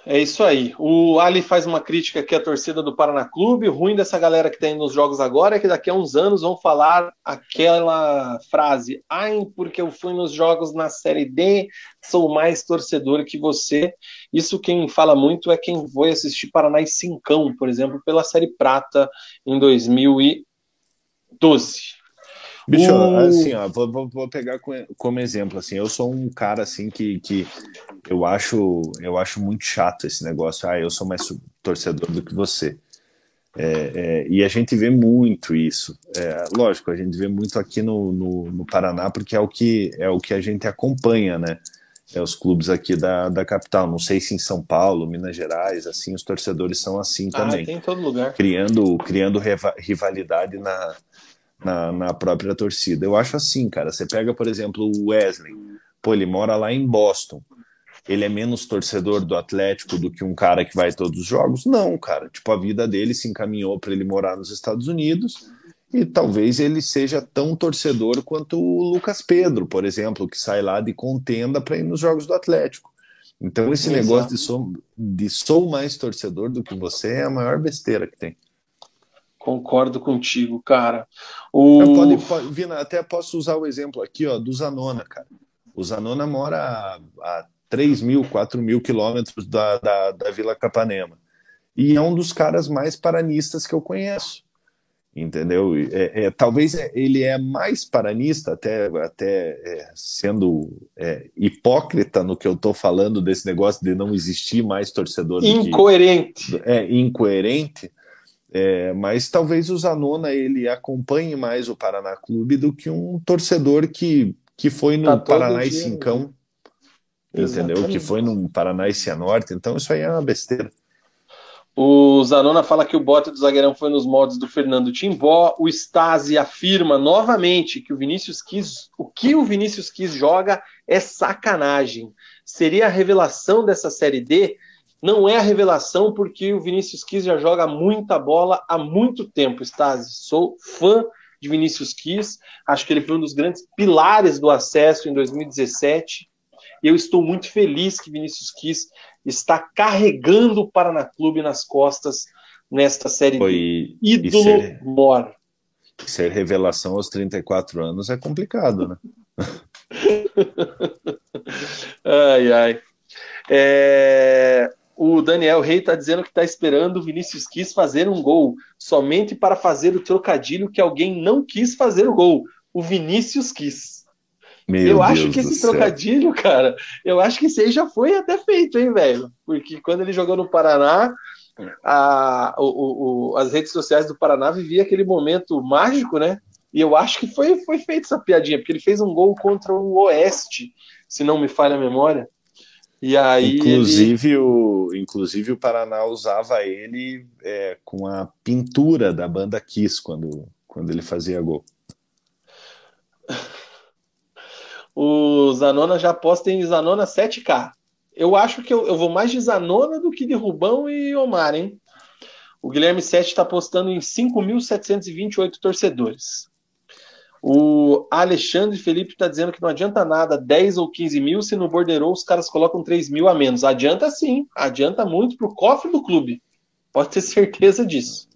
É isso aí. O Ali faz uma crítica aqui à torcida do Paraná Clube. O ruim dessa galera que tem nos jogos agora é que daqui a uns anos vão falar aquela frase: ai, porque eu fui nos jogos na Série D, sou mais torcedor que você. Isso quem fala muito é quem foi assistir Paraná e Cincão, por exemplo, pela Série Prata em 2012. Bicho, o... assim, ó, vou, vou, vou, pegar como exemplo, assim, eu sou um cara, assim, que, que eu acho eu acho muito chato esse negócio, ah, eu sou mais torcedor do que você. É, é, e a gente vê muito isso. É, lógico, a gente vê muito aqui no, no, no, Paraná, porque é o, que, é o que a gente acompanha, né? É os clubes aqui da, da capital. Não sei se em São Paulo, Minas Gerais, assim, os torcedores são assim ah, também. Tem em todo lugar. Criando, criando rivalidade na, na, na própria torcida. Eu acho assim, cara. Você pega, por exemplo, o Wesley. Pô, ele mora lá em Boston. Ele é menos torcedor do Atlético do que um cara que vai todos os jogos? Não, cara. Tipo, a vida dele se encaminhou para ele morar nos Estados Unidos e talvez ele seja tão torcedor quanto o Lucas Pedro, por exemplo, que sai lá de contenda para ir nos jogos do Atlético. Então, esse Exato. negócio de sou, de sou mais torcedor do que você é a maior besteira que tem. Concordo contigo, cara. O... Pode, pode, Vina, até posso usar o exemplo aqui ó, do Zanona, cara. O Zanona mora a, a 3 mil, 4 mil quilômetros da, da, da Vila Capanema. E é um dos caras mais paranistas que eu conheço. entendeu? É, é, talvez ele é mais paranista, até, até é, sendo é, hipócrita no que eu estou falando desse negócio de não existir mais torcedor. Incoerente. Que, é, incoerente. É, mas talvez o Zanona ele acompanhe mais o Paraná Clube do que um torcedor que, que foi no tá Paraná e Cincão, né? entendeu? Que foi no Paraná e Cianorte. Então isso aí é uma besteira. O Zanona fala que o bote do zagueirão foi nos moldes do Fernando Timbó. O Stasi afirma novamente que o Vinícius Quis, o que o Vinícius Quis joga é sacanagem. Seria a revelação dessa série D? Não é a revelação porque o Vinícius Quis já joga muita bola há muito tempo, Stasi. Sou fã de Vinícius Quis. Acho que ele foi um dos grandes pilares do acesso em 2017. E eu estou muito feliz que Vinícius Quis está carregando o Paraná Clube nas costas nesta série Foi, ídolo ser, mor. Ser revelação aos 34 anos é complicado, né? *laughs* ai, ai. É, o Daniel Rey está dizendo que está esperando o Vinícius quis fazer um gol, somente para fazer o trocadilho que alguém não quis fazer o gol. O Vinícius quis. Meu eu Deus acho que esse trocadilho, céu. cara, eu acho que esse aí já foi até feito, hein, velho? Porque quando ele jogou no Paraná, a, o, o, as redes sociais do Paraná viviam aquele momento mágico, né? E eu acho que foi, foi feita essa piadinha, porque ele fez um gol contra o Oeste, se não me falha a memória. E aí inclusive, ele... o, inclusive o Paraná usava ele é, com a pintura da banda Kiss quando, quando ele fazia gol. O Zanona já aposta em Zanona 7K. Eu acho que eu, eu vou mais de Zanona do que de Rubão e Omar, hein? O Guilherme 7 está apostando em 5.728 torcedores. O Alexandre Felipe está dizendo que não adianta nada 10 ou 15 mil se no borderou os caras colocam 3 mil a menos. Adianta sim, adianta muito para o cofre do clube. Pode ter certeza disso.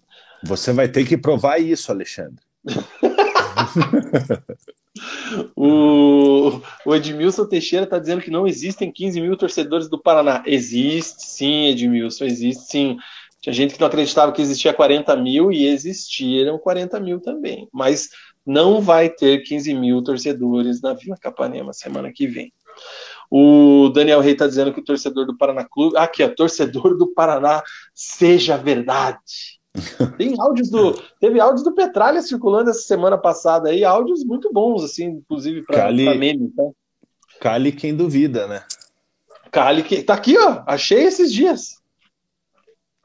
Você vai ter que provar isso, Alexandre. *laughs* O, o Edmilson Teixeira está dizendo que não existem 15 mil torcedores do Paraná. Existe sim, Edmilson, existe sim. Tinha gente que não acreditava que existia 40 mil e existiram 40 mil também. Mas não vai ter 15 mil torcedores na Vila Capanema semana que vem. O Daniel Rey está dizendo que o torcedor do Paraná Clube. Aqui, ó, torcedor do Paraná, seja verdade. *laughs* Tem áudios do. Teve áudios do Petralha circulando essa semana passada aí, áudios muito bons, assim, inclusive para meme. Então. Cali quem duvida, né? Cali que. Tá aqui, ó. Achei esses dias.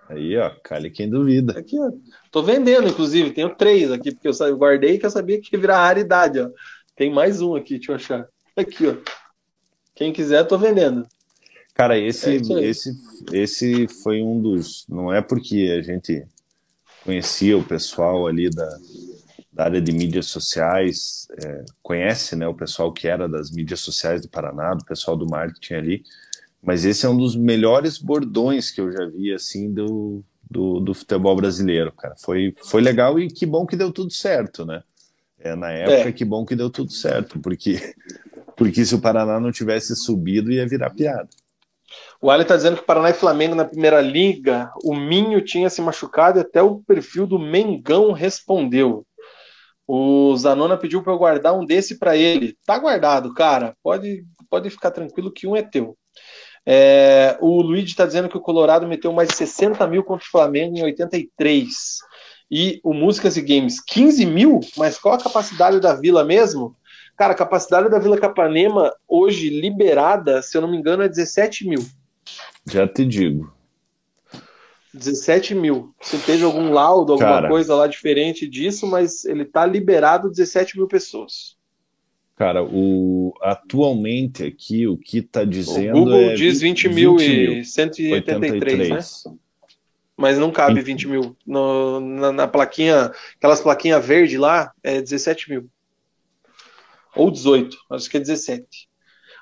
Aí, ó, Cali quem duvida. Aqui, ó. Tô vendendo, inclusive, tenho três aqui, porque eu guardei que eu sabia que ia virar raridade, ó. Tem mais um aqui, deixa eu achar. Aqui, ó. Quem quiser, tô vendendo. Cara, esse, é esse, esse foi um dos. Não é porque a gente conhecia o pessoal ali da, da área de mídias sociais, é, conhece né, o pessoal que era das mídias sociais do Paraná, do pessoal do marketing ali, mas esse é um dos melhores bordões que eu já vi assim do, do, do futebol brasileiro, cara. Foi, foi legal e que bom que deu tudo certo, né? É, na época, é. que bom que deu tudo certo, porque, porque se o Paraná não tivesse subido, ia virar piada. O Ali está dizendo que Paraná e Flamengo na primeira liga, o Minho tinha se machucado e até o perfil do Mengão respondeu. O Zanona pediu para eu guardar um desse para ele. Tá guardado, cara. Pode, pode ficar tranquilo que um é teu. É, o Luigi está dizendo que o Colorado meteu mais de 60 mil contra o Flamengo em 83. E o Músicas e Games, 15 mil? Mas qual a capacidade da vila mesmo? Cara, a capacidade da Vila Capanema, hoje liberada, se eu não me engano, é 17 mil. Já te digo. 17 mil. Se teve algum laudo, alguma cara, coisa lá diferente disso, mas ele tá liberado 17 mil pessoas. Cara, o, atualmente aqui o que tá dizendo. O Google é diz 20, 20 mil e 183, né? Mas não cabe 20 mil. No, na, na, plaquinha, aquelas plaquinhas verde lá, é 17 mil. Ou 18, acho que é 17.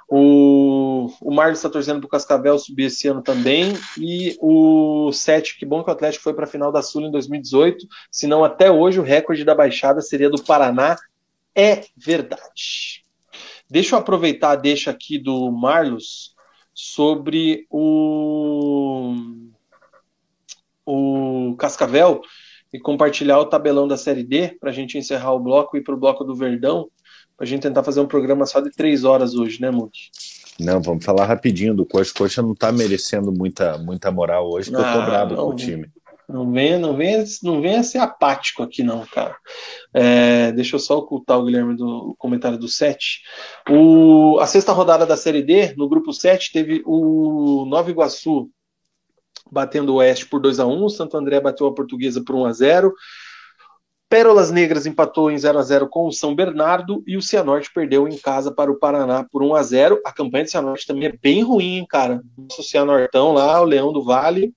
O, o Marlos está torcendo para o Cascavel subir esse ano também. E o 7, que bom que o Atlético foi para a final da Sul em 2018. Se não, até hoje o recorde da Baixada seria do Paraná. É verdade. Deixa eu aproveitar deixa aqui do Marlos sobre o, o Cascavel, e compartilhar o tabelão da Série D para a gente encerrar o bloco e ir para o bloco do Verdão, para a gente tentar fazer um programa só de três horas hoje, né, Muti? Não, vamos falar rapidinho do Coxa. Coxa não está merecendo muita, muita moral hoje, porque ah, eu tô bravo não, com o time. Não venha, não venha, não venha ser apático aqui, não, cara. É, deixa eu só ocultar o Guilherme do comentário do 7. O, a sexta rodada da Série D, no grupo 7, teve o Nova Iguaçu batendo o Oeste por 2 a 1 Santo André bateu a Portuguesa por 1 a 0 Pérolas Negras empatou em 0 a 0 com o São Bernardo e o Cianorte perdeu em casa para o Paraná por 1 a 0 A campanha do Cianorte também é bem ruim, cara. Nosso Cianortão lá, o Leão do Vale,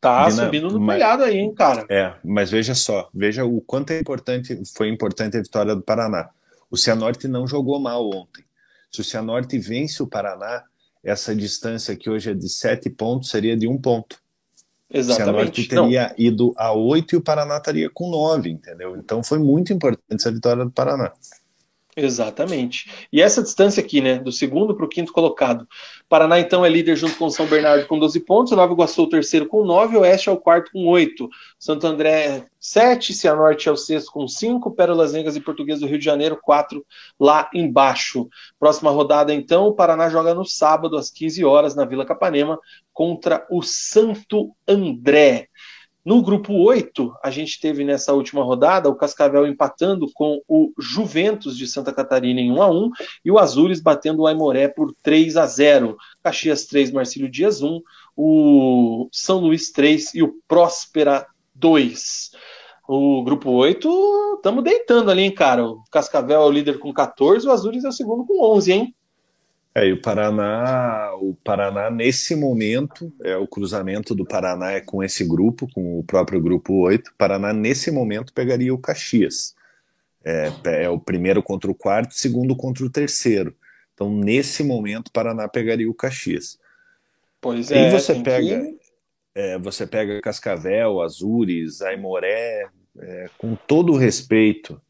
tá Vina, subindo no mas, telhado aí, hein, cara. É, mas veja só, veja o quanto é importante, foi importante a vitória do Paraná. O Cianorte não jogou mal ontem. Se o Cianorte vence o Paraná, essa distância que hoje é de sete pontos seria de um ponto. Exatamente. Se a teria Não. ido a oito e o Paraná estaria com nove, entendeu? Então foi muito importante essa vitória do Paraná. Exatamente. E essa distância aqui, né, do segundo para o quinto colocado. Paraná, então, é líder junto com São Bernardo com 12 pontos, Nova Iguaçu o terceiro com 9, Oeste é o quarto com 8, Santo André 7, Cianorte é o sexto com 5, Pérolas Negras e Português do Rio de Janeiro 4 lá embaixo. Próxima rodada, então, o Paraná joga no sábado às 15 horas na Vila Capanema contra o Santo André. No grupo 8, a gente teve nessa última rodada o Cascavel empatando com o Juventus de Santa Catarina em 1 a 1 e o Azures batendo o Aimoré por 3 a 0. Caxias 3, Marcílio Dias 1, o São Luís 3 e o Próspera 2. O grupo 8, estamos deitando ali, hein, cara. O Cascavel é o líder com 14, o Azures é o segundo com 11, hein? É, e o Paraná, o Paraná nesse momento, é o cruzamento do Paraná é com esse grupo, com o próprio grupo 8. O Paraná nesse momento pegaria o Caxias. É, é o primeiro contra o quarto, segundo contra o terceiro. Então, nesse momento, o Paraná pegaria o Caxias. Pois é. E você pega, que... é, você pega Cascavel, Azures, Aimoré, é, com todo o respeito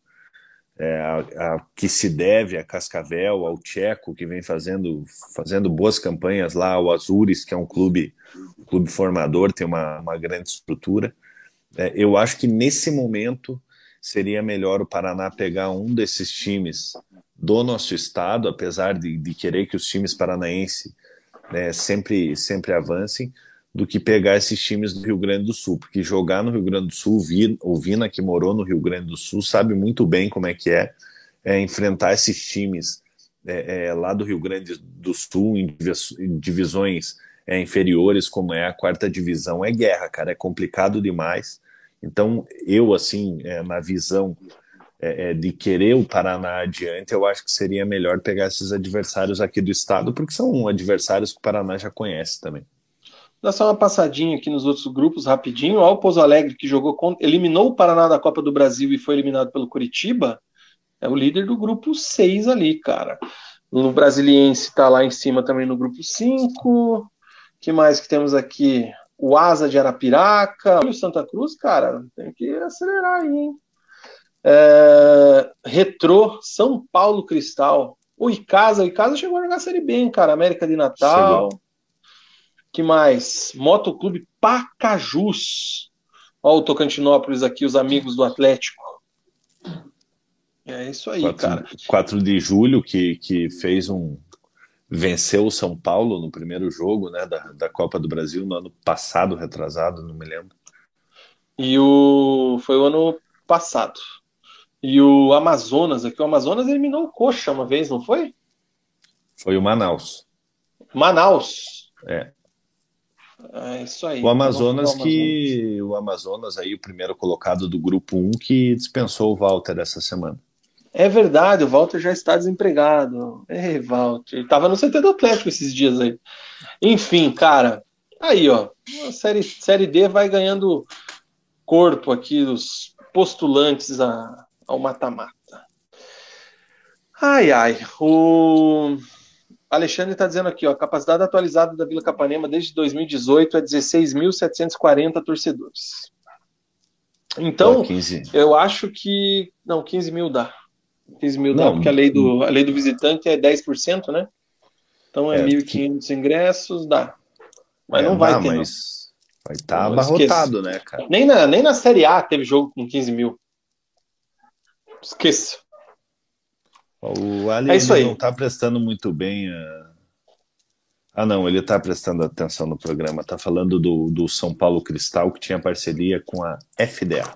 é, a, a, que se deve a Cascavel, ao Tcheco, que vem fazendo, fazendo boas campanhas lá, ao Azures, que é um clube, um clube formador, tem uma, uma grande estrutura. É, eu acho que nesse momento seria melhor o Paraná pegar um desses times do nosso estado, apesar de, de querer que os times paranaenses né, sempre, sempre avancem, do que pegar esses times do Rio Grande do Sul, porque jogar no Rio Grande do Sul, o Vina que morou no Rio Grande do Sul sabe muito bem como é que é, é enfrentar esses times é, é, lá do Rio Grande do Sul em divisões é, inferiores, como é a quarta divisão, é guerra, cara, é complicado demais. Então, eu, assim, é, na visão é, de querer o Paraná adiante, eu acho que seria melhor pegar esses adversários aqui do estado, porque são adversários que o Paraná já conhece também. Dá só uma passadinha aqui nos outros grupos rapidinho. Ó, o Pouso Alegre, que jogou contra, eliminou o Paraná da Copa do Brasil e foi eliminado pelo Curitiba, é o líder do grupo 6 ali, cara. O Brasiliense está lá em cima também no grupo 5. que mais que temos aqui? O Asa de Arapiraca. o Santa Cruz, cara, tem que acelerar aí, hein? É... Retrô, São Paulo Cristal. O Icasa, o Icasa chegou a jogar a Série B, hein, cara. América de Natal. Chegou que mais? Motoclube Pacajus. Olha o Tocantinópolis aqui, os amigos do Atlético. É isso aí, 4, cara. 4 de julho, que, que fez um. Venceu o São Paulo no primeiro jogo né, da, da Copa do Brasil no ano passado, retrasado, não me lembro. E o. Foi o ano passado. E o Amazonas, aqui, o Amazonas eliminou o Coxa uma vez, não foi? Foi o Manaus. Manaus. É. É isso aí. O Amazonas que o Amazonas aí o primeiro colocado do grupo 1 que dispensou o Walter essa semana. É verdade, o Walter já está desempregado. É, Walter, ele estava no CT do Atlético esses dias aí. Enfim, cara, aí ó, a série série D vai ganhando corpo aqui dos postulantes a, ao mata-mata. Ai ai, o Alexandre está dizendo aqui, ó, a capacidade atualizada da Vila Capanema desde 2018 é 16.740 torcedores. Então, eu acho que. Não, 15 mil dá. 15 mil não, dá, porque a lei, do, a lei do visitante é 10%, né? Então é, é 1.500 ingressos, dá. Mas é, não vai ter. Mas, Vai estar tá abarrotado, né, cara? Nem na, nem na Série A teve jogo com 15 mil. Esqueça. O Ali é não está prestando muito bem. A... Ah, não, ele está prestando atenção no programa. Está falando do, do São Paulo Cristal, que tinha parceria com a FDA.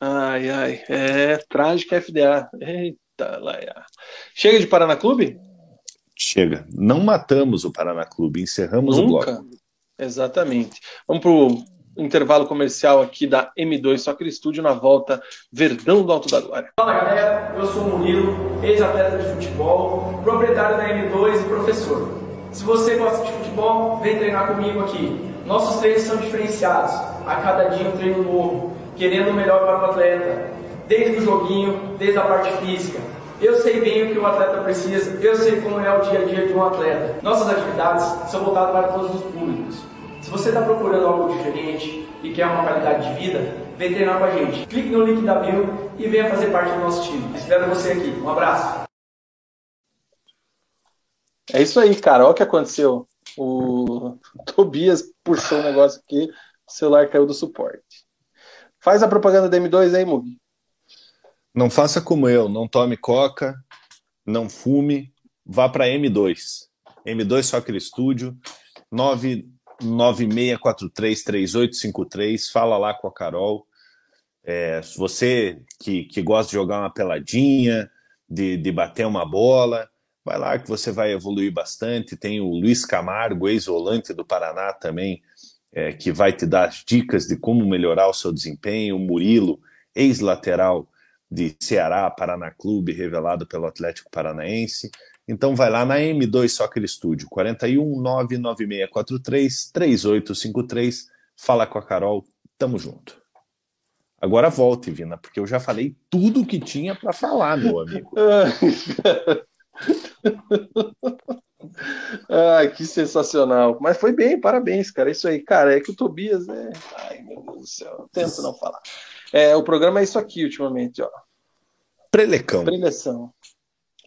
Ai, ai. É trágica FDA. Eita, lá. Chega de Paraná Clube? Chega. Não matamos o Paraná Clube, encerramos Nunca. o bloco. Exatamente. Vamos para o intervalo comercial aqui da M2 Soccer Studio na volta Verdão do Alto da Glória. Fala galera, eu sou o Murilo, ex-atleta de futebol, proprietário da M2 e professor. Se você gosta de futebol, vem treinar comigo aqui. Nossos treinos são diferenciados, a cada dia um treino novo, querendo o melhor para o atleta, desde o joguinho, desde a parte física. Eu sei bem o que o atleta precisa, eu sei como é o dia a dia de um atleta. Nossas atividades são voltadas para todos os públicos você está procurando algo diferente e quer uma qualidade de vida, vem treinar com a gente. Clique no link da bio e venha fazer parte do nosso time. Espero você aqui. Um abraço. É isso aí, cara. Olha o que aconteceu. O *laughs* Tobias puxou o um negócio aqui, o celular caiu do suporte. Faz a propaganda da M2 aí, Mugi. Não faça como eu, não tome coca, não fume, vá para M2. M2 Soccer Studio, 9 96433853, fala lá com a Carol. É, você que, que gosta de jogar uma peladinha, de, de bater uma bola, vai lá que você vai evoluir bastante. Tem o Luiz Camargo, ex-volante do Paraná também, é, que vai te dar as dicas de como melhorar o seu desempenho. O Murilo, ex-lateral de Ceará, Paraná Clube, revelado pelo Atlético Paranaense. Então vai lá na M2 Soccer Studio, 41 99643 3853, fala com a Carol, tamo junto. Agora volte, Vina, porque eu já falei tudo o que tinha para falar, meu amigo. *laughs* Ai, que sensacional. Mas foi bem, parabéns, cara. Isso aí, cara, é que o Tobias é. Ai, meu Deus do céu, tento não falar. É, o programa é isso aqui ultimamente, ó. Prelecão. Preleção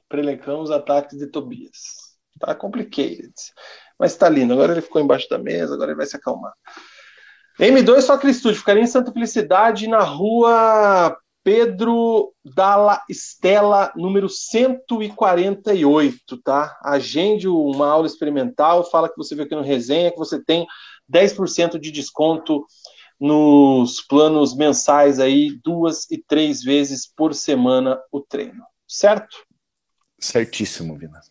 prelecamos os ataques de Tobias. Tá complicated. Mas tá lindo. Agora ele ficou embaixo da mesa, agora ele vai se acalmar. M2 só Estúdio, ficaria em Santa Felicidade, na rua Pedro Dalla Estela, número 148, tá? Agende uma aula experimental, fala que você viu aqui no resenha, que você tem 10% de desconto nos planos mensais aí, duas e três vezes por semana o treino, certo? Certíssimo, Vina.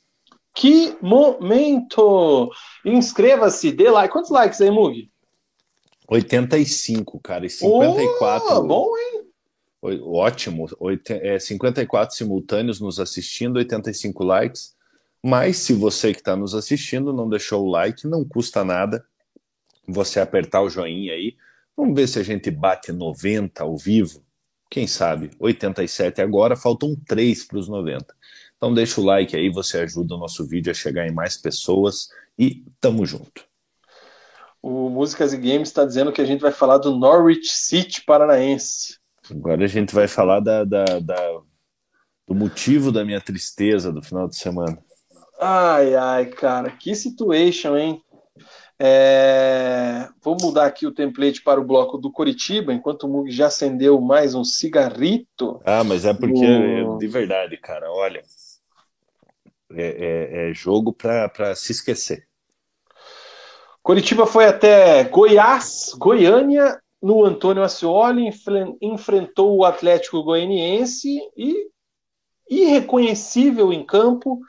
Que momento! Inscreva-se, dê like. Quantos likes aí, Mug? 85, cara, e 54. Oh, bom, hein? Ótimo. É, 54 simultâneos nos assistindo, 85 likes. Mas se você que está nos assistindo não deixou o like, não custa nada você apertar o joinha aí. Vamos ver se a gente bate 90 ao vivo. Quem sabe? 87 agora, faltam 3 para os 90. Então deixa o like aí, você ajuda o nosso vídeo a chegar em mais pessoas e tamo junto. O Músicas e Games está dizendo que a gente vai falar do Norwich City paranaense. Agora a gente vai falar da, da, da, do motivo da minha tristeza do final de semana. Ai, ai, cara, que situation, hein? É... Vou mudar aqui o template para o bloco do Coritiba, enquanto o Mug já acendeu mais um cigarrito. Ah, mas é porque, no... de verdade, cara, olha, é, é, é jogo para se esquecer. Coritiba foi até Goiás, Goiânia, no Antônio Ascioli, enfrentou o Atlético Goianiense e, irreconhecível em campo,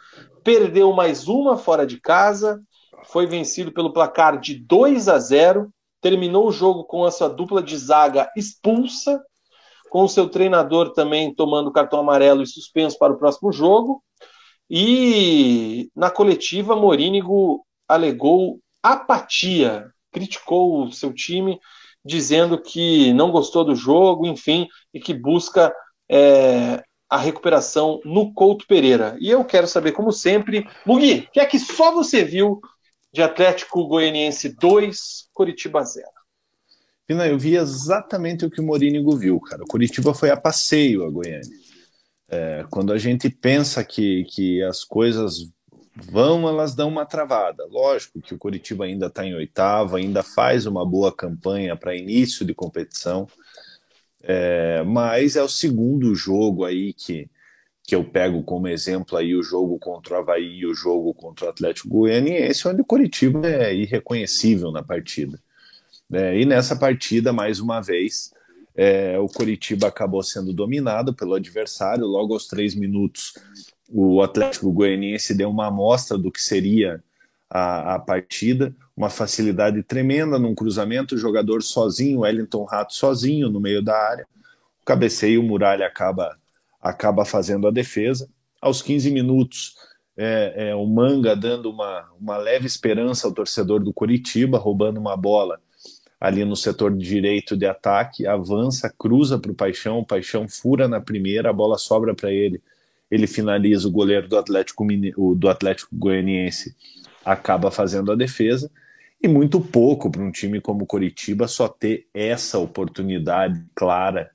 perdeu mais uma fora de casa, foi vencido pelo placar de 2 a 0, terminou o jogo com a sua dupla de zaga expulsa, com o seu treinador também tomando cartão amarelo e suspenso para o próximo jogo. E na coletiva, Morínigo alegou apatia, criticou o seu time, dizendo que não gostou do jogo, enfim, e que busca é, a recuperação no Couto Pereira. E eu quero saber, como sempre, Mugi, o que é que só você viu de Atlético Goianiense 2, Curitiba 0? Pina, eu vi exatamente o que o Morínigo viu, cara. O Curitiba foi a passeio a Goiânia. É, quando a gente pensa que, que as coisas vão, elas dão uma travada. Lógico que o Curitiba ainda está em oitavo, ainda faz uma boa campanha para início de competição, é, mas é o segundo jogo aí que, que eu pego como exemplo aí o jogo contra o Havaí e o jogo contra o Atlético Goianiense, onde o Curitiba é irreconhecível na partida. É, e nessa partida, mais uma vez, é, o Curitiba acabou sendo dominado pelo adversário. Logo aos três minutos, o Atlético Goianiense deu uma amostra do que seria a, a partida, uma facilidade tremenda num cruzamento, o jogador sozinho, Wellington Rato sozinho no meio da área, o cabeceio, o Muralha acaba, acaba fazendo a defesa. Aos 15 minutos, é, é, o Manga dando uma, uma leve esperança ao torcedor do Curitiba, roubando uma bola ali no setor direito de ataque, avança, cruza para o Paixão, o Paixão fura na primeira, a bola sobra para ele, ele finaliza o goleiro do Atlético, do Atlético Goianiense, acaba fazendo a defesa, e muito pouco para um time como o Coritiba só ter essa oportunidade clara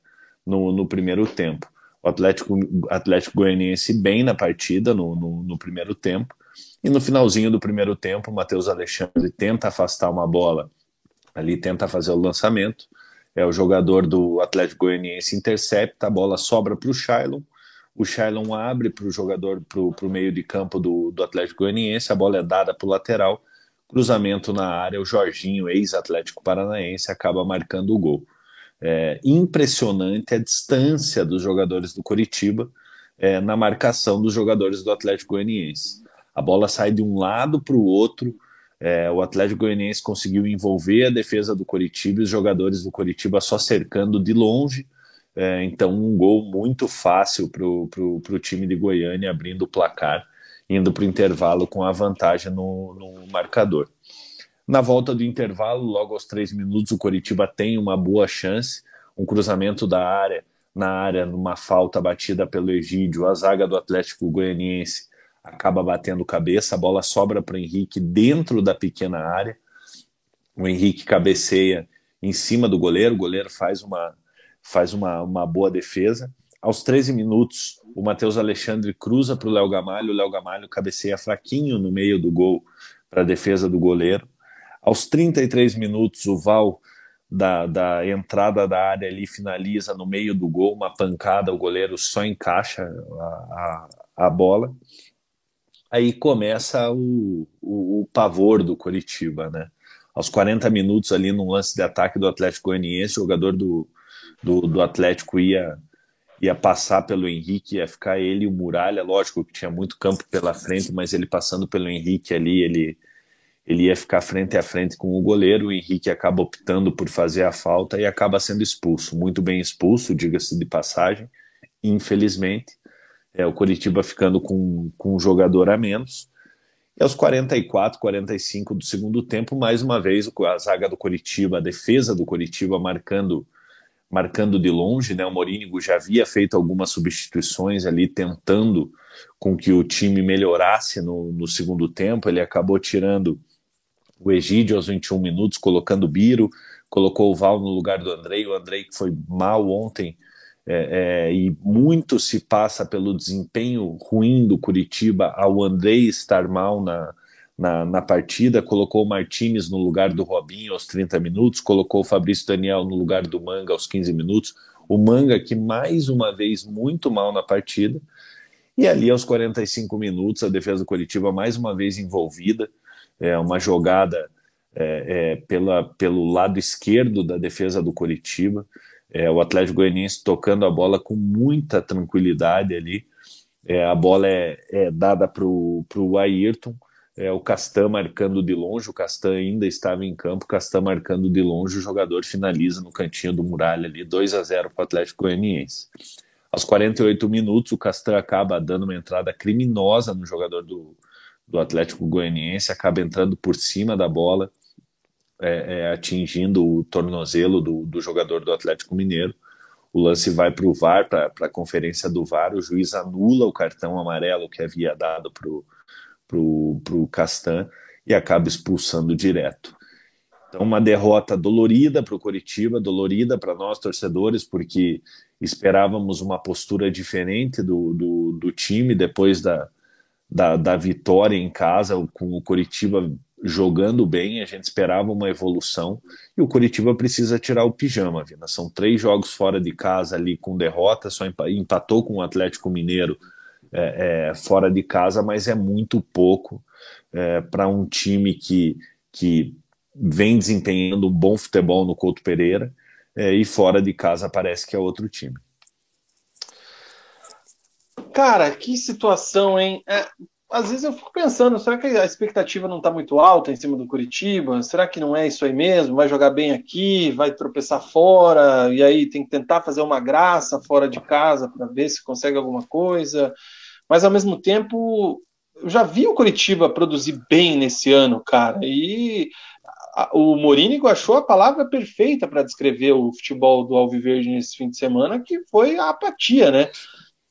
no, no primeiro tempo. O Atlético, Atlético Goianiense bem na partida no, no, no primeiro tempo, e no finalzinho do primeiro tempo, o Matheus Alexandre tenta afastar uma bola ali tenta fazer o lançamento. É o jogador do Atlético Goianiense intercepta, a bola sobra para o Shailon. O Shailon abre para o jogador, para o meio de campo do, do Atlético Goianiense, a bola é dada para o lateral, cruzamento na área, o Jorginho, ex-Atlético Paranaense, acaba marcando o gol. É impressionante a distância dos jogadores do Curitiba é, na marcação dos jogadores do Atlético Goianiense. A bola sai de um lado para o outro, é, o Atlético Goianiense conseguiu envolver a defesa do Coritiba e os jogadores do Coritiba só cercando de longe. É, então, um gol muito fácil para o time de Goiânia, abrindo o placar, indo para o intervalo com a vantagem no, no, marcador. Na volta do intervalo, logo aos três minutos, o Coritiba tem uma boa chance, um cruzamento da área, na área, numa falta batida pelo Egídio, a zaga do Atlético Goianiense acaba batendo cabeça, a bola sobra para o Henrique dentro da pequena área. O Henrique cabeceia em cima do goleiro, o goleiro faz uma, faz uma, uma boa defesa. Aos 13 minutos, o Matheus Alexandre cruza para o Léo Gamalho, o Léo Gamalho cabeceia fraquinho no meio do gol para a defesa do goleiro. Aos 33 minutos, o Val, da, da entrada da área ali, finaliza no meio do gol, uma pancada, o goleiro só encaixa a, a, a bola aí começa o, o, o, pavor do Coritiba, né? Aos 40 minutos ali no lance de ataque do Atlético Goianiense, o jogador do, do, do, Atlético ia, ia passar pelo Henrique, ia ficar ele e o Muralha, lógico que tinha muito campo pela frente, mas ele passando pelo Henrique ali, ele, ele ia ficar frente a frente com o goleiro, o Henrique acaba optando por fazer a falta e acaba sendo expulso, muito bem expulso, diga-se de passagem, infelizmente, é, o Curitiba ficando com, com um jogador a menos. E aos 44, 45 do segundo tempo, mais uma vez a zaga do Curitiba, a defesa do Curitiba marcando marcando de longe, né? O Morínigo já havia feito algumas substituições ali, tentando com que o time melhorasse no, no segundo tempo. Ele acabou tirando o Egídio aos 21 minutos, colocando o Biro, colocou o Val no lugar do Andrei. O Andrei que foi mal ontem, é, é, e muito se passa pelo desempenho ruim do Curitiba ao Andrei estar mal na, na, na, partida, colocou o Martinez no lugar do Robinho aos 30 minutos, colocou o Fabrício Daniel no lugar do Manga aos 15 minutos, o Manga que mais uma vez muito mal na partida, e ali aos 45 minutos a defesa do Curitiba mais uma vez envolvida, é uma jogada é, é, pela, pelo lado esquerdo da defesa do Curitiba, é, o Atlético Goianiense tocando a bola com muita tranquilidade ali. É, a bola é, é dada para o Ayrton, é, o Castan marcando de longe, o Castan ainda estava em campo, o Castan marcando de longe, o jogador finaliza no cantinho do muralha ali, 2 a 0 para o Atlético Goianiense. Aos 48 minutos, o Castan acaba dando uma entrada criminosa no jogador do, do Atlético Goianiense, acaba entrando por cima da bola, é, é, atingindo o tornozelo do, do, jogador do Atlético Mineiro. O lance vai para o VAR, para a conferência do VAR. O juiz anula o cartão amarelo que havia dado para o Castan e acaba expulsando direto. Então, uma derrota dolorida para o Coritiba, dolorida para nós torcedores, porque esperávamos uma postura diferente do, do, do time depois da, da, da vitória em casa, com o Coritiba jogando bem, a gente esperava uma evolução e o Curitiba precisa tirar o pijama, Vina. São três jogos fora de casa ali com derrota, só empatou com o Atlético Mineiro é, é, fora de casa, mas é muito pouco é, para um time que, que vem desempenhando um bom futebol no Couto Pereira é, e fora de casa parece que é outro time. Cara, que situação, hein? Às vezes eu fico pensando, será que a expectativa não está muito alta em cima do Curitiba? Será que não é isso aí mesmo? Vai jogar bem aqui, vai tropeçar fora, e aí tem que tentar fazer uma graça fora de casa para ver se consegue alguma coisa. Mas ao mesmo tempo, eu já vi o Curitiba produzir bem nesse ano, cara, e o Morínigo achou a palavra perfeita para descrever o futebol do Alviverde nesse fim de semana, que foi a apatia, né?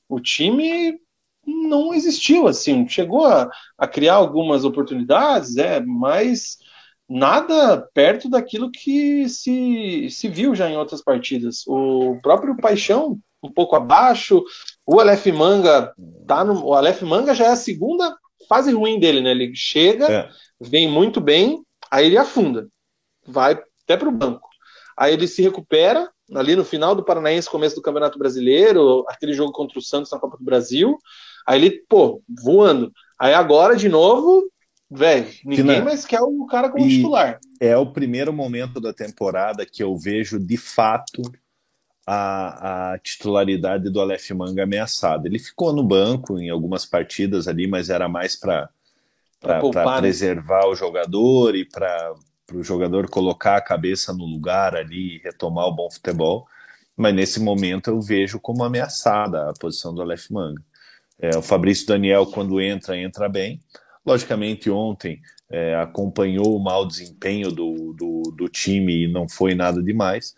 O time não existiu assim. Chegou a, a criar algumas oportunidades, é, mas nada perto daquilo que se, se viu já em outras partidas. O próprio Paixão, um pouco abaixo, o Aleph Manga tá no, o Aleph Manga já é a segunda fase ruim dele, né? Ele chega, é. vem muito bem, aí ele afunda, vai até para o banco. Aí ele se recupera ali no final do Paranaense, começo do Campeonato Brasileiro, aquele jogo contra o Santos na Copa do Brasil. Aí ele, pô, voando. Aí agora, de novo, velho, ninguém mais quer o cara como titular. É o primeiro momento da temporada que eu vejo, de fato, a, a titularidade do Aleph Manga ameaçada. Ele ficou no banco em algumas partidas ali, mas era mais para né? preservar o jogador e para o jogador colocar a cabeça no lugar ali e retomar o bom futebol. Mas nesse momento eu vejo como ameaçada a posição do Aleph Manga. É, o Fabrício Daniel, quando entra, entra bem. Logicamente, ontem é, acompanhou o mau desempenho do, do, do, time e não foi nada demais,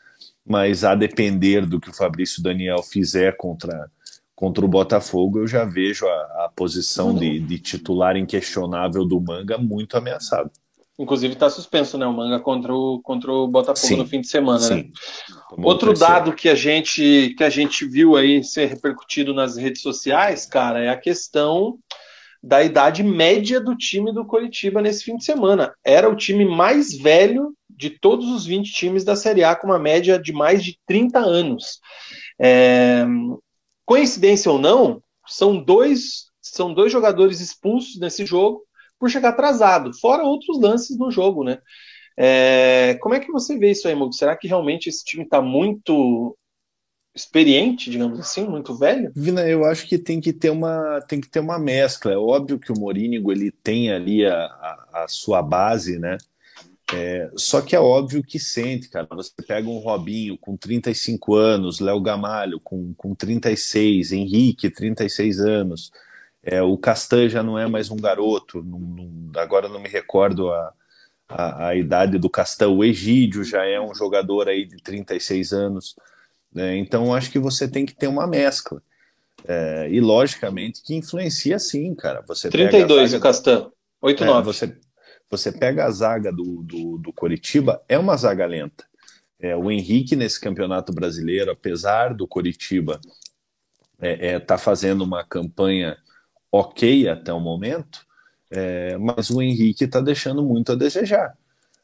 mas a depender do que o Fabrício Daniel fizer contra, contra o Botafogo, eu já vejo a, a posição de, de titular inquestionável do Manga muito ameaçada. Inclusive está suspenso, né? O manga contra o, contra o Botafogo sim, no fim de semana, sim. né? Outro dado que a gente que a gente viu aí ser repercutido nas redes sociais, cara, é a questão da idade média do time do Coritiba nesse fim de semana. Era o time mais velho de todos os 20 times da Série A, com uma média de mais de 30 anos. É... Coincidência ou não, são dois, são dois jogadores expulsos nesse jogo por chegar atrasado, fora outros lances no jogo, né? É, como é que você vê isso aí, Mugo? Será que realmente esse time está muito experiente, digamos assim, muito velho? Vina, eu acho que tem que ter uma tem que ter uma mescla. É óbvio que o Morínigo ele tem ali a, a, a sua base, né? É, só que é óbvio que sente, cara. Você pega um Robinho com 35 anos, Léo Gamalho com, com 36, Henrique, 36 anos. É, o Castan já não é mais um garoto, não, não, agora não me recordo a, a, a, idade do Castan. O Egídio já é um jogador aí de 36 anos. Né? Então acho que você tem que ter uma mescla. É, e logicamente que influencia sim, cara. Você 32 o Castan, 8-9. É, você, você pega a zaga do, do, do Coritiba, é uma zaga lenta. É, o Henrique nesse campeonato brasileiro, apesar do Coritiba é, é, tá fazendo uma campanha ok até o momento, é, mas o Henrique está deixando muito a desejar.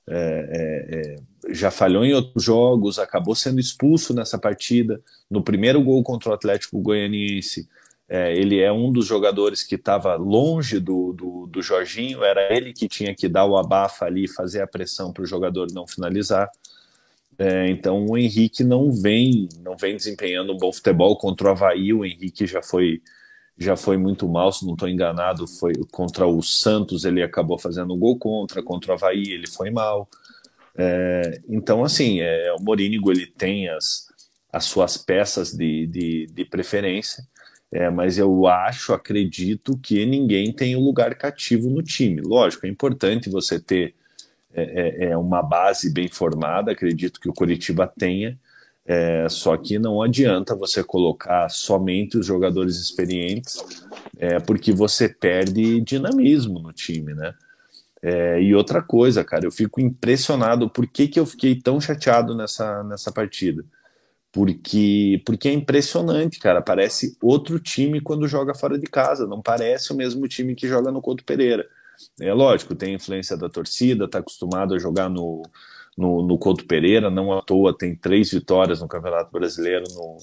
É, é, é, já falhou em outros jogos, acabou sendo expulso nessa partida. No primeiro gol contra o Atlético Goianiense, é, ele é um dos jogadores que estava longe do, do, do, Jorginho, era ele que tinha que dar o abafa ali, fazer a pressão para o jogador não finalizar. É, então o Henrique não vem, não vem desempenhando um bom futebol contra o Havaí. O Henrique já foi já foi muito mal, se não estou enganado, foi contra o Santos, ele acabou fazendo gol contra, contra o Havaí ele foi mal. É, então, assim, é, o Morínigo ele tem as, as suas peças de, de, de preferência, é, mas eu acho, acredito que ninguém tem um lugar cativo no time. Lógico, é importante você ter é, é, é uma base bem formada, acredito que o Curitiba tenha, é, só que não adianta você colocar somente os jogadores experientes, é, porque você perde dinamismo no time, né? É, e outra coisa, cara, eu fico impressionado por que, que eu fiquei tão chateado nessa, nessa partida. porque, porque é impressionante, cara. Parece outro time quando joga fora de casa, não parece o mesmo time que joga no Couto Pereira. É lógico, tem influência da torcida, está acostumado a jogar no, no, no Couto Pereira, não à toa tem três vitórias no Campeonato Brasileiro no,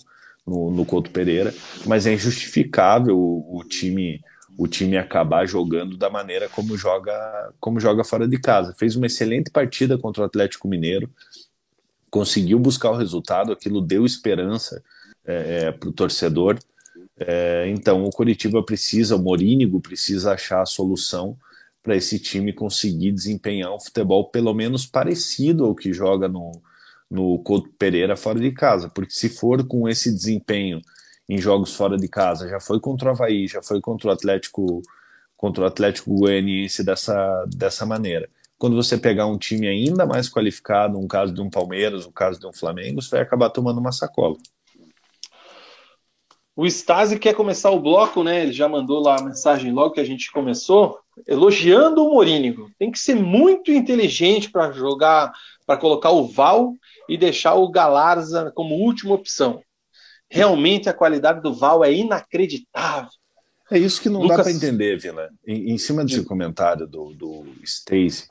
no, no Couto Pereira, mas é injustificável o, o time o time acabar jogando da maneira como joga como joga fora de casa. Fez uma excelente partida contra o Atlético Mineiro, conseguiu buscar o resultado, aquilo deu esperança é, é para o torcedor. É, então o Curitiba precisa, o Morínigo precisa achar a solução para esse time conseguir desempenhar um futebol pelo menos parecido ao que joga no, no Couto Pereira fora de casa, porque se for com esse desempenho em jogos fora de casa, já foi contra o Havaí, já foi contra o Atlético contra o Atlético Goianiense dessa, dessa maneira. Quando você pegar um time ainda mais qualificado, um caso de um Palmeiras, um caso de um Flamengo, você vai acabar tomando uma sacola. O Stasi quer começar o bloco, né? Ele já mandou lá a mensagem logo que a gente começou, elogiando o Morínigo. Tem que ser muito inteligente para jogar, para colocar o Val e deixar o Galarza como última opção. Realmente a qualidade do Val é inacreditável. É isso que não Lucas... dá para entender, Vila. Em, em, cima desse comentário do, do Stacey,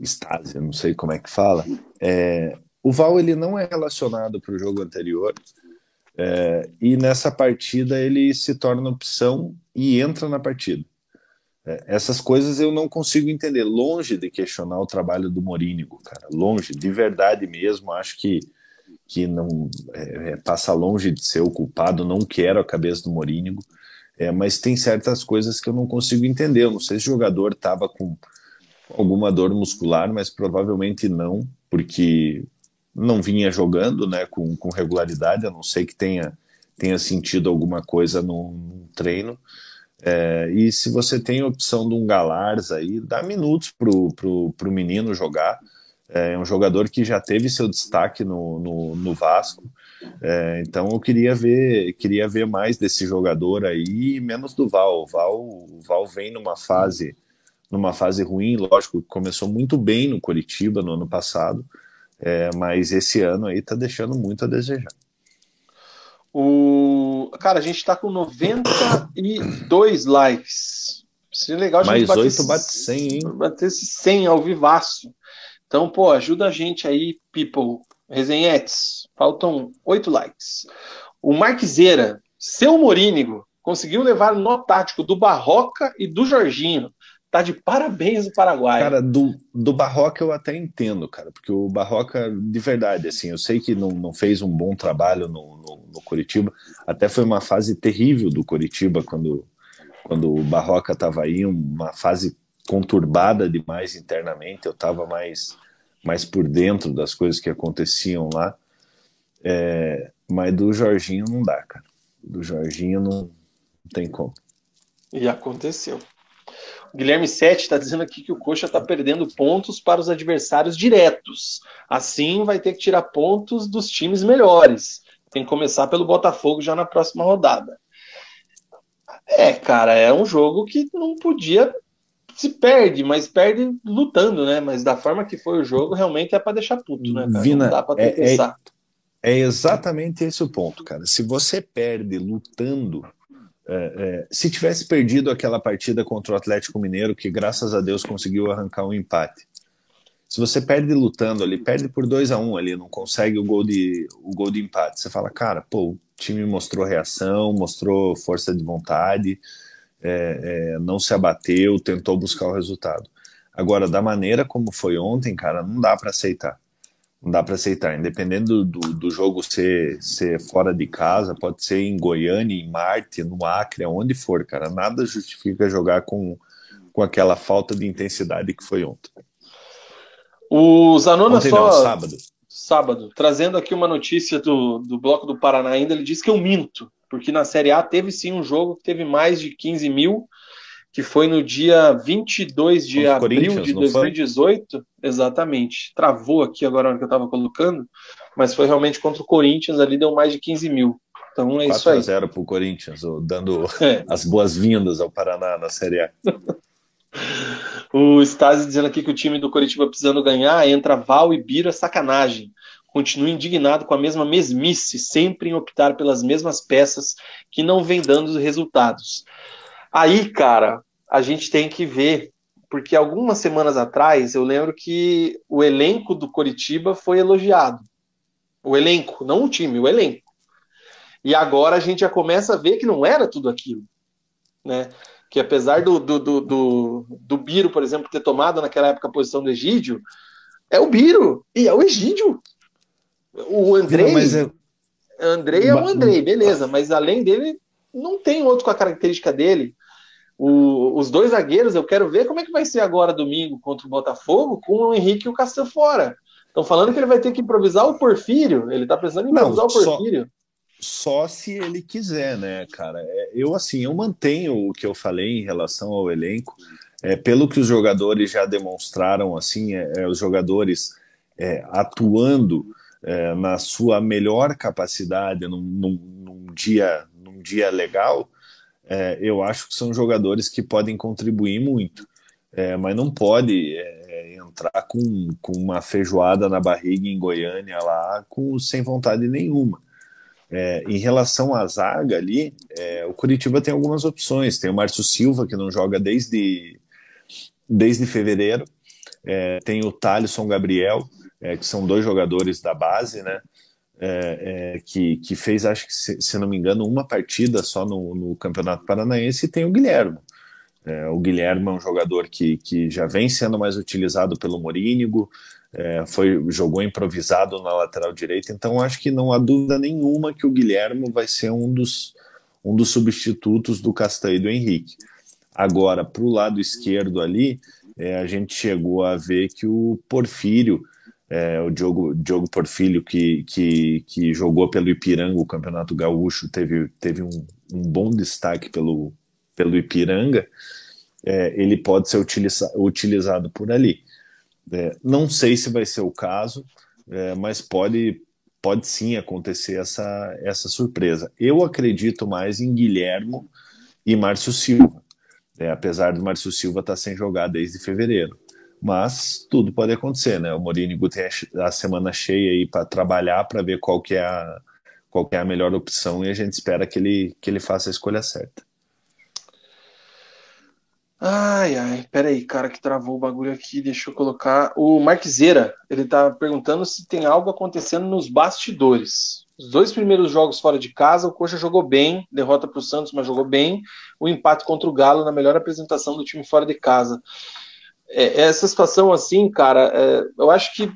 Stasi, não sei como é que fala, é, o Val ele não é relacionado para o jogo anterior é, e nessa partida ele se torna opção e entra na partida. É, essas coisas eu não consigo entender, longe de questionar o trabalho do Morínigo, cara, longe, de verdade mesmo, acho que que não é, é, passa longe de ser o culpado, não quero a cabeça do Morínigo, é, mas tem certas coisas que eu não consigo entender. Eu não sei se o jogador estava com alguma dor muscular, mas provavelmente não, porque não vinha jogando né, com, com regularidade, a não sei que tenha, tenha sentido alguma coisa no, no treino. É, e se você tem a opção de um Galars aí, dá minutos pro, pro, pro menino jogar. É um jogador que já teve seu destaque no, no, no Vasco. É, então eu queria ver, queria ver mais desse jogador aí, menos do Val. O Val, Val vem numa fase, numa fase ruim, lógico, começou muito bem no Curitiba no ano passado, é, mas esse ano aí tá deixando muito a desejar. O... Cara, a gente está com 92 likes. Seria legal Mais a gente 8 bate 100, hein? Bater esse 100 ao vivaço. Então, pô, ajuda a gente aí, people. Resenhetes, faltam 8 likes. O Marquezeira, seu Morínigo, conseguiu levar o nó tático do Barroca e do Jorginho. Tá de parabéns o Paraguai. Cara, do, do Barroca eu até entendo, cara, porque o Barroca, de verdade, assim, eu sei que não, não fez um bom trabalho no, no, no Curitiba, até foi uma fase terrível do Curitiba quando, quando o Barroca estava aí, uma fase conturbada demais internamente, eu estava mais, mais por dentro das coisas que aconteciam lá, é, mas do Jorginho não dá, cara. Do Jorginho não, não tem como. E aconteceu. Guilherme Sete está dizendo aqui que o Coxa está perdendo pontos para os adversários diretos. Assim, vai ter que tirar pontos dos times melhores. Tem que começar pelo Botafogo já na próxima rodada. É, cara, é um jogo que não podia. Se perde, mas perde lutando, né? Mas da forma que foi o jogo, realmente é para deixar puto, né? Cara? Vina, não dá para é, é, é exatamente esse o ponto, cara. Se você perde lutando, é, é, se tivesse perdido aquela partida contra o Atlético Mineiro, que graças a Deus conseguiu arrancar um empate, se você perde lutando ali, perde por 2 a 1 um ali, não consegue o gol, de, o gol de empate, você fala, cara, pô, o time mostrou reação, mostrou força de vontade, é, é não se abateu, tentou buscar o resultado. Agora, da maneira como foi ontem, cara, não dá para aceitar não dá para aceitar. Independendo do, do, jogo ser, ser fora de casa, pode ser em Goiânia, em Marte, no Acre, aonde for, cara. Nada justifica jogar com, com aquela falta de intensidade que foi ontem. O Zanona ontem só. Não, sábado. Sábado. Trazendo aqui uma notícia do, do Bloco do Paraná ainda, ele diz que eu minto, porque na Série A teve sim um jogo que teve mais de 15 mil que foi no dia 22 de abril de 2018. Exatamente. Travou aqui agora na hora que eu estava colocando, mas foi realmente contra o Corinthians, ali deu mais de 15 mil. Então é isso aí. 4x0 para o Corinthians, dando é. *laughs* as boas-vindas ao Paraná na Série A. *laughs* o Stasi dizendo aqui que o time do Coritiba precisando ganhar, entra Val e Bira, sacanagem. Continuo indignado com a mesma mesmice, sempre em optar pelas mesmas peças que não vem dando resultados. Aí, cara, a gente tem que ver, porque algumas semanas atrás eu lembro que o elenco do Coritiba foi elogiado. O elenco, não o time, o elenco. E agora a gente já começa a ver que não era tudo aquilo. Né? Que apesar do, do, do, do, do Biro, por exemplo, ter tomado naquela época a posição do Egídio, é o Biro e é o Egídio. O Andrei. Mas é... Andrei é o Andrei, beleza, mas além dele, não tem outro com a característica dele. O, os dois zagueiros, eu quero ver como é que vai ser agora domingo contra o Botafogo com o Henrique e o Castel fora. Estão falando que ele vai ter que improvisar o Porfírio. Ele está pensando em improvisar não, o Porfírio. Só, só, se ele quiser, né, cara? É, eu, assim, eu mantenho o que eu falei em relação ao elenco. É, pelo que os jogadores já demonstraram, assim, é, é os jogadores é, atuando é, na sua melhor capacidade num, num, num, dia, num dia legal, é, eu acho que são jogadores que podem contribuir muito, é, mas não pode é, entrar com, com uma feijoada na barriga em Goiânia lá com, sem vontade nenhuma. É, em relação à zaga ali, é, o Curitiba tem algumas opções. Tem o Márcio Silva, que não joga desde, desde fevereiro. É, tem o Thalisson Gabriel, que são dois jogadores da base, né? É, é, que, que fez, acho que, se, se, não me engano, uma partida só no, no Campeonato Paranaense, e tem o Guilherme. É, o Guilherme é um jogador que, que já vem sendo mais utilizado pelo Morínigo, é, foi, jogou improvisado na lateral direita, então acho que não há dúvida nenhuma que o Guilherme vai ser um dos, um dos substitutos do Castanho e do Henrique. Agora, para o lado esquerdo ali, é, a gente chegou a ver que o Porfírio é, o Diogo, Diogo Porfílio, que, que, que jogou pelo Ipiranga o Campeonato Gaúcho, teve, teve um, um bom destaque pelo, pelo Ipiranga, é, ele pode ser utiliza, utilizado por ali. É, não sei se vai ser o caso, é, mas pode, pode sim acontecer essa, essa surpresa. Eu acredito mais em Guilhermo e Márcio Silva, é, apesar do Márcio Silva estar tá sem jogar desde fevereiro mas tudo pode acontecer, né? O Mourinho tem a semana cheia aí para trabalhar para ver qual que é a qual que é a melhor opção e a gente espera que ele que ele faça a escolha certa. Ai, ai, peraí, cara, que travou o bagulho aqui, deixa eu colocar. O Marquezeira, ele tá perguntando se tem algo acontecendo nos bastidores. Os dois primeiros jogos fora de casa, o Coxa jogou bem, derrota para o Santos, mas jogou bem. O empate contra o Galo na melhor apresentação do time fora de casa é, essa situação assim, cara, é, eu acho que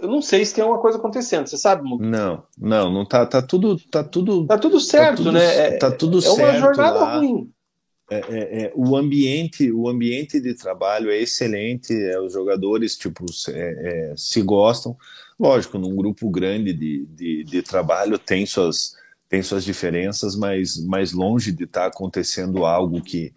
eu não sei se tem alguma coisa acontecendo, você sabe, Muco? Não, não, não tá, tá tudo, tá tudo, tá tudo certo, tá tudo, né? É, tá tudo é certo. É uma jornada lá. ruim. É, é, é, o ambiente, o ambiente de trabalho é excelente, é, os jogadores tipo é, se gostam. Lógico, num grupo grande de, de, de, trabalho tem suas tem suas diferenças, mas mais longe de estar tá acontecendo algo que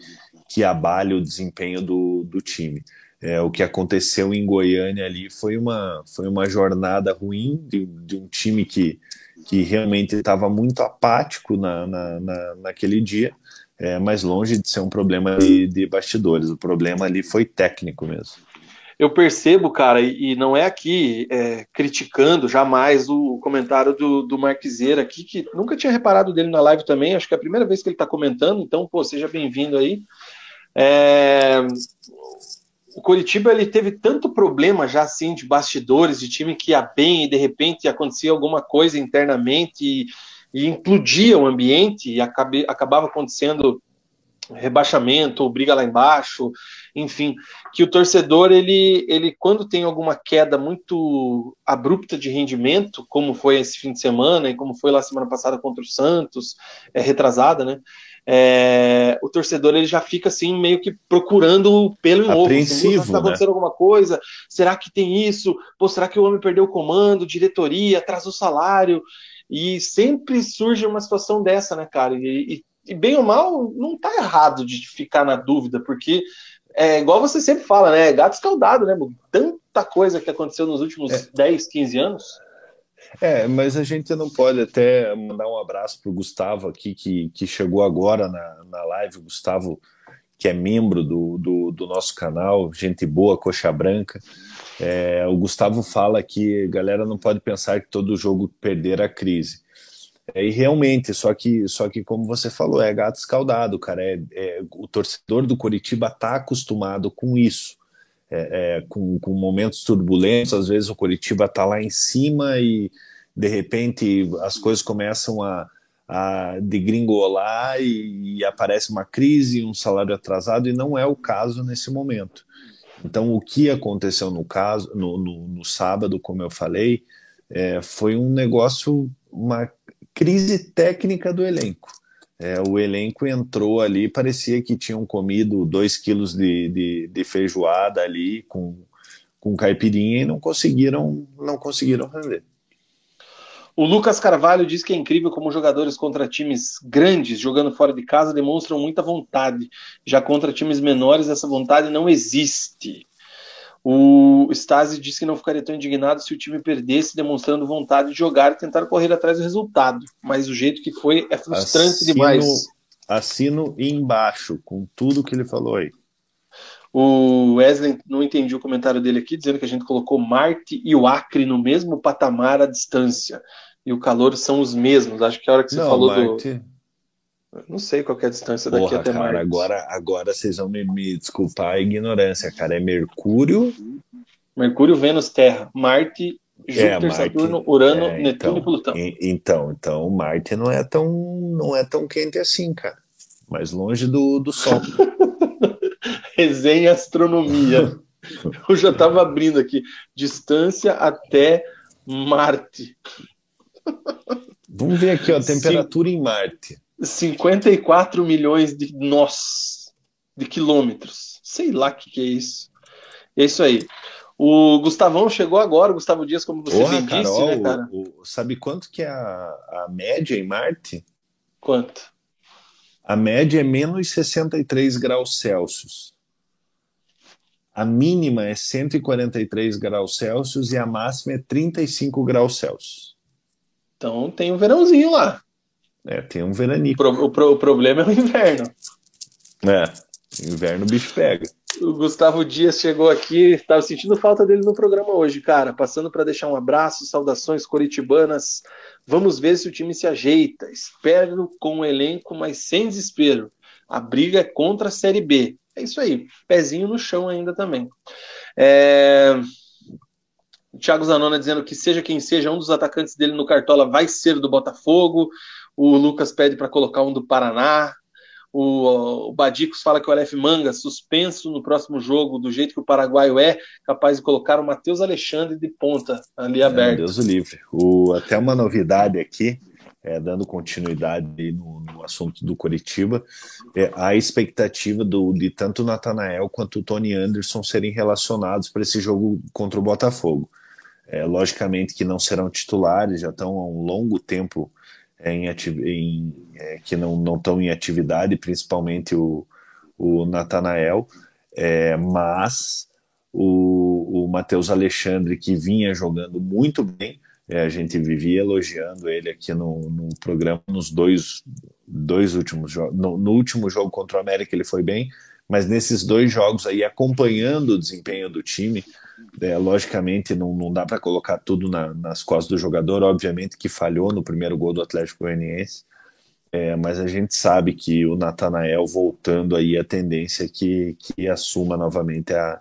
que abale o desempenho do, do time. É, o que aconteceu em Goiânia ali foi uma, foi uma jornada ruim de, de um time que, que realmente estava muito apático na, na, na, naquele dia, é, mas longe de ser um problema de, de bastidores. O problema ali foi técnico mesmo. Eu percebo, cara, e não é aqui é, criticando jamais o comentário do, do Marquiseira aqui, que nunca tinha reparado dele na live também, acho que é a primeira vez que ele está comentando, então, pô, seja bem-vindo aí. É, o Coritiba ele teve tanto problema já assim de bastidores, de time que ia bem e de repente acontecia alguma coisa internamente e, e implodia o ambiente e acabe, acabava acontecendo rebaixamento briga lá embaixo, enfim, que o torcedor ele, ele quando tem alguma queda muito abrupta de rendimento, como foi esse fim de semana e como foi lá semana passada contra o Santos, é retrasada, né? É, o torcedor ele já fica assim meio que procurando pelo em ovo. Assim, está acontecendo né? alguma coisa? Será que tem isso? Pô, será que o homem perdeu o comando, diretoria, atrasou o salário? E sempre surge uma situação dessa, né, cara? E, e, e bem ou mal, não tá errado de ficar na dúvida, porque é igual você sempre fala, né? Gato escaldado, né? Tanta coisa que aconteceu nos últimos é. 10, 15 anos. É, mas a gente não pode até mandar um abraço para o Gustavo aqui, que, que chegou agora na, na live, o Gustavo, que é membro do, do, do nosso canal, gente boa, coxa branca. É, o Gustavo fala que galera não pode pensar que todo jogo perder a crise. É, e realmente, só que, só que como você falou, é gato escaldado, cara. É, é o torcedor do Coritiba está acostumado com isso. É, é, com, com, momentos turbulentos, às vezes o Coritiba está lá em cima e de repente as coisas começam a, a degringolar e, e aparece uma crise, um salário atrasado, e não é o caso nesse momento. Então, o que aconteceu no caso, no, no, no sábado, como eu falei, é, foi um negócio, uma crise técnica do elenco. É, o elenco entrou ali, parecia que tinham comido dois quilos de, de, de, feijoada ali com, com caipirinha e não conseguiram, não conseguiram render. O Lucas Carvalho diz que é incrível como jogadores contra times grandes, jogando fora de casa, demonstram muita vontade. Já contra times menores, essa vontade não existe. O Stasi disse que não ficaria tão indignado se o time perdesse, demonstrando vontade de jogar e tentar correr atrás do resultado. Mas o jeito que foi é frustrante assino, demais. Assino embaixo com tudo que ele falou aí. O Wesley não entendi o comentário dele aqui, dizendo que a gente colocou Marte e o Acre no mesmo patamar à distância. E o calor são os mesmos. Acho que a hora que você não, falou Marte... do. Não sei qual é a distância Porra, daqui até cara, Marte. Agora, agora vocês vão me, me desculpar a ignorância, cara. É Mercúrio. Mercúrio, Vênus, Terra. Marte, é, Júpiter, é, Marte, Saturno, Urano, é, Netuno então, e Plutão. E, então, então, Marte não é tão, não é tão quente assim, cara. Mais longe do, do Sol. *laughs* Resenha Astronomia. *laughs* Eu já estava abrindo aqui. Distância até Marte. Vamos ver aqui, ó, a temperatura Sim. em Marte. 54 milhões de nós, de quilômetros. Sei lá o que, que é isso. É isso aí. O Gustavão chegou agora, Gustavo Dias, como você Porra, bem Carol, disse, né, cara? O, o, sabe quanto que é a, a média em Marte? Quanto? A média é menos 63 graus Celsius. A mínima é 143 graus Celsius e a máxima é 35 graus Celsius. Então tem um verãozinho lá. É, tem um veranico. O, pro, o problema é o inverno. É, inverno o bicho pega. O Gustavo Dias chegou aqui, estava sentindo falta dele no programa hoje, cara. Passando para deixar um abraço, saudações coritibanas. Vamos ver se o time se ajeita. Espero com o elenco, mas sem desespero. A briga é contra a Série B. É isso aí, pezinho no chão ainda também. É... Thiago Zanona dizendo que seja quem seja, um dos atacantes dele no Cartola vai ser do Botafogo. O Lucas pede para colocar um do Paraná. O, o Badicos fala que o Aleph Manga, suspenso no próximo jogo, do jeito que o paraguaio é, capaz de colocar o Matheus Alexandre de ponta ali aberto. Deus o livre. O, até uma novidade aqui, é, dando continuidade no, no, assunto do Coritiba, é, a expectativa do, de tanto o Natanael quanto o Tony Anderson serem relacionados para esse jogo contra o Botafogo. É, logicamente que não serão titulares, já estão há um longo tempo em, em é, que não estão em atividade, principalmente o, o Natanael, é, mas o, o Matheus Alexandre, que vinha jogando muito bem, é, a gente vivia elogiando ele aqui no, no programa nos dois, dois últimos jogos. No, no, último jogo contra o América ele foi bem, mas nesses dois jogos aí, acompanhando o desempenho do time, é, logicamente, não, não dá para colocar tudo na, nas costas do jogador. Obviamente que falhou no primeiro gol do Atlético Goianiense, é, mas a gente sabe que o Natanael voltando aí a tendência é que, que assuma novamente a,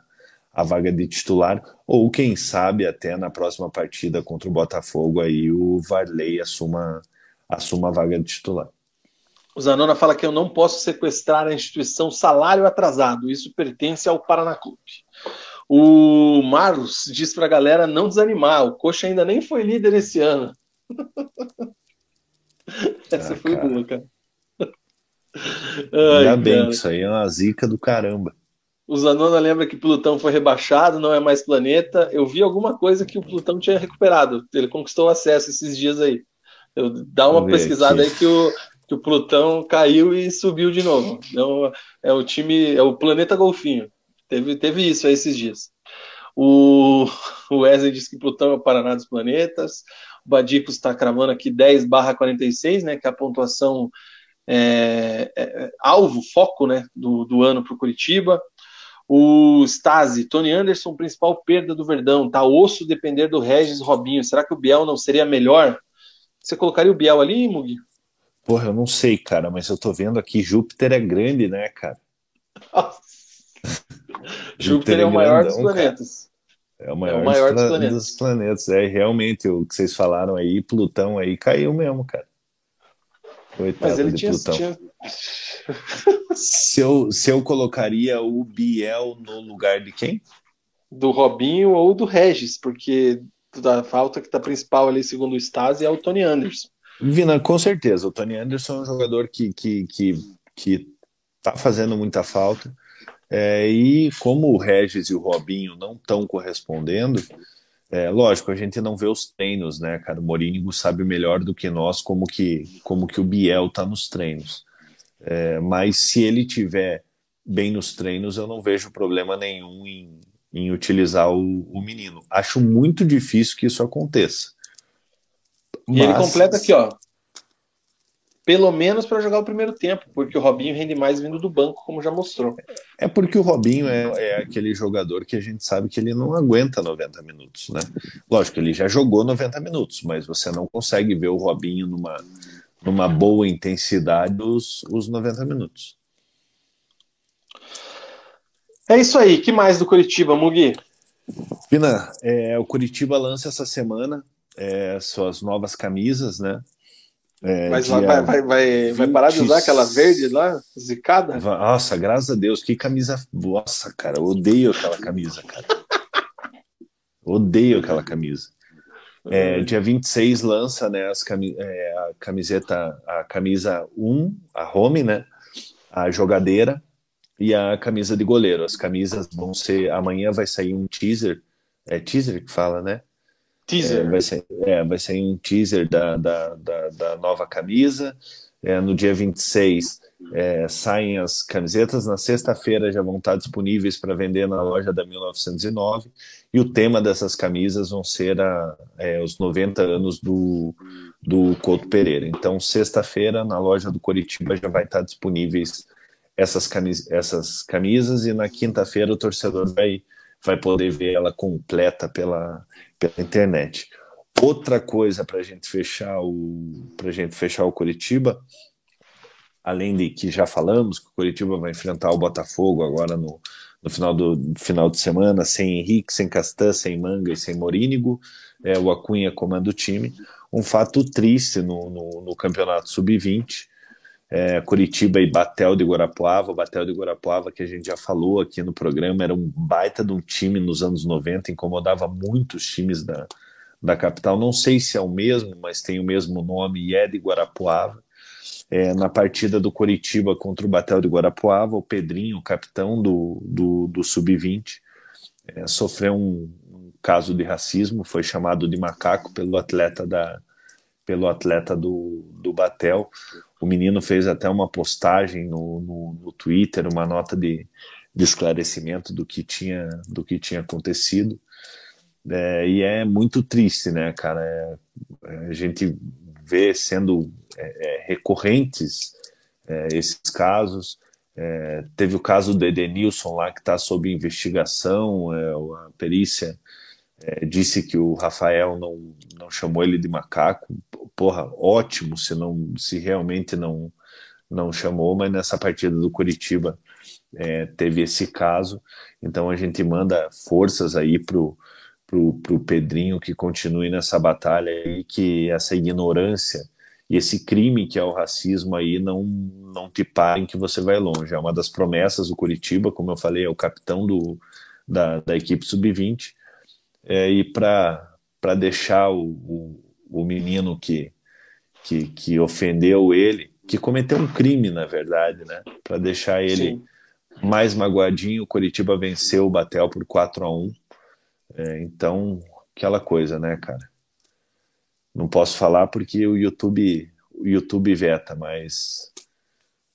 a vaga de titular, ou quem sabe até na próxima partida contra o Botafogo aí o Varley assuma, assuma a vaga de titular. O Zanona fala que eu não posso sequestrar a instituição salário atrasado, isso pertence ao Paraná Clube. O Marlos diz para a galera não desanimar, o Coxa ainda nem foi líder esse ano. *laughs* Essa ah, foi cara. boa, cara. Ainda Ai, bem, cara. isso aí é uma zica do caramba. O Zanona lembra que Plutão foi rebaixado, não é mais planeta. Eu vi alguma coisa que o Plutão tinha recuperado. Ele conquistou acesso esses dias aí. Eu, dá uma pesquisada aqui. aí que o, que o Plutão caiu e subiu de novo. Então, é o time, é o planeta Golfinho. Teve, teve isso aí esses dias. O, *laughs* o Wesley disse que Plutão é o Paraná dos planetas. O Badicos está cravando aqui 10 barra 46, né, que é a pontuação é, é, alvo, foco né, do, do ano para o Curitiba. O Stasi, Tony Anderson, principal perda do Verdão. Tá osso depender do Regis Robinho. Será que o Biel não seria melhor? Você colocaria o Biel ali, Mugi? Porra, eu não sei, cara, mas eu tô vendo aqui, Júpiter é grande, né, cara? *laughs* Júpiter é, o maior dos planetas. É o maior, é o maior dos, dos, planetas. dos, planetas. É realmente o que vocês falaram aí, Plutão aí caiu mesmo, cara. Coitado Mas ele tinha, tinha, *laughs* se, eu, se eu colocaria o Biel no lugar de quem? Do Robinho ou do Regis, porque a falta que está principal ali, segundo o Stasi, é o Tony Anderson. Vina, com certeza. O Tony Anderson é um jogador que, que, que, que tá fazendo muita falta. É, e como o Regis e o Robinho não estão correspondendo, é, lógico, a gente não vê os treinos, né, cara? O Morínigo sabe melhor do que nós como que, como que o Biel tá nos treinos. É, mas se ele tiver bem nos treinos, eu não vejo problema nenhum em, em utilizar o, o menino. Acho muito difícil que isso aconteça. Mas... E ele completa aqui, ó. Pelo menos para jogar o primeiro tempo, porque o Robinho rende mais vindo do banco, como já mostrou. É porque o Robinho é, é aquele jogador que a gente sabe que ele não aguenta 90 minutos, né? Lógico, ele já jogou 90 minutos, mas você não consegue ver o Robinho numa, numa boa intensidade os, os 90 minutos. É isso aí. que mais do Curitiba, Mugi? Pina, é, o Curitiba lança essa semana é, suas novas camisas, né? É, Mas vai, vai, vai, vai, parar de usar aquela verde lá, zicada? Nossa, graças a Deus, que camisa. Nossa, cara, eu odeio aquela camisa, cara. odeio aquela camisa. É, dia 26 lança né, as cami é, a camiseta, a camisa 1, a home, né? A jogadeira e a camisa de goleiro. As camisas vão ser. Amanhã vai sair um teaser. É teaser que fala, né? Teaser. É, vai, ser, é, vai sair um teaser da, da, da, da nova camisa. É, no dia 26 é, saem as camisetas. Na sexta-feira já vão estar disponíveis para vender na loja da 1909. E o tema dessas camisas vão ser a, é, os 90 anos do, do Couto Pereira. Então, sexta-feira, na loja do Coritiba, já vai estar disponíveis essas, camis essas camisas. E na quinta-feira, o torcedor vai, vai poder ver ela completa pela, pela internet. Outra coisa para a gente fechar o para gente fechar o Curitiba, além de que já falamos que o Curitiba vai enfrentar o Botafogo agora no, no final do final de semana, sem Henrique, sem Castan, sem Manga e sem Morínigo. É, o Acunha comanda o time. Um fato triste no, no, no campeonato sub-20. É, Curitiba e Batel de Guarapuava. O Batel de Guarapuava, que a gente já falou aqui no programa, era um baita de um time nos anos 90, incomodava muitos times da, da capital. Não sei se é o mesmo, mas tem o mesmo nome e é de Guarapuava é, na partida do Coritiba contra o Batel de Guarapuava, o Pedrinho, capitão do, do, do Sub-20, é, sofreu um, um, caso de racismo, foi chamado de macaco pelo atleta da pelo atleta do, do Batel. O menino fez até uma postagem no, no, no Twitter, uma nota de, de esclarecimento do que tinha do que tinha acontecido. É, e é muito triste, né, cara? É, a gente vê sendo é, é, recorrentes é, esses casos. É, teve o caso do Edenilson lá que está sob investigação, a perícia disse que o Rafael não, não chamou ele de macaco. Porra, ótimo se não se realmente não não chamou, mas nessa partida do Curitiba é, teve esse caso. Então a gente manda forças aí pro pro, pro Pedrinho que continue nessa batalha e que essa ignorância e esse crime que é o racismo aí não não te parem que você vai longe. É uma das promessas do Curitiba, como eu falei, é o capitão do, da, da equipe sub-20 é, e para deixar o, o, o, menino que, que, que ofendeu ele, que cometeu um crime, na verdade, né? Para deixar ele Sim. mais magoadinho, o Curitiba venceu o Batel por 4 a 1 é, Então, aquela coisa, né, cara? Não posso falar porque o YouTube, o YouTube veta, mas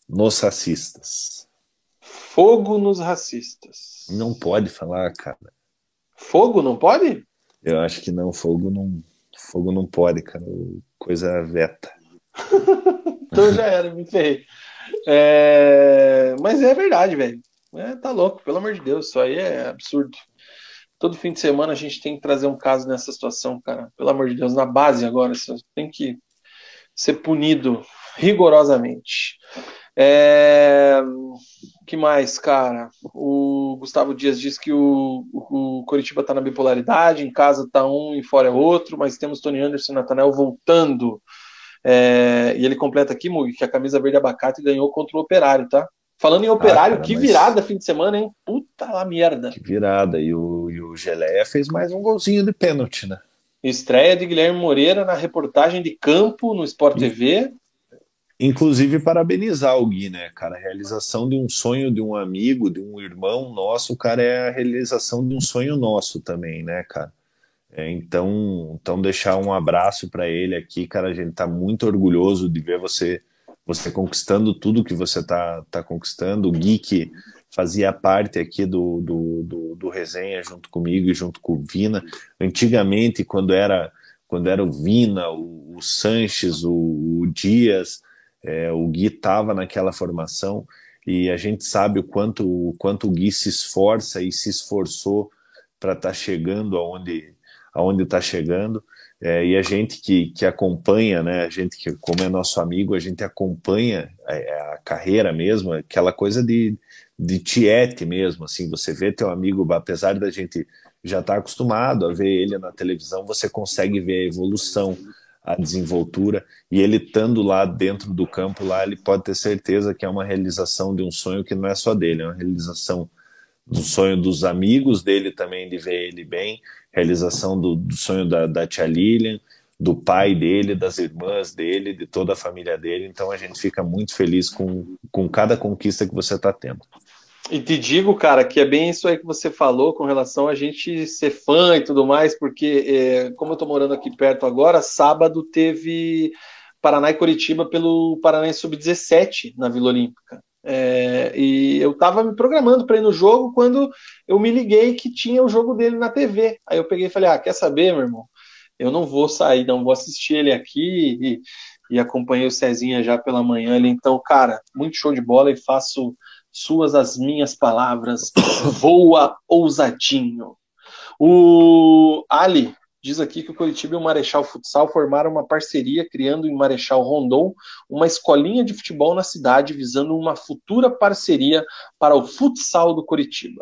nos racistas. Fogo nos racistas. Não pode falar, cara. Fogo não pode? Eu acho que não, fogo não, fogo não pode, cara. Coisa veta. *laughs* então já era, me ferrei. É... Mas é verdade, velho. É, tá louco, pelo amor de Deus, isso aí é absurdo. Todo fim de semana a gente tem que trazer um caso nessa situação, cara. Pelo amor de Deus, na base agora, você tem que ser punido rigorosamente. É... que mais, cara? O Gustavo Dias diz que o, o, o Coritiba tá na bipolaridade, em casa tá um e fora é outro, mas temos Tony Anderson e Natanel voltando. É... e ele completa aqui, Mug, que a camisa verde abacate ganhou contra o Operário, tá? Falando em Operário, ah, cara, que virada mas... fim de semana, hein? Puta lá merda. Que virada. E o, e o Geleia fez mais um golzinho de pênalti, né? Estreia de Guilherme Moreira na reportagem de campo no Sport TV. Inclusive, parabenizar o Gui, né, cara? A realização de um sonho de um amigo, de um irmão nosso, cara, é a realização de um sonho nosso também, né, cara? É, então, então, deixar um abraço para ele aqui, cara. A gente tá muito orgulhoso de ver você você conquistando tudo que você tá, tá conquistando. O Gui, que fazia parte aqui do, do, do, do resenha junto comigo e junto com o Vina. Antigamente, quando era, quando era o Vina, o, o Sanches, o, o Dias é, o Gui estava naquela formação e a gente sabe o quanto, o quanto o Gui se esforça e se esforçou para estar tá chegando aonde aonde está chegando. É, e a gente que, que acompanha, né, a gente que, como é nosso amigo, a gente acompanha a, a carreira mesmo, aquela coisa de, de tiete mesmo, assim, você vê teu amigo, apesar da gente já estar tá acostumado a ver ele na televisão, você consegue ver a evolução, a desenvoltura e ele estando lá dentro do campo lá ele pode ter certeza que é uma realização de um sonho que não é só dele é uma realização do sonho dos amigos dele também de ver ele bem realização do, do sonho da, da tia Lilian do pai dele das irmãs dele de toda a família dele. Então a gente fica muito feliz com, com cada conquista que você está tendo e te digo, cara, que é bem isso aí que você falou com relação a gente ser fã e tudo mais, porque é, como eu tô morando aqui perto agora, sábado teve Paraná e Curitiba pelo Paraná Sub-17 na Vila Olímpica. É, e eu tava me programando para ir no jogo quando eu me liguei que tinha o jogo dele na TV. Aí eu peguei e falei: Ah, quer saber, meu irmão? Eu não vou sair, não vou assistir ele aqui. E, e acompanhei o Cezinha já pela manhã. Ele, então, cara, muito show de bola e faço suas as minhas palavras, *coughs* voa ousadinho. O Ali diz aqui que o Curitiba e o Marechal Futsal formaram uma parceria, criando em Marechal Rondon uma escolinha de futebol na cidade, visando uma futura parceria para o futsal do Curitiba.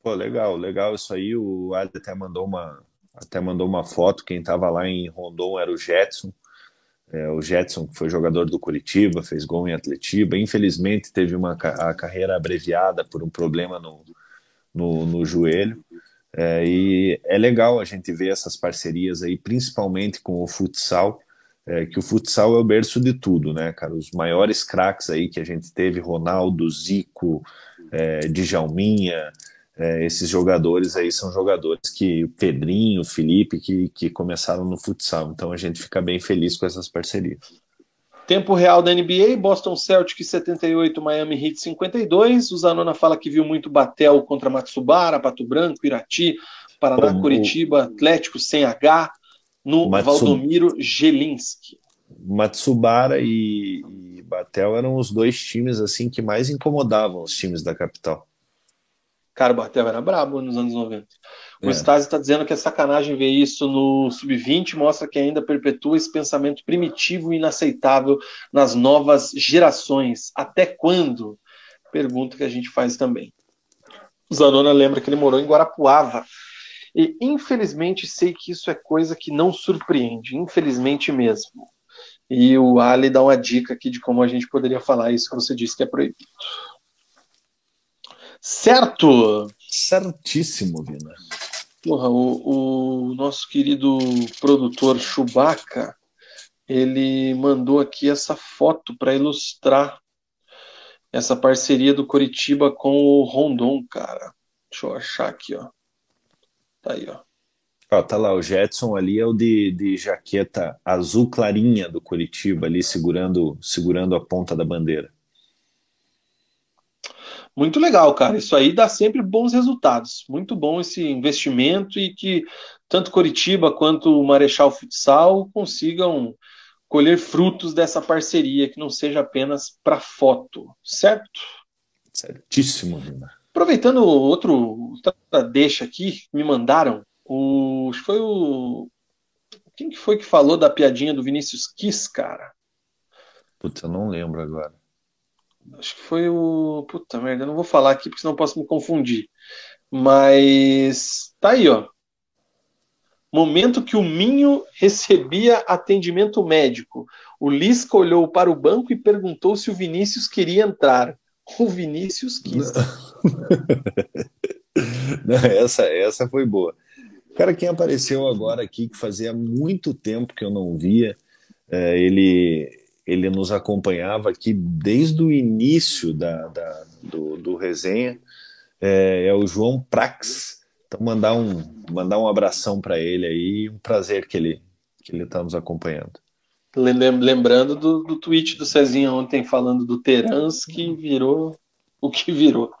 Pô, legal, legal isso aí. O Ali até mandou uma, até mandou uma foto. Quem estava lá em Rondon era o Jetson. É, o Jetson, que foi jogador do Curitiba, fez gol em Atletiba, infelizmente teve uma a carreira abreviada por um problema no, no, no joelho. É, e é legal a gente ver essas parcerias aí, principalmente com o futsal, é, que o futsal é o berço de tudo, né, cara? Os maiores craques aí que a gente teve, Ronaldo, Zico, é, Djalminha, é, esses jogadores aí são jogadores que o Pedrinho, o Felipe, que, que começaram no futsal. Então a gente fica bem feliz com essas parcerias. Tempo real da NBA, Boston Celtics 78, Miami Heat 52. O Zanona fala que viu muito Batel contra Matsubara, Pato Branco, Irati, Paraná, Curitiba, Atlético sem H, no Valdomiro Gelinski. Matsubara e, e Batel eram os dois times assim que mais incomodavam os times da capital. Cara, o Bartel era brabo nos anos 90. O é. Stasi está dizendo que é sacanagem ver isso no sub-20, mostra que ainda perpetua esse pensamento primitivo e inaceitável nas novas gerações. Até quando? Pergunta que a gente faz também. O Zanona lembra que ele morou em Guarapuava. E infelizmente sei que isso é coisa que não surpreende, infelizmente mesmo. E o Ali dá uma dica aqui de como a gente poderia falar isso que você disse que é proibido. Certo? Certíssimo, Vina. Porra, o, o nosso querido produtor Chewbacca, ele mandou aqui essa foto para ilustrar essa parceria do Coritiba com o Rondon, cara. Deixa eu achar aqui, ó. Tá aí, ó. Ó, tá lá, o Jetson ali é o de, de jaqueta azul clarinha do Curitiba, ali segurando, segurando a ponta da bandeira. Muito legal, cara. Isso aí dá sempre bons resultados. Muito bom esse investimento e que tanto Coritiba quanto o Marechal Futsal consigam colher frutos dessa parceria, que não seja apenas para foto, certo? Certíssimo, Lima. Aproveitando outro outra deixa aqui, me mandaram, o, foi o. Quem que foi que falou da piadinha do Vinícius Kiss, cara? Puta, eu não lembro agora. Acho que foi o. Puta merda, eu não vou falar aqui porque senão posso me confundir. Mas tá aí, ó. Momento que o Minho recebia atendimento médico. O Lisca olhou para o banco e perguntou se o Vinícius queria entrar. O Vinícius quis. *laughs* Não, essa, essa foi boa. Cara, quem apareceu agora aqui, que fazia muito tempo que eu não via, é, ele, ele nos acompanhava aqui desde o início da, da do, do resenha, é, é, o João Prax. Então, mandar um, mandar um abração para ele aí, um prazer que ele que ele está nos acompanhando. Lembrando do, do tweet do Cezinha ontem falando do Terans que virou o que virou.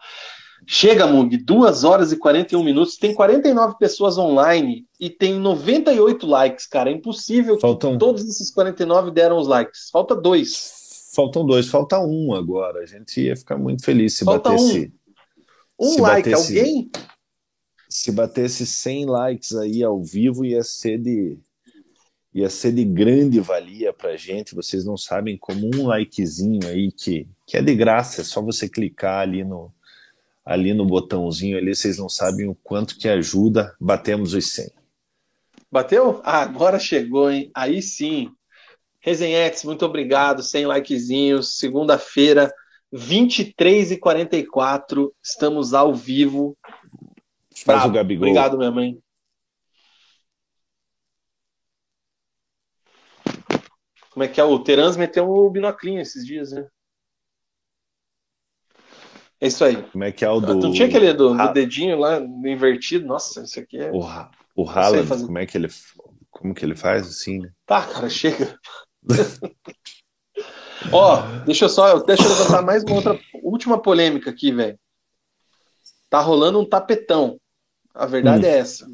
Chega, Mug, 2 horas e 41 minutos, tem 49 pessoas online e tem 98 likes, cara. É impossível Faltam... que todos esses 49 deram os likes. Falta dois. Faltam dois, falta um agora. A gente ia ficar muito feliz se Falta batesse. Um, um like, batesse, alguém? Se batesse 100 likes aí ao vivo, ia ser de ia ser de grande valia pra gente. Vocês não sabem como um likezinho aí que, que é de graça, é só você clicar ali no ali no botãozinho ali, vocês não sabem o quanto que ajuda. Batemos os 100. Bateu? Ah, agora chegou, hein? Aí sim. Resenhetes, muito obrigado. 100 likezinhos. Segunda-feira, 23 e 44 Estamos ao vivo. Faz o Gabigol. Obrigado, minha mãe. Como é que é? O Terans meteu o binoclinho esses dias, né? É isso aí. Como é que é o do. Não tinha aquele do, do dedinho lá invertido? Nossa, isso aqui é. O, o Haaland, como é que ele. Como que ele faz assim, né? Tá, cara, chega. *laughs* Ó, deixa eu só. Deixa eu levantar mais uma outra última polêmica aqui, velho. Tá rolando um tapetão. A verdade hum. é essa.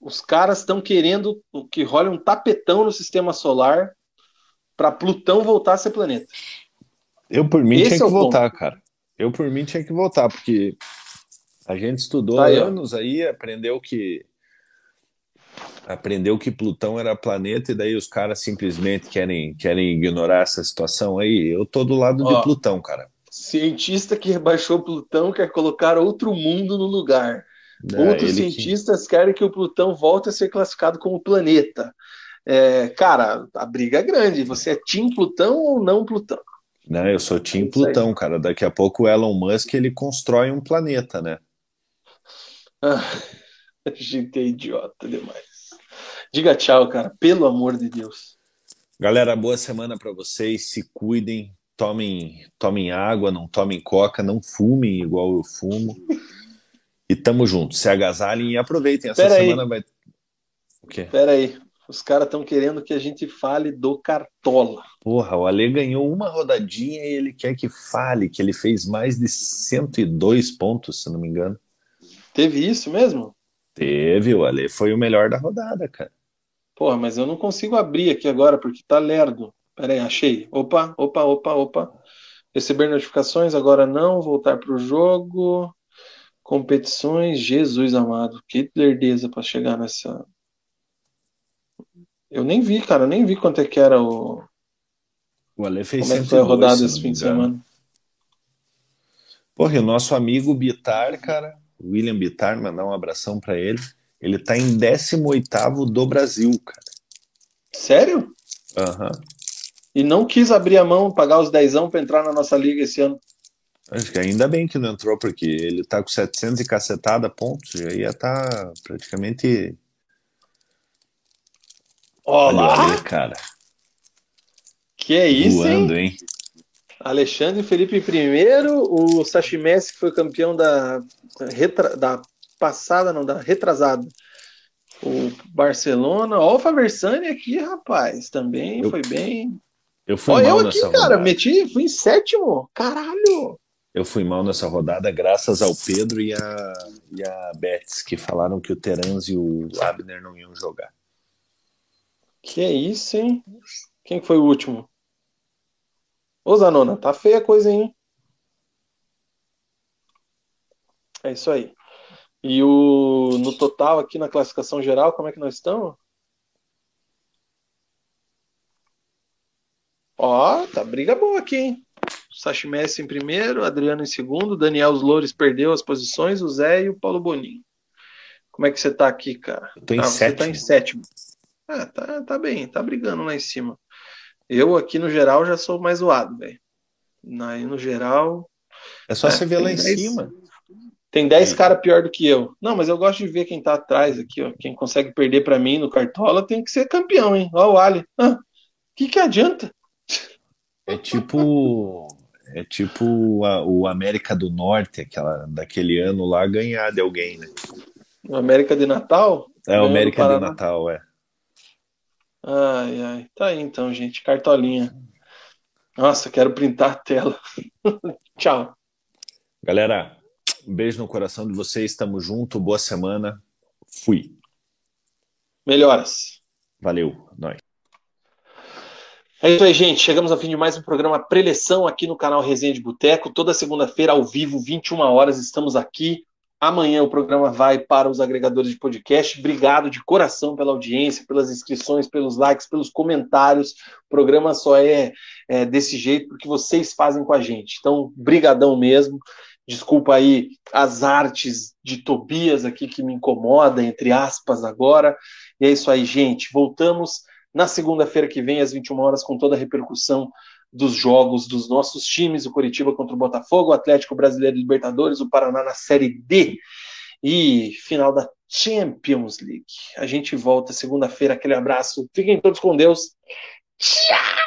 Os caras estão querendo que role um tapetão no sistema solar para Plutão voltar a ser planeta. Eu, por mim, Esse tinha é que voltar, ponto. cara. Eu, por mim, tinha que voltar, porque a gente estudou tá aí, anos ó. aí, aprendeu que aprendeu que Plutão era planeta e daí os caras simplesmente querem, querem ignorar essa situação aí. Eu tô do lado ó, de Plutão, cara. Cientista que rebaixou Plutão quer colocar outro mundo no lugar. É, Outros cientistas que... querem que o Plutão volte a ser classificado como planeta. É, cara, a briga é grande. Você é Team Plutão ou não Plutão? Não, eu sou Team é Plutão, cara. Daqui a pouco o Elon Musk ele constrói um planeta, né? Ah, *laughs* a gente é idiota demais. Diga tchau, cara. Pelo amor de Deus. Galera, boa semana para vocês. Se cuidem, tomem, tomem água, não tomem coca, não fumem igual eu fumo. E tamo junto. Se agasalhem e aproveitem. Essa Pera semana aí. vai. O quê? Pera aí. Os caras estão querendo que a gente fale do Cartola. Porra, o Ale ganhou uma rodadinha e ele quer que fale que ele fez mais de 102 pontos, se não me engano. Teve isso mesmo? Teve, o Ale foi o melhor da rodada, cara. Porra, mas eu não consigo abrir aqui agora porque tá lerdo. Pera aí, achei. Opa, opa, opa, opa. Receber notificações, agora não. Voltar pro jogo. Competições, Jesus amado. Que lerdeza para chegar nessa, eu nem vi, cara, nem vi quanto é que era o. O Ale fez Como é que foi a rodada esse fim de semana? Porra, e o nosso amigo Bitar, cara, William Bitar, mandar um abração para ele. Ele tá em 18 do Brasil, cara. Sério? Aham. Uhum. E não quis abrir a mão, pagar os dezão para entrar na nossa liga esse ano. Acho que ainda bem que não entrou, porque ele tá com 700 e cacetada pontos, já ia tá praticamente Olá! Olha cara. Que é isso, Voando, hein? hein? Alexandre Felipe primeiro, o Sashimesi que foi campeão da, retra, da passada, não, da retrasada. O Barcelona, ó, o Faversani aqui, rapaz, também eu, foi bem. Eu fui ó, mal eu aqui, cara, rodada. meti, fui em sétimo, caralho. Eu fui mal nessa rodada graças ao Pedro e a, e a Betts, que falaram que o Terans e o Abner não iam jogar. Que é isso, hein? Quem foi o último? Ô, Zanona, tá feia a coisa, hein? É isso aí. E o no total aqui na classificação geral, como é que nós estamos? Ó, tá briga boa aqui, hein? Sachi Messi em primeiro, Adriano em segundo, Daniel Loures perdeu as posições, o Zé e o Paulo Boninho. Como é que você tá aqui, cara? Eu tô em ah, sétimo. Você tá em sétimo. Ah, tá, tá bem, tá brigando lá em cima. Eu aqui no geral já sou mais zoado, velho. Aí no geral. É só É, você ver lá em dez. cima. Tem 10 Sim. caras pior do que eu. Não, mas eu gosto de ver quem tá atrás aqui, ó. Quem consegue perder pra mim no Cartola tem que ser campeão, hein? Ó, o Ali. O que que adianta? É tipo. É tipo a- o América do Norte, aquela, daquele ano lá, ganhar de alguém, né? O América de Natal? É o América de. Natal, é. Ai, ai. Tá aí então, gente. Cartolinha. Nossa, quero printar a tela. *laughs* Tchau. Galera, um beijo no coração de vocês, tamo junto, boa semana. Fui. Melhoras. Valeu, nós. É isso aí, gente. Chegamos ao fim de mais um programa Preleção aqui no canal Resenha de Boteco. Toda segunda-feira, ao vivo, 21 horas, estamos aqui. Amanhã o programa vai para os agregadores de podcast. Obrigado de coração pela audiência, pelas inscrições, pelos likes, pelos comentários. O programa só é, é desse jeito porque vocês fazem com a gente. Então, brigadão mesmo. Desculpa aí as artes de Tobias aqui que me incomoda, entre aspas, agora. E é isso aí, gente. Voltamos na segunda-feira que vem, às 21 horas, com toda a repercussão dos jogos dos nossos times, o Curitiba contra o Botafogo, o Atlético Brasileiro Libertadores, o Paraná na Série D e final da Champions League. A gente volta segunda-feira, aquele abraço. Fiquem todos com Deus. Tchau!